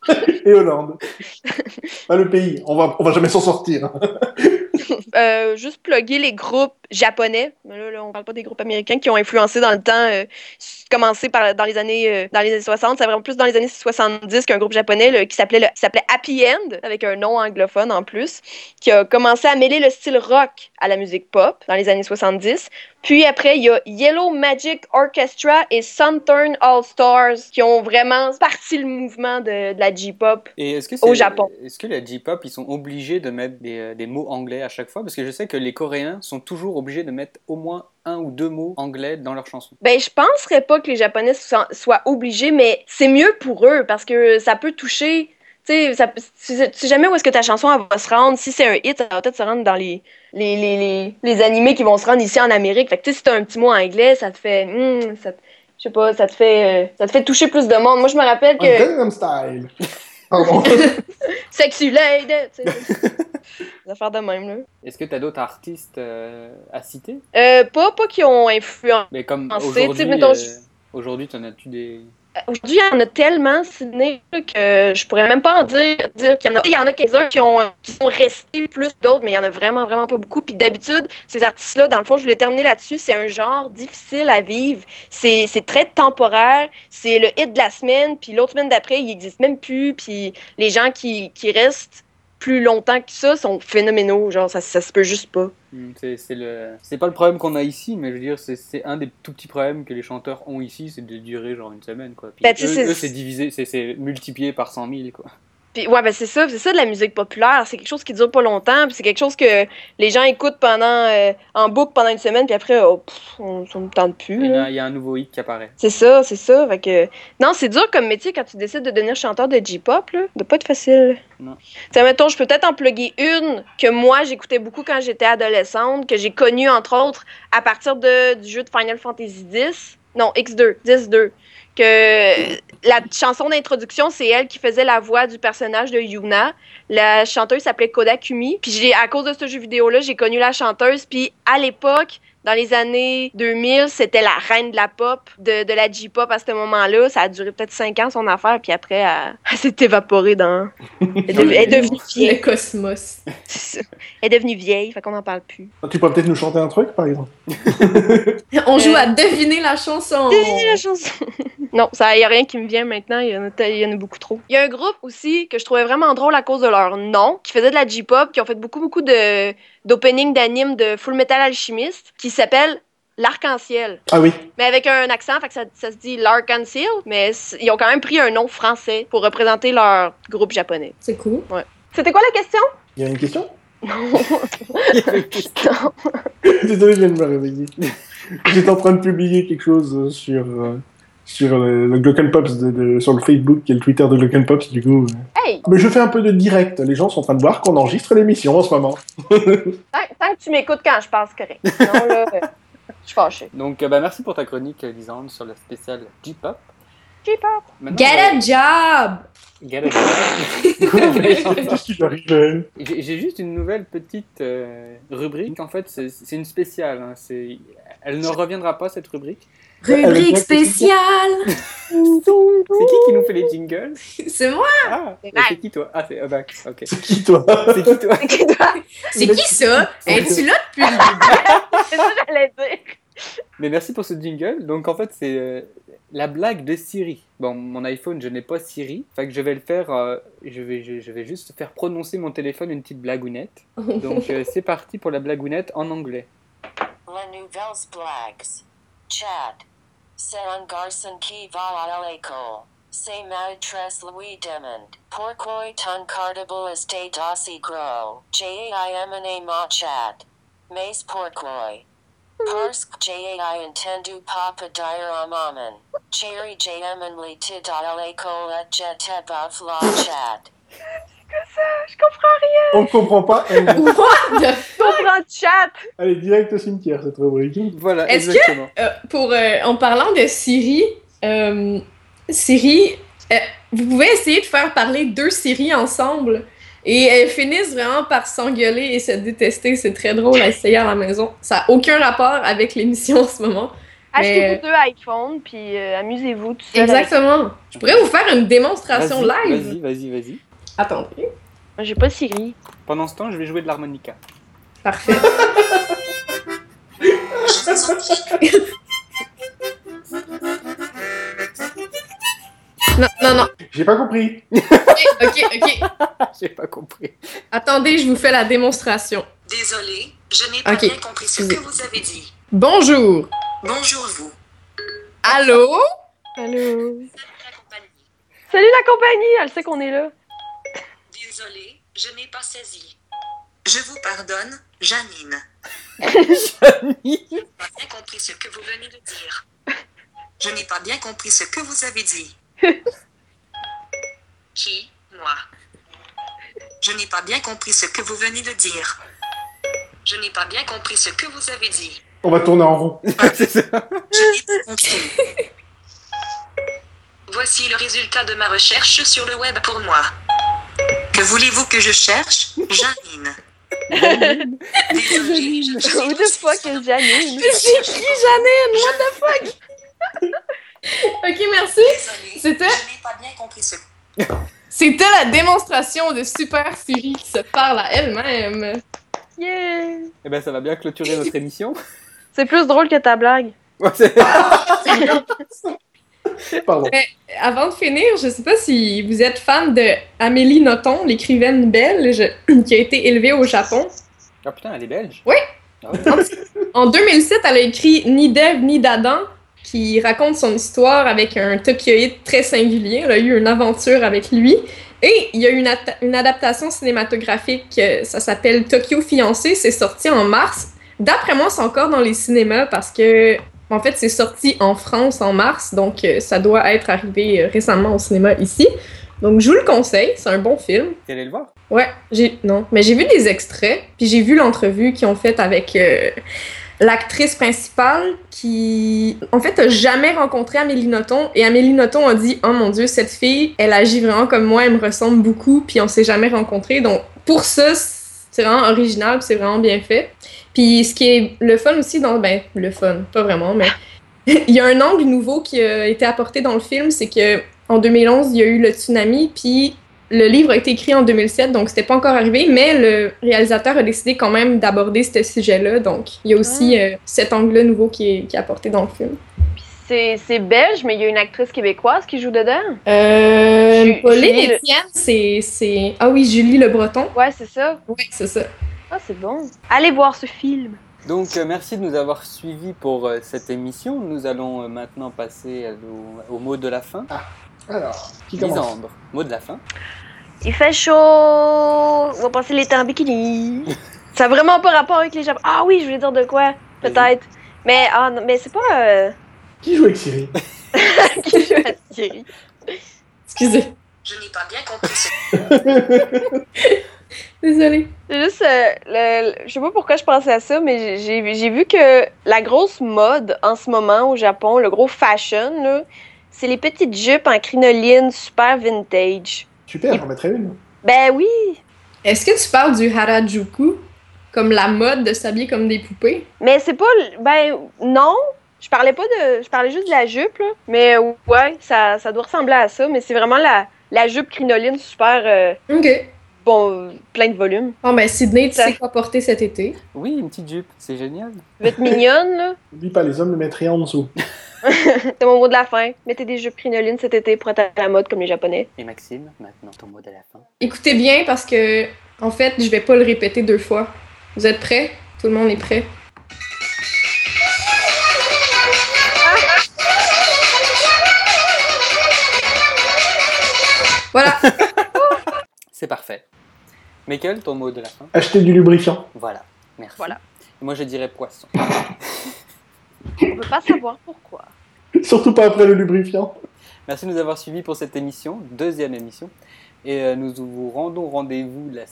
Speaker 3: Et Hollande. Pas le pays. On va, on va jamais s'en sortir.
Speaker 4: Euh, juste plugger les groupes japonais. Mais là, là, on parle pas des groupes américains qui ont influencé dans le temps. Euh, commencé par, dans, les années, euh, dans les années 60. C'est vraiment plus dans les années 70 qu'un groupe japonais là, qui s'appelait le- qui s'appelait Happy End, avec un nom anglophone en plus, qui a commencé à mêler le style rock à la musique pop dans les années 70. Puis après, il y a Yellow Magic Orchestra et Sunturn All Stars qui ont vraiment parti le mouvement de, de la J-pop. Au Japon.
Speaker 1: Est-ce que la J-pop, ils sont obligés de mettre des, euh, des mots anglais à chaque fois? Parce que je sais que les Coréens sont toujours obligés de mettre au moins un ou deux mots anglais dans leurs chansons.
Speaker 4: Ben, je penserais pas que les Japonais soient, soient obligés, mais c'est mieux pour eux parce que ça peut toucher. Tu sais, ça- tu sais tu jamais où est-ce que ta chanson elle va se rendre. Si c'est un hit, ça va peut-être se rendre dans les, les, les, les, les animés qui vont se rendre ici en Amérique. Fait que tu sais, si t'as un petit mot anglais, ça te fait. hmm, ça je sais pas, ça te fait, euh, ça te fait toucher plus de monde. Moi, je me rappelle que.
Speaker 3: Gangnam Style. Pardon.
Speaker 4: Sexy lady! tu sais. Des affaires de même, là.
Speaker 1: Est-ce que tu as d'autres artistes euh, à citer?
Speaker 4: Euh, pas, pas qui ont influencé.
Speaker 1: Mais comme aujourd'hui, euh, aujourd'hui, t'en as-tu des...
Speaker 4: Aujourd'hui, il y en a tellement là, que je pourrais même pas en dire, qu'il y en a. Il y en a quelques-uns qui, qui sont restés plus d'autres, mais il y en a vraiment, vraiment pas beaucoup. Puis d'habitude, ces artistes-là, dans le fond, je voulais terminer là-dessus, c'est un genre difficile à vivre. C'est c'est très temporaire. C'est le hit de la semaine, puis l'autre semaine d'après, il existe même plus. Puis les gens qui, qui restent plus longtemps que ça sont phénoménaux. Genre, ça, ça se peut juste pas.
Speaker 1: Hmm, C'est le... pas le problème qu'on a ici, mais je veux dire, c'est- un des tout petits problèmes que les chanteurs ont ici, c'est de durer genre une semaine, quoi. Puis
Speaker 4: Ben,
Speaker 1: eux,
Speaker 4: c'est-
Speaker 1: divisé, c'est multiplié par 100 000, quoi.
Speaker 4: Puis ouais, ben c'est ça, c'est ça de la musique populaire. C'est quelque chose qui dure pas longtemps, puis c'est quelque chose que les gens écoutent pendant euh, en boucle pendant une semaine, puis après, oh, pff, on, ne tente plus.
Speaker 1: Il y, a, il y a un nouveau hit qui apparaît.
Speaker 4: C'est ça, c'est ça. Fait que... Non, c'est dur comme métier quand tu décides de devenir chanteur de J-pop, là. De pas être facile.
Speaker 1: Non.
Speaker 4: Tu sais, mettons, je peux peut-être en plugger une que moi, j'écoutais beaucoup quand j'étais adolescente, que j'ai connue, entre autres, à partir de, du jeu de Final Fantasy X. Non, X2, 10-2. Que la chanson d'introduction, c'est elle qui faisait la voix du personnage de Yuna. La chanteuse s'appelait Koda Kumi. Puis à cause de ce jeu vidéo-là, j'ai connu la chanteuse. Puis à l'époque, dans les années 2000, c'était la reine de la pop, de, de la J-pop à ce moment-là. Ça a duré peut-être 5 ans son affaire, puis après, elle, elle s'est évaporée dans. Elle est, devenue- elle est devenue
Speaker 2: Le
Speaker 4: vieille.
Speaker 2: cosmos.
Speaker 4: C'est ça. Elle est devenue vieille, fait qu'on n'en parle plus.
Speaker 3: Tu pourrais peut-être nous chanter un truc, par exemple
Speaker 2: On joue
Speaker 4: Euh,
Speaker 2: à deviner la chanson.
Speaker 4: Devinez la chanson. non, ça y a rien qui me vient maintenant, il y, en a, il y en a beaucoup trop. Il y a un groupe aussi que je trouvais vraiment drôle à cause de leur nom, qui faisait de la J-pop, qui ont fait beaucoup beaucoup de d'openings d'animes de Full Metal Alchemist, qui s'appelle L'Arc-en-Ciel.
Speaker 3: Ah oui.
Speaker 4: Mais avec un accent, fait que ça, ça se dit l'Arc-en-Ciel, mais ils ont quand même pris un nom français pour représenter leur groupe japonais.
Speaker 2: C'est cool.
Speaker 4: C'était quoi la question?
Speaker 3: Il y a une question?
Speaker 4: Non.
Speaker 3: Désolé, je viens de me réveiller. J'étais en train de publier quelque chose euh, sur, euh, sur le, le Glockenpops de, de- sur le Facebook et le Twitter de Glockenpops, du coup. euh.
Speaker 4: Hey!
Speaker 3: Mais je fais un peu de direct. Les gens sont en train de voir qu'on enregistre l'émission en ce moment.
Speaker 4: Tant, tant que tu m'écoutes quand je passe, correct. Sinon, là, euh, je suis fâchée.
Speaker 1: Donc, euh, bah, merci pour ta chronique, euh, Lisande, sur le spécial J-pop.
Speaker 4: J-pop.
Speaker 2: Get a job!
Speaker 1: Get a job.
Speaker 3: Qui
Speaker 1: J'ai juste une nouvelle petite euh, rubrique. En fait, c'est une spéciale. hein. C'est- Elle ne reviendra pas, cette rubrique.
Speaker 2: Rubrique spéciale!
Speaker 1: C'est qui qui nous fait les jingles
Speaker 2: C'est moi!
Speaker 1: Ah,
Speaker 4: C'est
Speaker 1: bah, qui toi? Ah, c'est euh, Max, ok.
Speaker 3: C'est qui, toi?
Speaker 1: C'est qui toi?
Speaker 4: C'est qui toi?
Speaker 2: C'est qui ça? Es-tu là depuis le début?
Speaker 4: C'est ça que j'allais dire.
Speaker 1: Mais merci pour ce jingle. Donc, en fait, c'est euh, la blague de Siri. Bon, mon iPhone, je n'ai pas Siri. Fait que je vais le faire. euh, je, vais, je, je vais juste faire prononcer mon téléphone une petite blagounette. Donc, euh, c'est parti pour la blagounette en anglais.
Speaker 7: La Nouvelles Blagues. Chad. C'est un garçon qui va à l'école. C'est maîtresse Louis demande. Pourquoi ton cartable est aussi gros? J-A-I-M-N-A ma Chad. Mais pourquoi? Parce que j'ai entendu papa dire à maman. Chérie j'aime l'étude la Chad.
Speaker 4: Je comprends rien.
Speaker 3: On ne comprend pas. Elle,
Speaker 2: What the
Speaker 4: le chat.
Speaker 3: elle est direct au cimetière, cette rubrique.
Speaker 1: Voilà,
Speaker 2: Est-ce que-
Speaker 1: exactement.
Speaker 2: Euh, pour, euh, en parlant de Siri, euh, Siri, euh, vous pouvez essayer de faire parler deux Siri ensemble et elles finissent vraiment par s'engueuler et se détester. C'est très drôle à essayer à la maison. Ça n'a aucun rapport avec l'émission en ce moment.
Speaker 4: Achetez-vous deux iPhones, puis euh, amusez-vous tout seul. avec-
Speaker 2: Exactement. Je pourrais vous faire une démonstration
Speaker 1: Vas-y,
Speaker 2: live.
Speaker 1: Vas-y, vas-y, vas-y.
Speaker 2: Attendez.
Speaker 4: Moi, J'ai pas Siri.
Speaker 1: Pendant ce temps, je vais jouer de l'harmonica.
Speaker 2: Parfait. non, non, non.
Speaker 3: J'ai pas compris.
Speaker 2: Ok, ok.
Speaker 1: J'ai pas compris.
Speaker 2: Attendez, je vous fais la démonstration.
Speaker 7: Désolé, je n'ai pas
Speaker 2: Ok.
Speaker 7: bien compris ce que vous avez dit.
Speaker 2: Bonjour.
Speaker 7: Bonjour vous.
Speaker 2: Allô?
Speaker 4: Allô?
Speaker 7: La compagnie.
Speaker 4: Salut la compagnie, elle sait qu'on est là.
Speaker 7: Désolé, je n'ai pas saisi. Je vous pardonne, Janine.
Speaker 1: Fanny
Speaker 7: Je n'ai pas bien compris ce que vous venez de dire. Je n'ai pas bien compris ce que vous avez dit. Qui? Moi. Je n'ai pas bien compris ce que vous venez de dire. Je n'ai pas bien compris ce que vous avez dit.
Speaker 3: On va tourner en rond.
Speaker 1: C'est ça.
Speaker 7: Je n'ai pas compris. Voici le résultat de ma recherche sur le web pour moi. Que voulez-vous que je cherche? Janine. Désolé, je ne suis
Speaker 4: Who the fuck is Janine?
Speaker 2: C'est qui, Janine? What the fuck? ok, merci. C'était-
Speaker 7: Je n'ai pas bien compris ce
Speaker 2: C'était la démonstration de Super Siri qui se parle à elle-même.
Speaker 4: Yeah!
Speaker 1: Eh ben, ça va bien clôturer notre émission.
Speaker 4: C'est plus drôle que ta blague.
Speaker 1: Ouais,
Speaker 2: Avant de finir, je sais pas si vous êtes fan de Amélie Nothomb, l'écrivaine belge qui a été élevée au Japon.
Speaker 1: Ah putain, elle est belge.
Speaker 2: Oui.
Speaker 1: Ah.
Speaker 2: En 2007, elle a écrit Ni d'Ève ni d'Adam, qui raconte son histoire avec un Tokyoïde très singulier. Elle a eu une aventure avec lui. Et il y a eu une adaptation cinématographique, euh, ça s'appelle Tokyo Fiancé, c'est sorti en mars. D'après moi, c'est encore dans les cinémas parce que, en fait, c'est sorti en France en mars, donc euh, ça doit être arrivé euh, récemment au cinéma ici. Donc je vous le conseille, c'est un bon film.
Speaker 1: T'es allé le voir?
Speaker 2: Ouais, j'ai non, mais j'ai vu des extraits, puis j'ai vu l'entrevue qu'ils ont faite avec euh, l'actrice principale qui, en fait, a jamais rencontré Amélie Nothomb et Amélie Nothomb a dit "Oh mon Dieu, cette fille, elle agit vraiment comme moi, elle me ressemble beaucoup, puis on s'est jamais rencontrés." Donc pour ça, c'est vraiment original, c'est vraiment bien fait. Puis ce qui est le fun aussi dans ben le fun, pas vraiment, mais il y a un angle nouveau qui a été apporté dans le film, c'est que en 2011, il y a eu le tsunami, puis le livre a été écrit en 2007, donc c'était pas encore arrivé, mais le réalisateur a décidé quand même d'aborder ce sujet-là, donc il y a aussi euh, cet angle-là nouveau qui est, qui est apporté dans le film.
Speaker 4: C'est c'est belge, mais il y a une actrice québécoise qui joue dedans.
Speaker 2: Euh,
Speaker 4: Ju-
Speaker 2: Pauline
Speaker 4: Julie Le-
Speaker 2: Etienne, c'est, c'est... Ah oui, Julie Le Breton.
Speaker 4: Ouais, c'est ça.
Speaker 2: Oui, c'est ça.
Speaker 4: Ah, c'est bon. Allez voir ce film.
Speaker 1: Donc, euh, merci de nous avoir suivis pour euh, cette émission. Nous allons euh, maintenant passer au, au mot de la fin.
Speaker 3: Alors, qui commence
Speaker 1: Lisandre, mot de la fin.
Speaker 4: Il fait chaud. On va passer l'été en bikini. ça a vraiment pas rapport avec les Japon. Ah oui, je voulais dire de quoi Peut-être. Mais, ah, non, mais c'est pas.
Speaker 3: Qui joue avec Siri
Speaker 4: qui joue à Siri.
Speaker 2: Excusez.
Speaker 7: Je n'ai pas bien compris ce
Speaker 2: Désolée.
Speaker 4: C'est juste, euh, le- le- je sais pas pourquoi je pensais à ça, mais j'ai- vu que la grosse mode en ce moment au Japon, le gros fashion, là, c'est les petites jupes en crinoline super vintage.
Speaker 3: Super, j'en mettrais une.
Speaker 4: Ben oui,
Speaker 2: Est-ce que tu parles du Harajuku? Comme la mode de s'habiller comme des poupées?
Speaker 4: mais c'est pas, le- ben non, je parlais pas de, je parlais juste de la jupe là, mais ouais, ça, ça doit ressembler à ça, mais c'est vraiment la, la jupe crinoline super, euh,
Speaker 2: Ok.
Speaker 4: bon, plein de volume.
Speaker 2: Bon, ben, Sydney, tu
Speaker 4: Ça-
Speaker 2: sais quoi porter cet été?
Speaker 1: Oui, une petite jupe, c'est génial.
Speaker 4: Va être mignonne là?
Speaker 3: N'oublie pas, les hommes le mettraient en dessous.
Speaker 4: C'est mon mot de la fin. Mettez des jupes crinolines cet été pour être à la mode comme les Japonais.
Speaker 1: Et Maxime, maintenant ton mot de la fin.
Speaker 2: Écoutez bien parce que, en fait, je vais pas le répéter deux fois. Vous êtes prêts? Tout le monde est prêt? Voilà.
Speaker 1: C'est parfait. Michael, ton mot de la fin.
Speaker 3: Acheter du lubrifiant.
Speaker 1: Voilà, merci.
Speaker 4: Voilà.
Speaker 1: Et moi je dirais poisson.
Speaker 4: On peut pas savoir pourquoi.
Speaker 3: Surtout pas après le lubrifiant.
Speaker 1: Merci de nous avoir suivis pour cette émission, deuxième émission. Et euh, nous vous rendons rendez-vous la...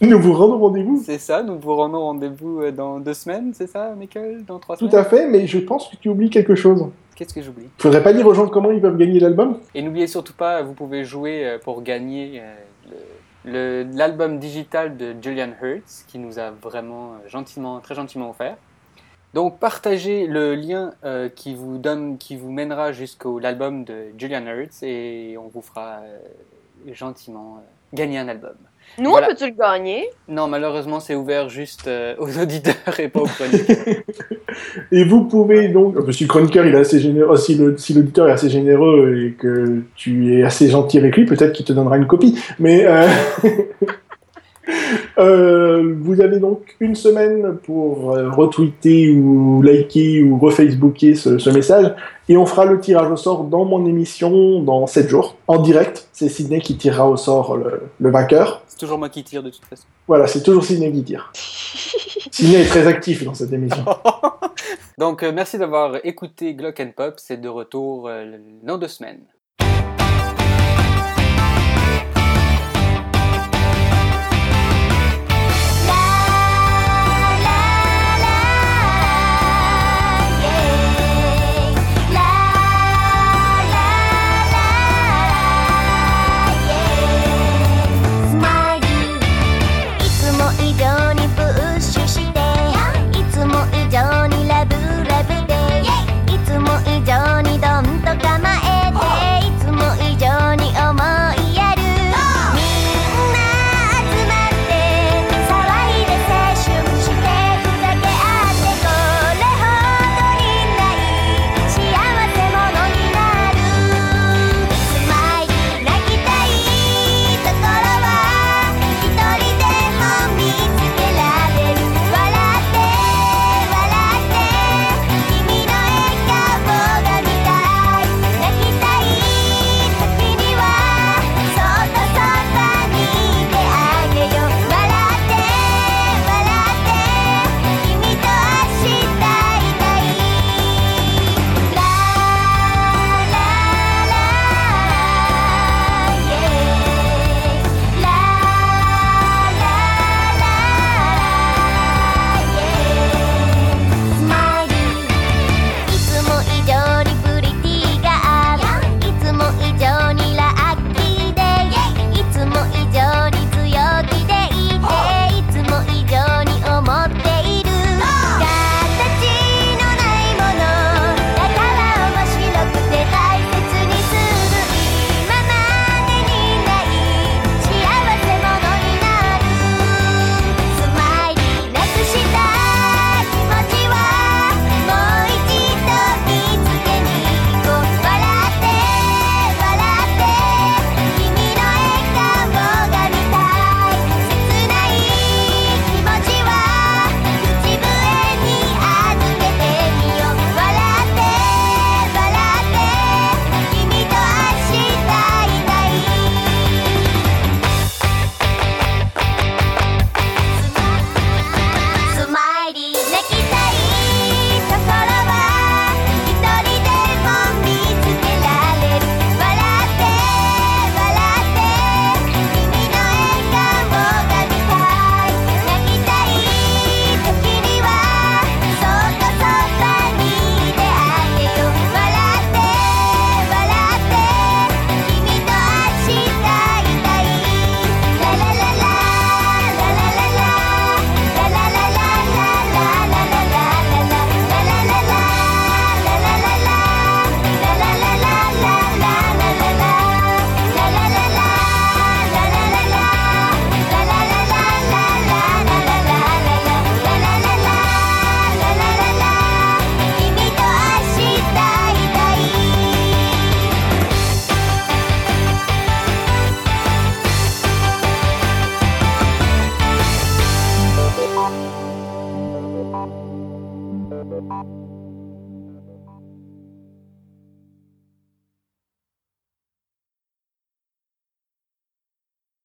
Speaker 3: Nous vous rendons rendez-vous.
Speaker 1: C'est ça, nous vous rendons rendez-vous euh, dans deux semaines, c'est ça, Michael? Dans trois
Speaker 3: Tout
Speaker 1: semaines?
Speaker 3: à fait, mais je pense que tu oublies quelque chose.
Speaker 1: Qu'est-ce que j'oublie?
Speaker 3: Faudrait pas dire aux gens comment ils peuvent gagner l'album?
Speaker 1: Et n'oubliez surtout pas, vous pouvez jouer euh, pour gagner euh, l'album digital de Julian Hertz, qui nous a vraiment euh, gentiment, très gentiment offert. Donc partagez le lien euh, qui vous donne, qui vous mènera jusqu'au l'album de Julian Hertz et on vous fera euh, gentiment euh, gagner un album.
Speaker 4: Nous,
Speaker 1: Voilà.
Speaker 4: on peut-tu le gagner?
Speaker 1: Non, malheureusement, c'est ouvert juste euh, aux auditeurs et pas aux chroniqueurs.
Speaker 3: Et vous pouvez donc, si le chroniqueur il est assez généreux, si l'auditeur est assez généreux et que tu es assez gentil avec lui, peut-être qu'il te donnera une copie. Mais euh, euh, vous avez donc une semaine pour retweeter ou liker ou refacebooker ce, ce message, et on fera le tirage au sort dans mon émission dans 7 jours, en direct. C'est Sydney qui tirera au sort le, le vainqueur.
Speaker 1: C'est toujours moi qui tire de toute façon.
Speaker 3: Voilà, c'est toujours Sydney qui tire. Sydney est très actif dans cette émission.
Speaker 1: Donc, euh, merci d'avoir écouté Glock and Pop. C'est de retour euh, dans deux semaines.